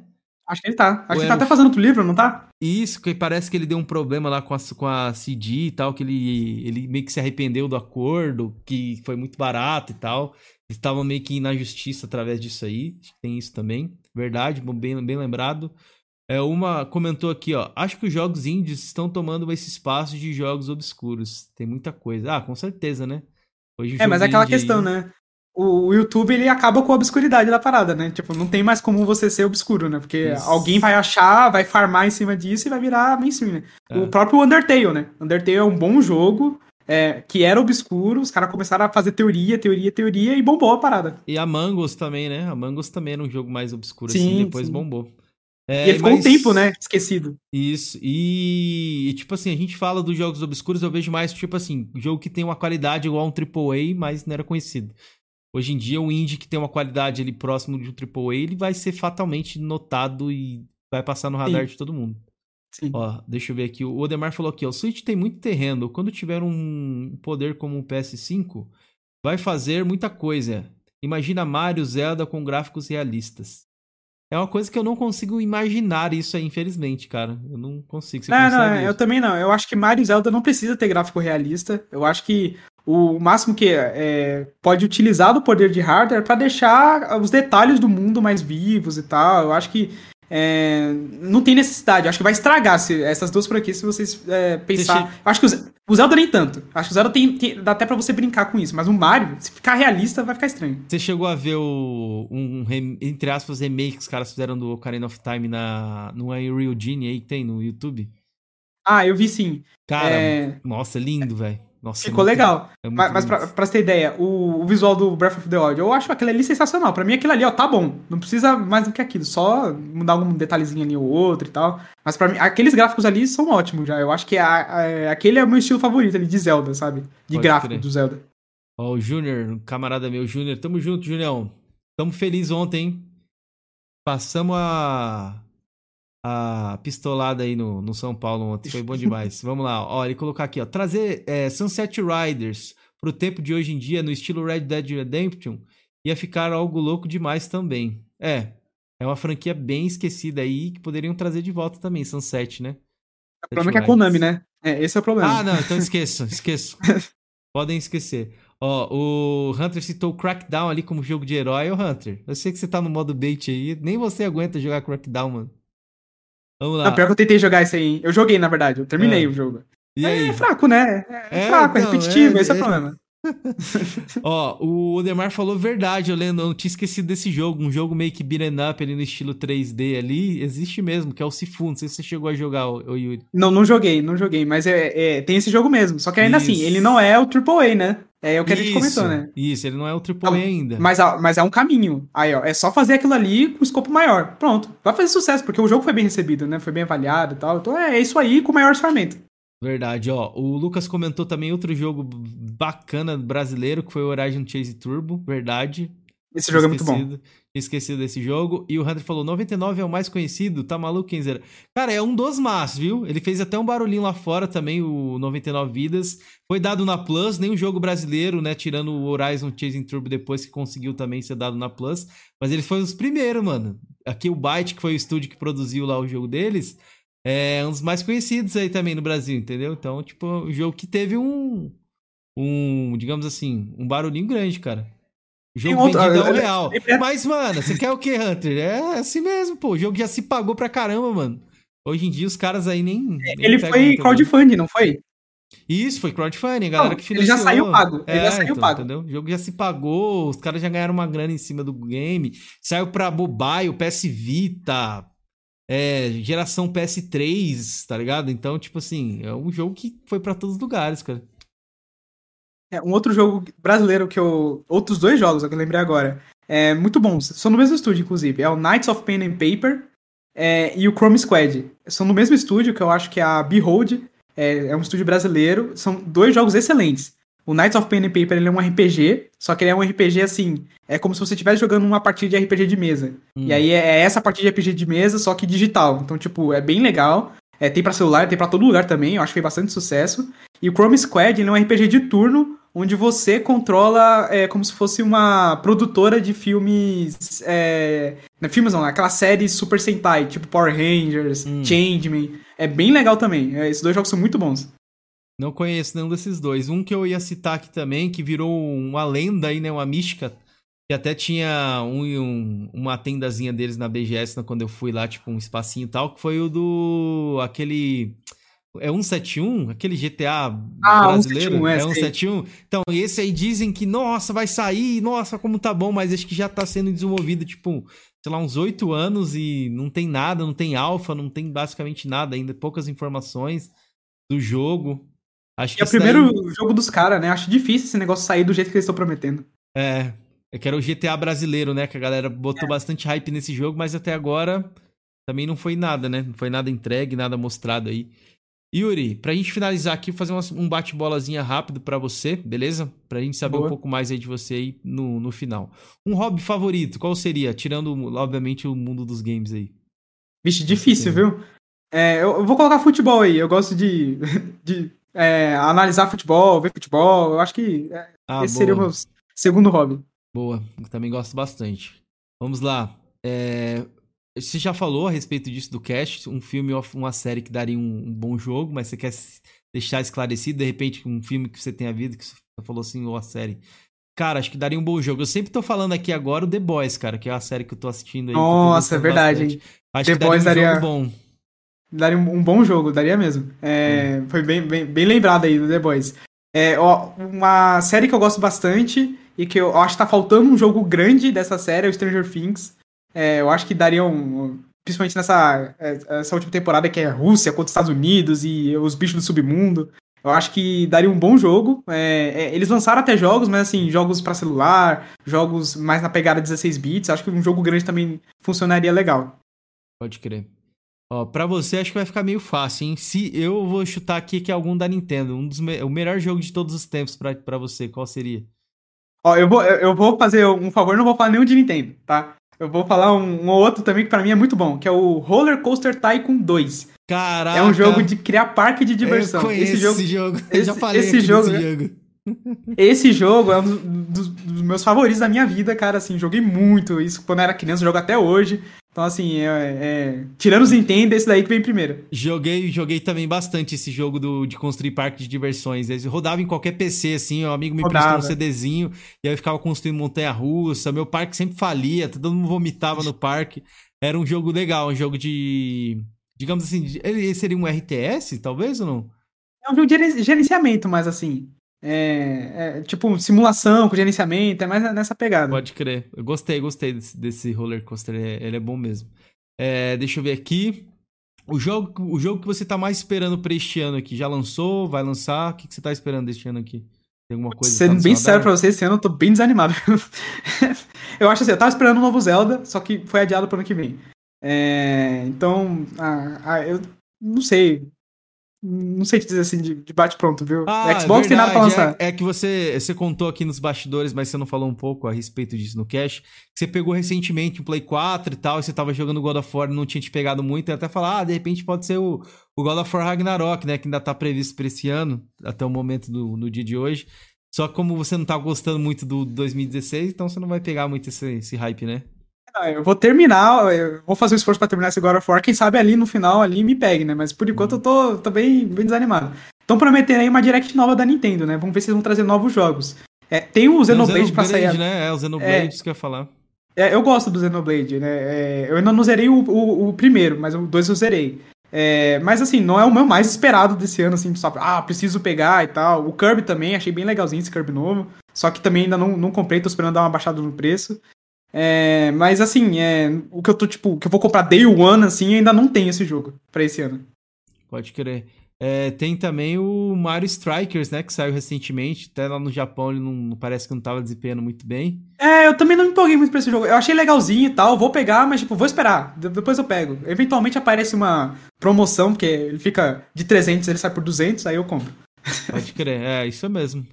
Speaker 2: Acho que ele tá. Acho Ou que ele tá até fazendo outro livro, não tá?
Speaker 1: Isso, que parece que ele deu um problema lá com a, com a CD e tal, que ele, ele meio que se arrependeu do acordo, que foi muito barato e tal. Eles estavam meio que na justiça através disso aí. Tem isso também. Verdade, bem, bem lembrado. É, uma comentou aqui, ó. Acho que os jogos indies estão tomando esse espaço de jogos obscuros. Tem muita coisa. Ah, com certeza, né?
Speaker 2: Hoje, é, mas é aquela questão, né? O, YouTube ele acaba com a obscuridade da parada, né? Tipo, não tem mais como você ser obscuro, né? Porque Isso. alguém vai achar, vai farmar em cima disso e vai virar mainstream, né? É. O próprio Undertale, né? Undertale é um bom jogo, é, que era obscuro, os caras começaram a fazer teoria, teoria, teoria e bombou a parada.
Speaker 1: E a Mangos também, né? A Mangos também era um jogo mais obscuro, assim, sim, assim, depois sim. bombou.
Speaker 2: É, e ele ficou mas... um tempo, né? Esquecido.
Speaker 1: Isso. E, tipo assim, a gente fala dos jogos obscuros, eu vejo mais, tipo assim, jogo que tem uma qualidade igual a um AAA, mas não era conhecido. Hoje em dia, o indie que tem uma qualidade ali próximo de um AAA, ele vai ser fatalmente notado e vai passar no radar Sim. de todo mundo. Sim. Ó, deixa eu ver aqui. O Odemar falou aqui, ó, o Switch tem muito terreno. Quando tiver um poder como o PS5, vai fazer muita coisa. Imagina Mario, Zelda com gráficos realistas. É uma coisa que eu não consigo imaginar isso aí, infelizmente, cara. Eu não consigo.
Speaker 2: Você não, não, eu também não. Eu acho que Mario Zelda não precisa ter gráfico realista. Eu acho que o máximo que é, pode utilizar do poder de hardware para deixar os detalhes do mundo mais vivos e tal. Eu acho que é, não tem necessidade. Eu acho que vai estragar se, essas duas franquias se vocês é, pensar. Deixa... Acho que o, o, Zelda nem tanto. Acho que o Zelda tem, tem, dá até para você brincar com isso. Mas o Mario, se ficar realista, vai ficar estranho.
Speaker 1: Você chegou a ver o um, entre aspas remake que os caras fizeram do Ocarina of Time na no Unreal Genie aí que tem no YouTube?
Speaker 2: Ah, eu vi sim.
Speaker 1: Cara, é... nossa, lindo, velho.
Speaker 2: Nossa, Ficou é muito, legal. É mas, mas pra, pra, você ter ideia, o, o, visual do Breath of the Wild, eu acho aquele ali sensacional. Pra mim, aquilo ali, ó, tá bom. Não precisa mais do que aquilo. Só mudar algum detalhezinho ali ou outro e tal. Mas pra mim, aqueles gráficos ali são ótimos já. Eu acho que a, a, aquele é o meu estilo favorito ali de Zelda, sabe? De Pode gráfico do Zelda.
Speaker 1: Ó, o Júnior, camarada meu, Júnior. Tamo junto, Junião. Tamo feliz ontem, hein? Passamos a a pistolada aí no, no São Paulo ontem. Foi bom demais. Vamos lá, ó, ele colocar aqui, ó. Trazer é, Sunset Riders pro tempo de hoje em dia, no estilo Red Dead Redemption, ia ficar algo louco demais também. É, é uma franquia bem esquecida aí que poderiam trazer de volta também, Sunset, né?
Speaker 2: O problema é que é a Konami, né? É, esse é o problema.
Speaker 1: Ah, não, então esqueço, esqueço. Podem esquecer. Ó, o Hunter citou Crackdown ali como jogo de herói. Ô, Hunter, eu sei que você tá no modo bait aí, nem você aguenta jogar Crackdown, mano.
Speaker 2: Vamos lá. Não, pior que eu tentei jogar isso aí. Eu joguei, na verdade. Eu terminei é. o jogo. E é, aí? é fraco, né? É, é fraco, é então, é repetitivo, esse é o problema.
Speaker 1: Ó, o Odemar falou verdade, eu lembro, eu não tinha esquecido desse jogo, um jogo meio que beat'em up ali no estilo 3D ali, existe mesmo, que é o Sifu, não sei se você chegou a jogar, o, Yuri.
Speaker 2: Não, não joguei, não joguei, mas é, é tem esse jogo mesmo, só que ainda assim, Isso. assim, ele não é o AAA, né? É o que a gente comentou, né?
Speaker 1: Isso, ele não é o AAA ainda.
Speaker 2: Mas, mas é um caminho. Aí, ó, é só fazer aquilo ali com escopo maior. Pronto. Vai fazer sucesso, porque o jogo foi bem recebido, né? Foi bem avaliado e tal. Então é isso aí com o maior orçamento.
Speaker 1: Verdade, ó. O Lucas comentou também outro jogo bacana brasileiro, que foi o Horizon Chase Turbo. Verdade.
Speaker 2: Esse jogo esquecido, é muito bom.
Speaker 1: Esquecido desse jogo. E o Hunter falou: 99 é o mais conhecido, tá maluco, Kenzer? Cara, é um dos más, viu? Ele fez até um barulhinho lá fora também, o 99 Vidas. Foi dado na Plus, o jogo brasileiro, né? Tirando o Horizon Chasing Turbo depois que conseguiu também ser dado na Plus. Mas ele foi um dos primeiros, mano. Aqui o Byte, que foi o estúdio que produziu lá o jogo deles, é um dos mais conhecidos aí também no Brasil, entendeu? Então, tipo, um jogo que teve um. Um, digamos assim, um barulhinho grande, cara. Jogo outro, vendido é real. Mas, mano, você quer o que, Hunter? É assim mesmo, pô. O jogo já se pagou pra caramba, mano. Hoje em dia os caras aí nem. nem
Speaker 2: ele foi crowdfunding, não foi?
Speaker 1: Isso, foi crowdfunding, a galera não, que
Speaker 2: financiou. Ele já saiu pago. Ele é, já saiu então, pago. Entendeu?
Speaker 1: O jogo já se pagou, os caras já ganharam uma grana em cima do game. Saiu pra mobile, PS Vita, é, geração PS3, tá ligado? Então, tipo assim, é um jogo que foi para todos os lugares, cara.
Speaker 2: É, um outro jogo brasileiro que eu. Outros dois jogos que eu lembrei agora. É muito bons. São no mesmo estúdio, inclusive. É o Knights of Pen and Paper é, e o Chrome Squad. São no mesmo estúdio, que eu acho que é a Behold. É, é um estúdio brasileiro. São dois jogos excelentes. O Knights of Pen and Paper ele é um RPG, só que ele é um RPG assim, é como se você estivesse jogando uma partida de RPG de mesa. Hum. E aí é, é essa partida de RPG de mesa, só que digital. Então, tipo, é bem legal. É, tem para celular, tem para todo lugar também, eu acho que fez bastante sucesso. E o Chrome Squad ele é um RPG de turno, onde você controla é, como se fosse uma produtora de filmes. É, não, filmes não, aquela série Super Sentai, tipo Power Rangers, hum. Changeman. É bem legal também. É, esses dois jogos são muito bons.
Speaker 1: Não conheço nenhum desses dois. Um que eu ia citar aqui também, que virou uma lenda aí, né? Uma mística. Que até tinha um, um, uma tendazinha deles na BGS né, quando eu fui lá, tipo, um espacinho e tal, que foi o do. aquele. É 171? Aquele GTA ah, brasileiro? 171, é, é 171? Então, esse aí dizem que, nossa, vai sair, nossa, como tá bom, mas acho que já tá sendo desenvolvido, tipo, sei lá, uns oito anos e não tem nada, não tem alfa, não tem basicamente nada ainda, poucas informações do jogo.
Speaker 2: Acho que é o primeiro daí... jogo dos caras, né? Acho difícil esse negócio sair do jeito que eles estão prometendo.
Speaker 1: É, é que era o GTA brasileiro, né? Que a galera botou é. bastante hype nesse jogo, mas até agora também não foi nada, né? Não foi nada entregue, nada mostrado aí. Yuri, pra gente finalizar aqui, fazer um bate-bolazinha rápido para você, beleza? Pra gente saber Boa. um pouco mais aí de você aí no, no final. Um hobby favorito, qual seria? Tirando, obviamente, o mundo dos games aí.
Speaker 2: Vixe, difícil, viu? É, eu, vou colocar futebol aí. Eu gosto de, de é, analisar futebol, ver futebol. Eu acho que é, ah, esse boa. seria o meu segundo hobby.
Speaker 1: Boa, também gosto bastante. Vamos lá. É, você já falou a respeito disso do cast, um filme ou uma série que daria um, um, bom jogo, mas você quer deixar esclarecido, de repente, um filme que você tenha visto, que você falou assim, ou a série. Cara, acho que daria um bom jogo. Eu sempre tô falando aqui agora o The Boys, cara, que é a série que eu tô assistindo aí.
Speaker 2: Nossa, é verdade, hein?
Speaker 1: Acho The que Boys daria um daria... bom.
Speaker 2: Daria um, um, bom jogo, daria mesmo. É, hum. Foi bem, bem, bem lembrado aí do The Boys. É, ó, uma série que eu gosto bastante e que eu acho que tá faltando um jogo grande dessa série é o Stranger Things. É, eu acho que daria um. Principalmente nessa é, essa última temporada que é Rússia contra Estados Unidos e os bichos do submundo. Eu acho que daria um bom jogo. É, é, eles lançaram até jogos, mas assim, jogos para celular, jogos mais na pegada 16 bits. Acho que um jogo grande também funcionaria legal.
Speaker 1: Pode crer. Ó, pra você acho que vai ficar meio fácil, hein? Se eu vou chutar aqui que é algum da Nintendo, um dos me... o melhor jogo de todos os tempos para você, qual seria?
Speaker 2: Ó, eu vou, eu vou fazer um favor, não vou falar nenhum de Nintendo, tá? Eu vou falar um, um outro também que para mim é muito bom, que é o Roller Coaster Tycoon 2.
Speaker 1: Caraca!
Speaker 2: É um jogo de criar parque de diversão.
Speaker 1: Eu conheço esse jogo. Esse jogo.
Speaker 2: Esse,
Speaker 1: já falei
Speaker 2: esse jogo, jogo. Esse jogo é um dos, dos, meus favoritos da minha vida, cara. Assim, joguei muito isso quando eu era criança, jogo até hoje. Então, assim, é, é... tirando os Nintendo, esse daí que vem primeiro.
Speaker 1: Joguei, joguei também bastante esse jogo do, de construir parque de diversões. Eles rodava em qualquer PC, assim, um amigo me rodava. prestou um CDzinho, e aí eu ficava construindo montanha-russa. Meu parque sempre falia, todo mundo vomitava no parque. Era um jogo legal, um jogo de. Digamos assim, ele seria um RTS, talvez ou não?
Speaker 2: É um jogo de gerenciamento, mas assim. É, é, tipo simulação com gerenciamento, é mais nessa pegada.
Speaker 1: Pode crer. Eu gostei, gostei desse, desse roller coaster. Ele é, ele é bom mesmo. É, deixa eu ver aqui. O jogo, o jogo que você tá mais esperando pra este ano aqui, já lançou? Vai lançar? O que, que você tá esperando deste ano aqui? Tem alguma coisa?
Speaker 2: Sendo tá bem sério pra você, esse ano eu tô bem desanimado. eu acho assim, eu tava esperando um novo Zelda, só que foi adiado pro ano que vem. É, então, ah, ah, eu não sei. Não sei te dizer assim de, de bate-pronto, viu?
Speaker 1: Ah, Xbox verdade, tem nada pra lançar. É, é, que você, você contou aqui nos bastidores, mas você não falou um pouco a respeito disso no cash. Você pegou recentemente o Play 4 e tal, e você tava jogando God of War não tinha te pegado muito, e até falar, ah, de repente pode ser o, o God of War Ragnarok, né? Que ainda tá previsto pra esse ano, até o momento do no dia de hoje. Só que como você não tá gostando muito do 2016, então você não vai pegar muito esse, esse hype, né?
Speaker 2: Ah, eu vou terminar, eu vou fazer o um esforço para terminar esse God of War. Quem sabe ali no final ali me pegue, né? Mas por enquanto eu tô, tô bem, bem desanimado. Estão prometendo aí uma direct nova da Nintendo, né? Vamos ver se eles vão trazer novos jogos. É, tem o Xenoblade pra sair.
Speaker 1: Né? É, o Xenoblade, é, que eu ia falar.
Speaker 2: É, eu gosto do Xenoblade, né? É, eu ainda não zerei o, o, o, primeiro, mas o dois eu zerei. É, mas assim, não é o meu mais esperado desse ano, assim, só ah, preciso pegar e tal. O Kirby também, achei bem legalzinho esse Kirby novo. Só que também ainda não, não comprei, tô esperando dar uma baixada no preço. É, mas assim, é, o que eu tô, tipo, que eu vou comprar Day One, assim, ainda não tem esse jogo pra esse ano.
Speaker 1: Pode crer. É, tem também o Mario Strikers, né? Que saiu recentemente. Até lá no Japão ele não parece que não tava desempenhando muito bem.
Speaker 2: É, eu também não me empolguei muito pra esse jogo. Eu achei legalzinho e tal, vou pegar, mas tipo, vou esperar. Depois eu pego. Eventualmente aparece uma promoção, porque ele fica de 300, ele sai por 200, aí eu compro.
Speaker 1: Pode crer, é, isso mesmo.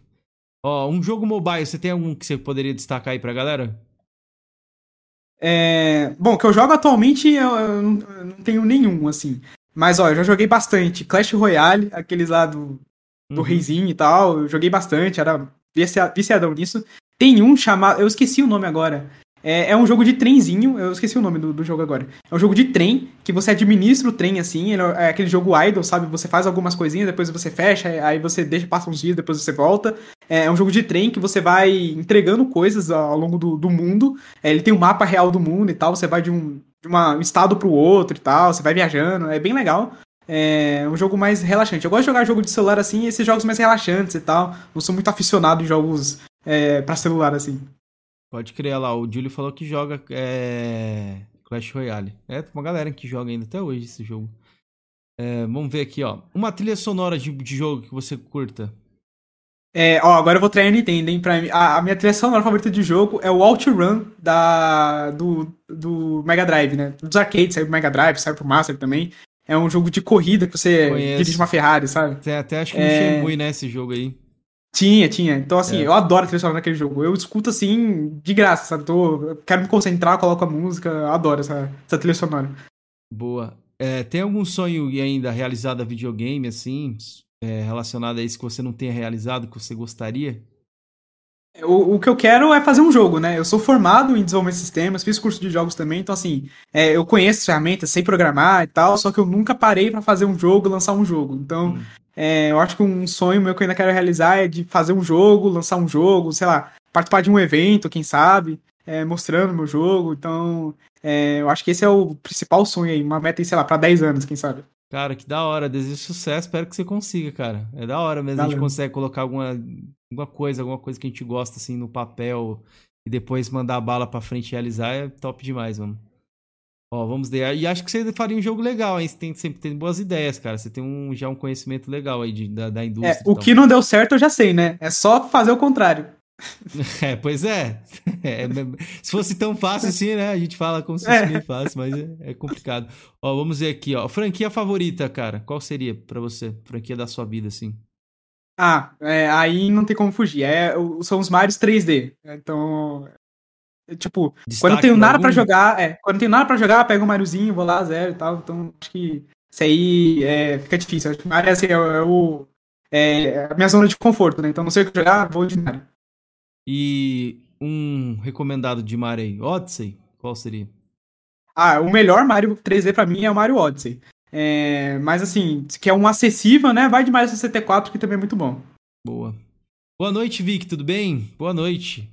Speaker 1: Ó, um jogo mobile, você tem algum que você poderia destacar aí pra galera?
Speaker 2: É... Bom, que eu jogo atualmente eu, eu, não, tenho nenhum, assim. Mas, ó, eu já joguei bastante. Clash Royale, aqueles lá do, do uhum. reizinho e tal. Eu joguei bastante, era viciadão nisso. Tem um chamado. Eu esqueci o nome agora. É, é um jogo de trenzinho, eu esqueci o nome do, do, jogo agora. É um jogo de trem, que você administra o trem assim, ele é aquele jogo idle, sabe? Você faz algumas coisinhas, depois você fecha, aí você deixa, passa uns dias, depois você volta. É, é um jogo de trem que você vai entregando coisas ao longo do, do mundo. É, ele tem um mapa real do mundo e tal, você vai de um, de uma, um estado pro outro e tal, você vai viajando, é bem legal. É um jogo mais relaxante. Eu gosto de jogar jogo de celular assim, esses jogos mais relaxantes e tal. Não sou muito aficionado em jogos é, para celular assim.
Speaker 1: Pode crer lá, o Júlio falou que joga é, Clash Royale. É, tem uma galera que joga ainda até hoje esse jogo. É, vamos ver aqui, ó. Uma trilha sonora de, de jogo que você curta.
Speaker 2: É, ó, agora eu vou trair a Nintendo, hein? Pra, a, a minha trilha sonora favorita de jogo é o OutRun da, do, do Mega Drive, né? Dos arcades, saiu pro Mega Drive, saiu pro Master também. É um jogo de corrida que você Conheço. dirige uma Ferrari, sabe?
Speaker 1: Tem até acho que é... um Shenmue, né, esse jogo aí.
Speaker 2: Tinha, tinha. Então, assim, é. eu adoro a trilha sonora naquele jogo. Eu escuto, assim, de graça, sabe? Tô, quero me concentrar, coloco a música, eu adoro essa, essa trilha sonora.
Speaker 1: Boa. É, tem algum sonho ainda realizado a videogame, assim, é, relacionado a isso que você não tenha realizado, que você gostaria?
Speaker 2: O, o, que eu quero é fazer um jogo, né? Eu sou formado em desenvolvimento de sistemas, fiz curso de jogos também, então assim, é, eu conheço as ferramentas, sei programar e tal, só que eu nunca parei para fazer um jogo, lançar um jogo. Então, hum. É, eu acho que um sonho meu que eu ainda quero realizar é de fazer um jogo, lançar um jogo, sei lá, participar de um evento, quem sabe, é, mostrando meu jogo. Então, é, eu acho que esse é o principal sonho aí, uma meta, sei lá, pra 10 anos, quem sabe.
Speaker 1: Cara, que da hora, desejo sucesso, espero que você consiga, cara. É da hora mesmo, Valeu. a gente consegue colocar alguma, alguma coisa, alguma coisa que a gente gosta, assim, no papel e depois mandar a bala pra frente e realizar, é top demais, mano. Ó, vamos ver. E acho que você faria um jogo legal, hein? Você tem, sempre tem boas ideias, cara. Você tem um, já um conhecimento legal aí de, da, da indústria.
Speaker 2: É, o que não deu certo eu já sei, né? É só fazer o contrário.
Speaker 1: É, pois é. é. Se fosse tão fácil assim, né? A gente fala como se fosse é. bem fácil, mas é, é, complicado. Ó, vamos ver aqui, ó. Franquia favorita, cara. Qual seria para você? Franquia da sua vida, assim?
Speaker 2: Ah, é, aí não tem como fugir. É, são os Marios 3D. Então, Tipo, Destaque quando eu tenho nada para jogar, é, quando eu tenho nada para jogar, pego um Mariozinho, vou lá, zero e tal. Então, acho que isso aí é, fica difícil. Acho que Mario assim, é, é, o, é a minha zona de conforto, né? Então, não sei o que jogar, vou de Mario.
Speaker 1: E um recomendado de Mario aí, Odyssey, qual seria?
Speaker 2: Ah, o melhor Mario 3D para mim é o Mario Odyssey. É, mas assim, se quer um acessível, né? Vai de Mario 64, que também é muito bom.
Speaker 1: Boa. Boa noite, Vic, tudo bem? Boa noite.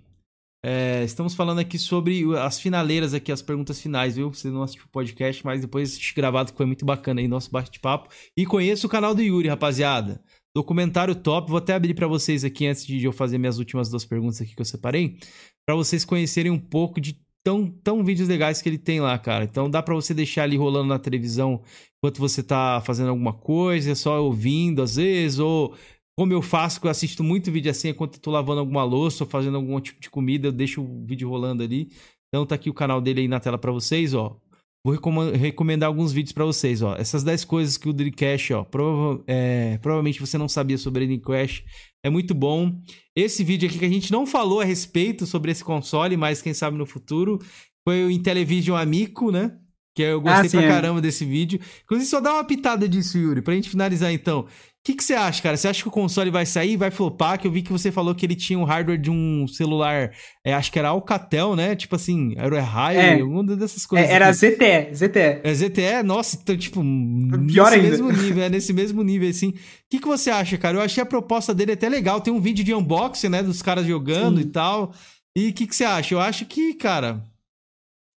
Speaker 1: É, estamos falando aqui sobre as finaleiras aqui, as perguntas finais, viu? Você não assistiu o podcast, mas depois assiste gravado que foi muito bacana aí, nosso bate-papo. E conheça o canal do Yuri, rapaziada. Documentário top. Vou até abrir para vocês aqui antes de eu fazer minhas últimas duas perguntas aqui que eu separei, para vocês conhecerem um pouco de tão, tão vídeos legais que ele tem lá, cara. Então dá para você deixar ali rolando na televisão enquanto você tá fazendo alguma coisa, só ouvindo às vezes, ou como eu faço, que eu assisto muito vídeo assim, enquanto eu tô lavando alguma louça ou fazendo algum tipo de comida, eu deixo o vídeo rolando ali. Então tá aqui o canal dele aí na tela para vocês, ó. Vou recomendar alguns vídeos para vocês, ó. Essas 10 coisas que o Dreamcast, ó, prova é, provavelmente você não sabia sobre o Dreamcast. É muito bom. Esse vídeo aqui que a gente não falou a respeito sobre esse console, mas quem sabe no futuro, foi o Intellivision Amico, né? Que eu gostei ah, sim, pra é. caramba é. desse vídeo. Inclusive, só dá uma pitada disso, Yuri, pra gente finalizar então que, que você acha, cara? Você acha que o console vai sair, vai flopar? Que eu vi que você falou que ele tinha um hardware de um celular, é, acho que era Alcatel, né? Tipo assim, era High, é, alguma dessas coisas.
Speaker 2: É, era aqui. ZTE, ZTE.
Speaker 1: É ZTE, nossa, então, tipo,
Speaker 2: Pior
Speaker 1: nesse
Speaker 2: ainda.
Speaker 1: mesmo nível, é nesse mesmo nível, assim. O que, que você acha, cara? Eu achei a proposta dele até legal. Tem um vídeo de unboxing, né, dos caras jogando Sim. e tal. E o que, que você acha? Eu acho que, cara,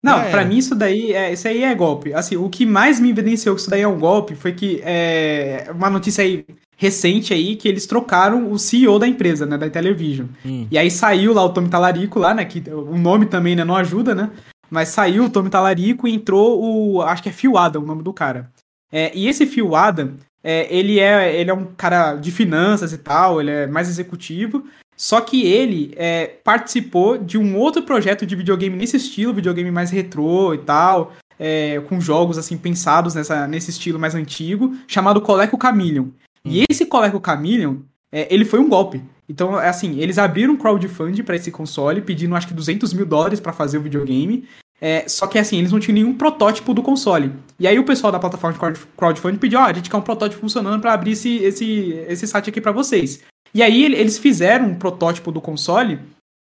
Speaker 2: não, é. para mim isso daí, é, isso aí é golpe. Assim, o que mais me evidenciou que isso daí é um golpe foi que é uma notícia aí recente aí que eles trocaram o CEO da empresa, né, da Television. Hum. E aí saiu lá o Tommy Talarico lá, né, que o nome também, né, não ajuda, né? Mas saiu o Tommy Talarico e entrou o, acho que é Phil Adam, o nome do cara. É, e esse Phil Adam, é, ele, é, ele é um cara de finanças e tal, ele é mais executivo. Só que ele é, participou de um outro projeto de videogame nesse estilo, videogame mais retrô e tal, é, com jogos assim pensados nessa, nesse estilo mais antigo, chamado Coleco Chameleon. Hum. E esse Coleco Chameleon, é, ele foi um golpe. Então, é assim, eles abriram um crowdfunding para esse console, pedindo acho que 200 mil dólares para fazer o videogame. É, só que assim, eles não tinham nenhum protótipo do console. E aí o pessoal da plataforma de crowdfunding pediu, ó, oh, a gente quer um protótipo funcionando para abrir esse, esse, esse site aqui para vocês. E aí eles fizeram um protótipo do console,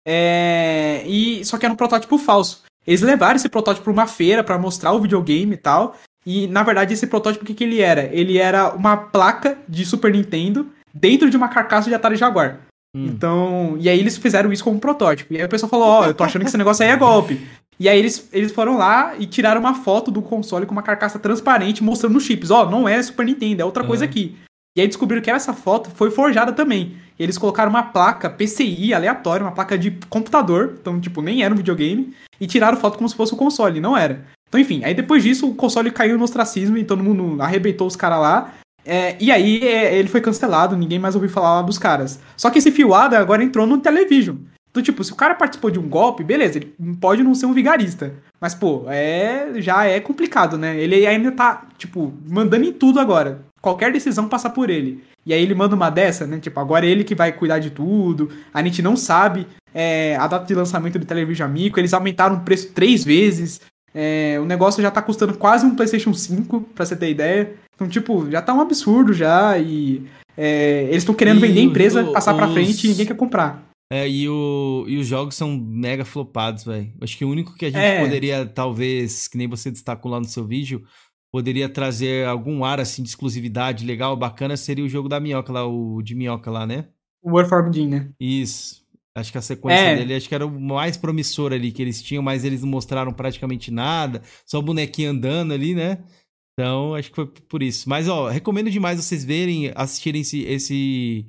Speaker 2: é, e só que era um protótipo falso. Eles levaram esse protótipo para uma feira para mostrar o videogame e tal. E na verdade esse protótipo o que, que ele era? Ele era uma placa de Super Nintendo dentro de uma carcaça de Atari Jaguar. Hum. Então, e aí eles fizeram isso como protótipo. E aí o pessoal falou: Ó, oh, eu tô achando que esse negócio aí é golpe. E aí eles, eles foram lá e tiraram uma foto do console com uma carcaça transparente mostrando os chips. Ó, oh, não é Super Nintendo, é outra uhum. coisa aqui. E aí descobriram que essa foto foi forjada também. Eles colocaram uma placa PCI aleatória, uma placa de computador, então, tipo, nem era um videogame, e tiraram foto como se fosse um console, não era. Então, enfim, aí depois disso o console caiu no ostracismo e todo mundo arrebentou os caras lá. É, e aí é, ele foi cancelado, ninguém mais ouviu falar lá dos caras. Só que esse Fio agora entrou no Television. Então, tipo, se o cara participou de um golpe, beleza, ele pode não ser um vigarista. Mas, pô, é já é complicado, né? Ele ainda tá, tipo, mandando em tudo agora. Qualquer decisão passa por ele. E aí ele manda uma dessa, né? Tipo, agora é ele que vai cuidar de tudo. A gente não sabe é, a data de lançamento do Television Amico. Eles aumentaram o preço três vezes. É, o negócio já tá custando quase um PlayStation 5, pra você ter ideia. Então, tipo, já tá um absurdo já. E é, eles estão querendo e vender a empresa, o, passar os... pra frente e ninguém quer comprar.
Speaker 1: É, e, o, e os jogos são mega flopados, velho. Acho que o único que a gente é. poderia, talvez, que nem você destacou lá no seu vídeo, poderia trazer algum ar assim de exclusividade legal, bacana, seria o jogo da minhoca lá, o de minhoca lá, né?
Speaker 2: O Warform Jim, né?
Speaker 1: Isso. Acho que a sequência é. dele acho que era o mais promissor ali que eles tinham, mas eles não mostraram praticamente nada, só o bonequinho andando ali, né? Então, acho que foi por isso. Mas, ó, recomendo demais vocês verem, assistirem esse, esse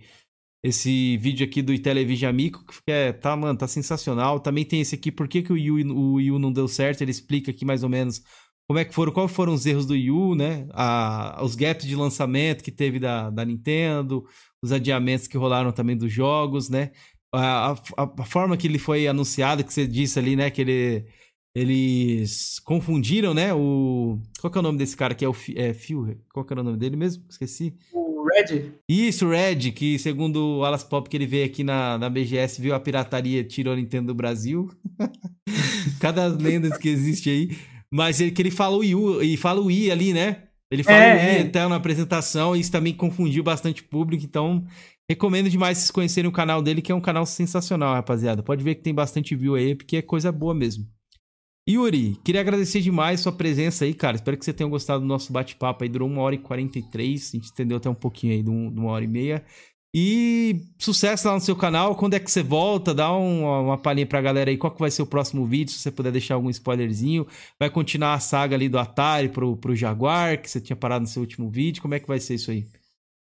Speaker 1: esse vídeo aqui do Television Amico, que é, tá, mano, tá sensacional. Também tem esse aqui, por que, que o Yu, o Yu não deu certo, ele explica aqui mais ou menos como é que foram, quais foram os erros do Yu, né? A, os gaps de lançamento que teve da, da Nintendo, os adiamentos que rolaram também dos jogos, né? A, a, a forma que ele foi anunciado, que você disse ali, né? Que ele, eles confundiram, né? O. Qual que é o nome desse cara que é o é, Phil? Qual que era o nome dele mesmo? Esqueci.
Speaker 2: Red?
Speaker 1: Isso, Red, que segundo o Alas Pop que ele veio aqui na, na BGS, viu a pirataria, tirou a Nintendo do Brasil. Cada lenda que existe aí. Mas ele, que ele fala o I, e fala o I ali, né? Ele fala é, o I é. até na apresentação, e isso também confundiu bastante público, então recomendo demais vocês conhecerem o canal dele, que é um canal sensacional, rapaziada. Pode ver que tem bastante view aí, porque é coisa boa mesmo. Yuri, queria agradecer demais sua presença aí, cara. Espero que você tenha gostado do nosso bate-papo aí. Durou uma hora e 43. A gente estendeu até um pouquinho aí, de, uma hora e meia. E sucesso lá no seu canal. Quando é que você volta? Dá uma, uma palhinha pra galera aí. Qual que vai ser o próximo vídeo? Se você puder deixar algum spoilerzinho. Vai continuar a saga ali do Atari pro, pro Jaguar, que você tinha parado no seu último vídeo. Como é que vai ser isso aí?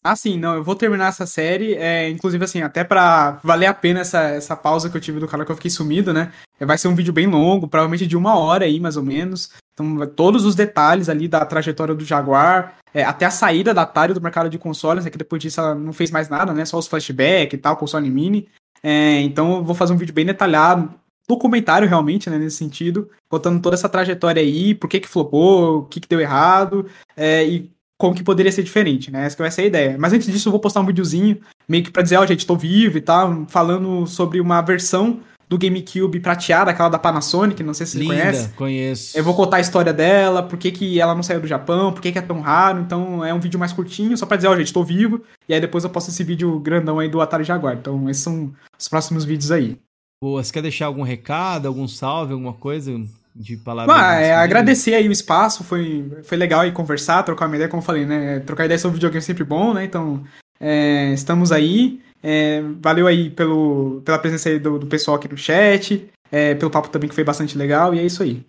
Speaker 2: Ah, sim, não, eu vou terminar essa série, é, inclusive assim, até pra valer a pena essa, essa pausa que eu tive do canal que eu fiquei sumido, né? Vai ser um vídeo bem longo, provavelmente de uma hora aí, mais ou menos. Então, todos os detalhes ali da trajetória do Jaguar, é, até a saída da Atari do mercado de consoles, né, que depois disso ela não fez mais nada, né? Só os flashbacks e tal, console mini. É, então, eu vou fazer um vídeo bem detalhado, documentário realmente, né, nesse sentido, contando toda essa trajetória aí, por que que flopou, o que que deu errado, é, e como que poderia ser diferente, né? Essa que vai ser a ideia. Mas antes disso, eu vou postar um videozinho, meio que pra dizer, ó, oh, gente, tô vivo e tal, falando sobre uma versão do GameCube prateada, aquela da Panasonic, não sei se Linda, você conhece.
Speaker 1: conheço.
Speaker 2: Eu vou contar a história dela, por que, que ela não saiu do Japão, por que, que é tão raro, então é um vídeo mais curtinho, só pra dizer, ó, oh, gente, tô vivo, e aí depois eu posto esse vídeo grandão aí do Atari Jaguar. Então esses são os próximos vídeos aí.
Speaker 1: Boa, você quer deixar algum recado, algum salve, alguma coisa? De palavras.
Speaker 2: Ah, é, agradecer aí o espaço, foi, foi legal aí conversar, trocar uma ideia, como eu falei, né? Trocar ideia sobre videogame é sempre bom, né? Então, é, estamos aí. É, valeu aí pelo, pela presença aí do, do pessoal aqui no chat, é, pelo papo também que foi bastante legal, e é isso aí.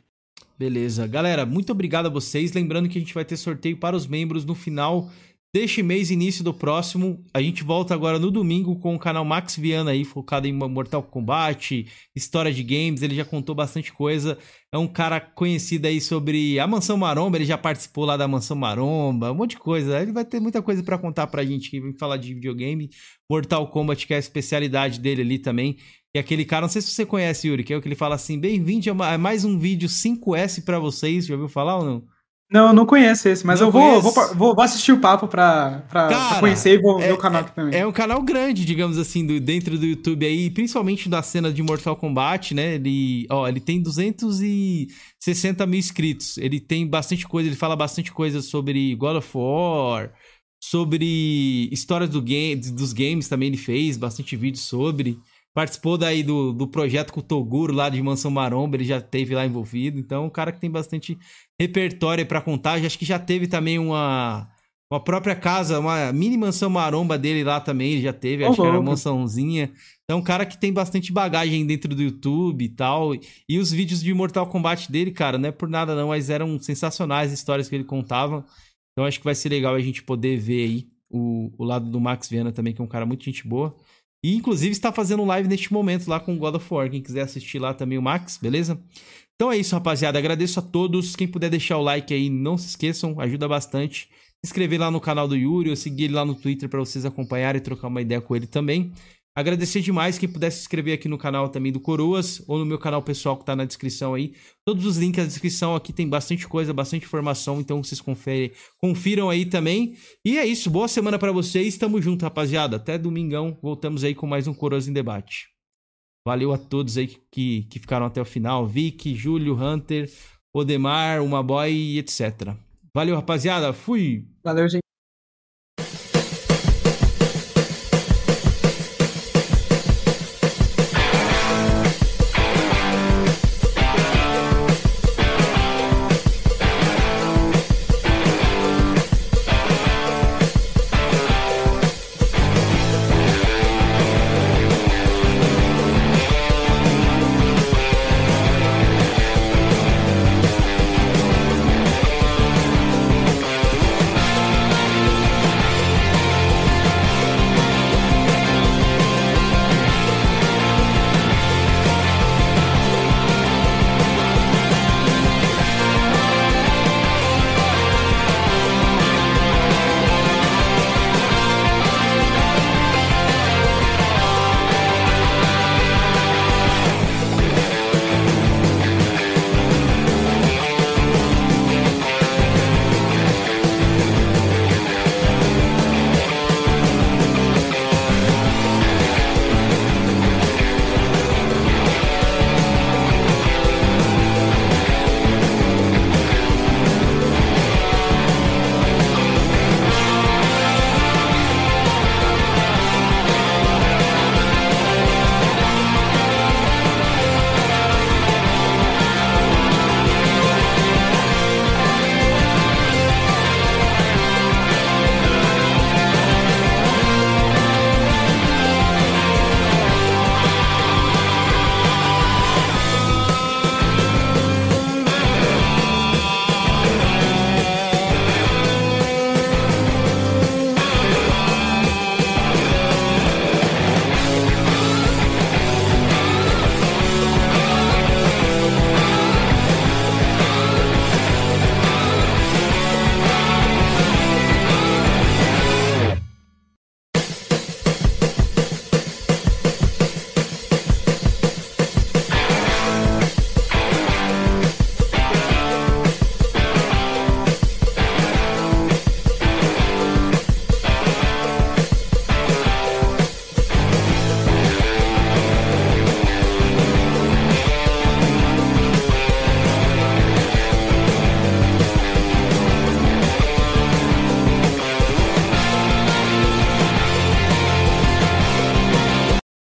Speaker 1: Beleza. Galera, muito obrigado a vocês. Lembrando que a gente vai ter sorteio para os membros no final deste mês, início do próximo. A gente volta agora no domingo com o canal Max Viana aí, focado em Mortal Kombat, história de games. Ele já contou bastante coisa. É um cara conhecido aí sobre a Mansão Maromba. Ele já participou lá da Mansão Maromba, um monte de coisa. Ele vai ter muita coisa para contar pra gente que vem falar de videogame. Mortal Kombat, que é a especialidade dele ali também. E aquele cara, não sei se você conhece, Yuri, que é o que ele fala assim: bem-vindo a mais um vídeo 5S para vocês. Já ouviu falar ou não?
Speaker 2: Não, não conheço esse, mas não eu vou, vou, vou, vou, assistir o papo pra, pra, Cara, pra conhecer e vou é, ver o canal aqui também.
Speaker 1: É um canal grande, digamos assim, do, dentro do YouTube aí, principalmente da cena de Mortal Kombat, né? Ele, ó, ele tem 260 mil inscritos. Ele tem bastante coisa, ele fala bastante coisa sobre God of War, sobre histórias do game, dos games também ele fez, bastante vídeo sobre. Participou daí do, do projeto com o Toguro lá de Mansão Maromba, ele já teve lá envolvido. Então, um cara que tem bastante repertório para contar. Acho que já teve também uma, uma própria casa, uma mini mansão maromba dele lá também, ele já teve, acho que era uma mansãozinha. Então, um cara que tem bastante bagagem dentro do YouTube e tal. E os vídeos de Mortal Kombat dele, cara, não é por nada não, mas eram sensacionais as histórias que ele contava. Então, acho que vai ser legal a gente poder ver aí o, o lado do Max Viana também, que é um cara muito gente boa. E inclusive está fazendo live neste momento lá com God of War. Quem quiser assistir lá também o Max, beleza? Então é isso, rapaziada. Agradeço a todos. Quem puder deixar o like aí, não se esqueçam, ajuda bastante. Se inscrever lá no canal do Yuri ou seguir ele lá no Twitter para vocês acompanharem e trocar uma ideia com ele também. Agradecer demais quem pudesse se inscrever aqui no canal também do Coroas ou no meu canal pessoal que tá na descrição aí. Todos os links na descrição aqui tem bastante coisa, bastante informação, então vocês conferem, confiram aí também. E é isso, boa semana para vocês. Tamo junto, rapaziada. Até domingão, voltamos aí com mais um Coroas em debate. Valeu a todos aí que, que ficaram até o final. Vic, Júlio, Hunter, Odemar, Uma Boy etc. Valeu, rapaziada. Fui.
Speaker 2: Valeu, gente.